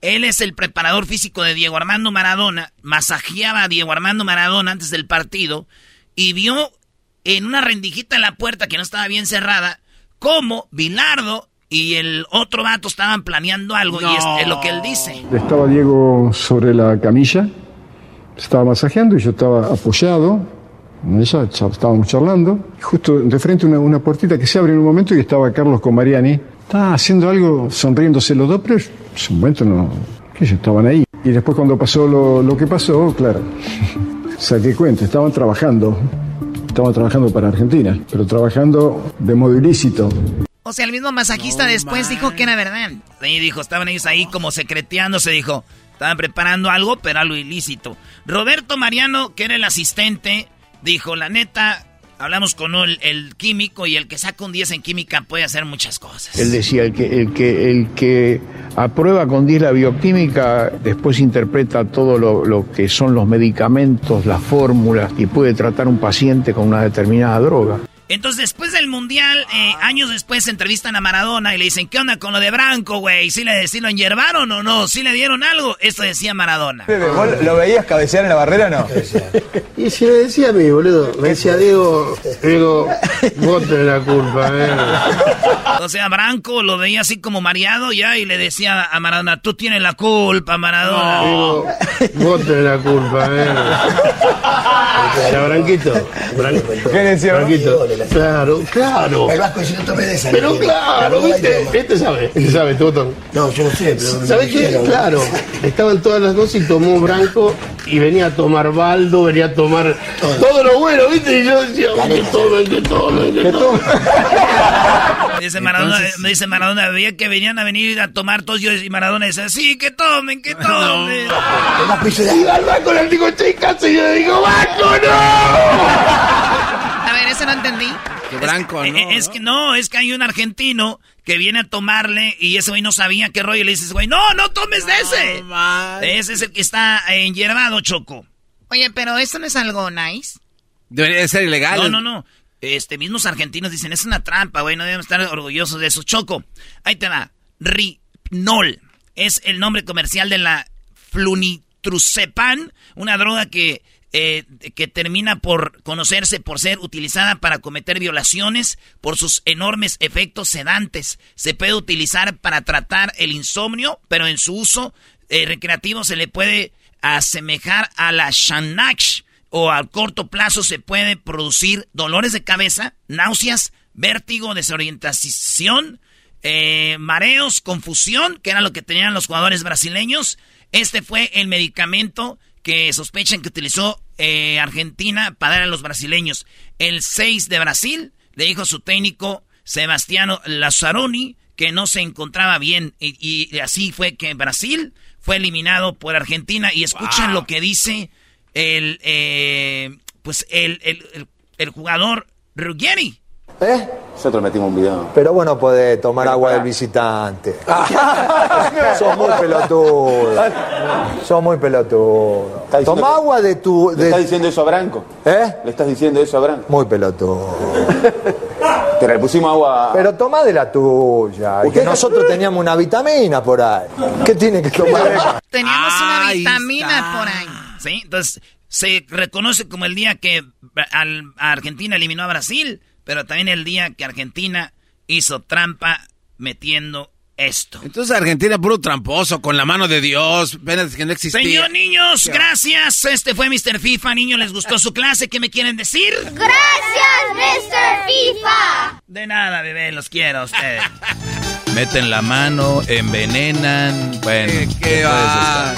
él es el preparador físico de Diego Armando Maradona, masajeaba a Diego Armando Maradona antes del partido y vio en una rendijita en la puerta que no estaba bien cerrada, como Bilardo y el otro vato estaban planeando algo y es, lo que él dice. Estaba Diego sobre la camilla, estaba masajeando y yo estaba apoyado, ella estábamos charlando, justo de frente una, una puertita que se abre en un momento y estaba Carlos con Mariani, estaba haciendo algo, sonriéndose los dos, pero en ese momento no, que ellos estaban ahí. Y después cuando pasó lo, lo que pasó, claro, saqué cuenta, estaban trabajando estaba trabajando para Argentina, pero trabajando de modo ilícito. O sea, el mismo masajista no, después man. dijo que era verdad. Y dijo, estaban ellos ahí como secreteándose, dijo, estaban preparando algo, pero algo ilícito. Roberto Mariano, que era el asistente, dijo, la neta, hablamos con el, el, químico y el que saca un 10 en química puede hacer muchas cosas. Él decía, el que, el que, el que aprueba con 10 la bioquímica, después interpreta todo lo, lo que son los medicamentos, las fórmulas y puede tratar un paciente con una determinada droga. Entonces, después del Mundial, eh, años después, entrevistan a Maradona y le dicen, ¿qué onda con lo de Branco, güey? ¿Sí, le, ¿Sí lo enyerbaron o no? ¿Sí le dieron algo? Esto decía Maradona. ¿Vos lo veías cabecear en la barrera o no? y si le decía a mí, boludo. Me decía, Diego, Diego, vos tenés la culpa, eh. O sea, Branco lo veía así como mareado ya y le decía a Maradona, tú tienes la culpa, Maradona. No. Vos tenés la culpa, eh. Era Branquito. Bran... ¿Qué decía Branquito? Claro, claro. El vasco dice, no tomé de esa. Pero claro, ¿viste? Este sabe, este sabe, Toto. No, yo no sé, pero... ¿Sabes qué? Claro, estaban todas las dos y tomó Branco y venía a tomar Baldo, venía a tomar todo, todo lo bueno, ¿viste? Y yo decía, que tomen, que tomen, que tomen. Dice Maradona, Entonces, me dice Maradona, veía que venían a venir a tomar todos yo y Maradona dice, sí, que tomen, que tomen. Y al banco le digo, chicas, y yo le digo, banco, no. A ver, eso no entendí. Que Branco, Eh, ¿no? eh, es que no, es que hay un argentino que viene a tomarle y ese güey no sabía qué rollo. Y le dices, güey, no, no tomes de ese. Ese es el que está enhierbado, Choco. Oye, pero esto no es algo nice. Debería ser ilegal. No, no, no. Este, mismos argentinos dicen, es una trampa, güey, no debemos estar orgullosos de eso. Choco, ahí te va. Rinol es el nombre comercial de la flunitruzepan, una droga que, eh, que termina por conocerse por ser utilizada para cometer violaciones por sus enormes efectos sedantes. Se puede utilizar para tratar el insomnio, pero en su uso eh, recreativo se le puede asemejar a la Xanax o a corto plazo se puede producir dolores de cabeza, náuseas, vértigo, desorientación, eh, mareos, confusión, que era lo que tenían los jugadores brasileños. Este fue el medicamento que sospechan que utilizó eh, Argentina para dar a los brasileños. El 6 de Brasil le dijo a su técnico Sebastiano Lazzaroni que no se encontraba bien y, y así fue que Brasil fue eliminado por Argentina y escuchen lo que dice el eh, pues el, el, el- el jugador Ruggeri. ¿Eh? Nosotros metimos un video. Pero bueno, podés tomar agua del visitante. Sos muy pelotudo. Sos muy pelotudo. Toma agua de tu. ¿Le De... estás diciendo eso a Branco? ¿Eh? ¿Le estás diciendo eso a Branco? Muy pelotudo. Te le pusimos agua. Pero toma de la tuya. Y que nosotros teníamos una vitamina por ahí. ¿Qué tiene que tomar? Teníamos una vitamina por ahí. Sí, entonces se reconoce como el día que al- a Argentina eliminó a Brasil, pero también el día que Argentina hizo trampa metiendo esto. Entonces Argentina puro tramposo, con la mano de Dios, penas que no existía. Señor niños, Qué gracias. Este fue Mr. FIFA. Niños, ¿les gustó su clase? ¿Qué me quieren decir? Gracias, Mr. FIFA. De nada, bebé, los quiero a ustedes. Meten la mano, envenenan. Bueno, qué entonces va.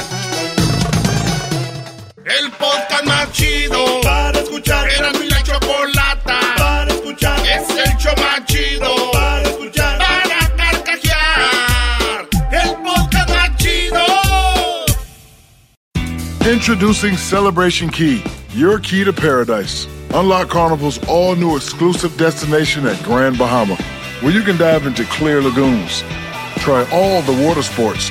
Está. El podcast más chido para escuchar. Era mi la chocolata para escuchar. Es el show más chido para escuchar. Para carcajear. El podcast más chido. Introducing Celebration Key, your key to paradise. Unlock Carnival's all new exclusive destination at Grand Bahama, where you can dive into clear lagoons, try all the water sports,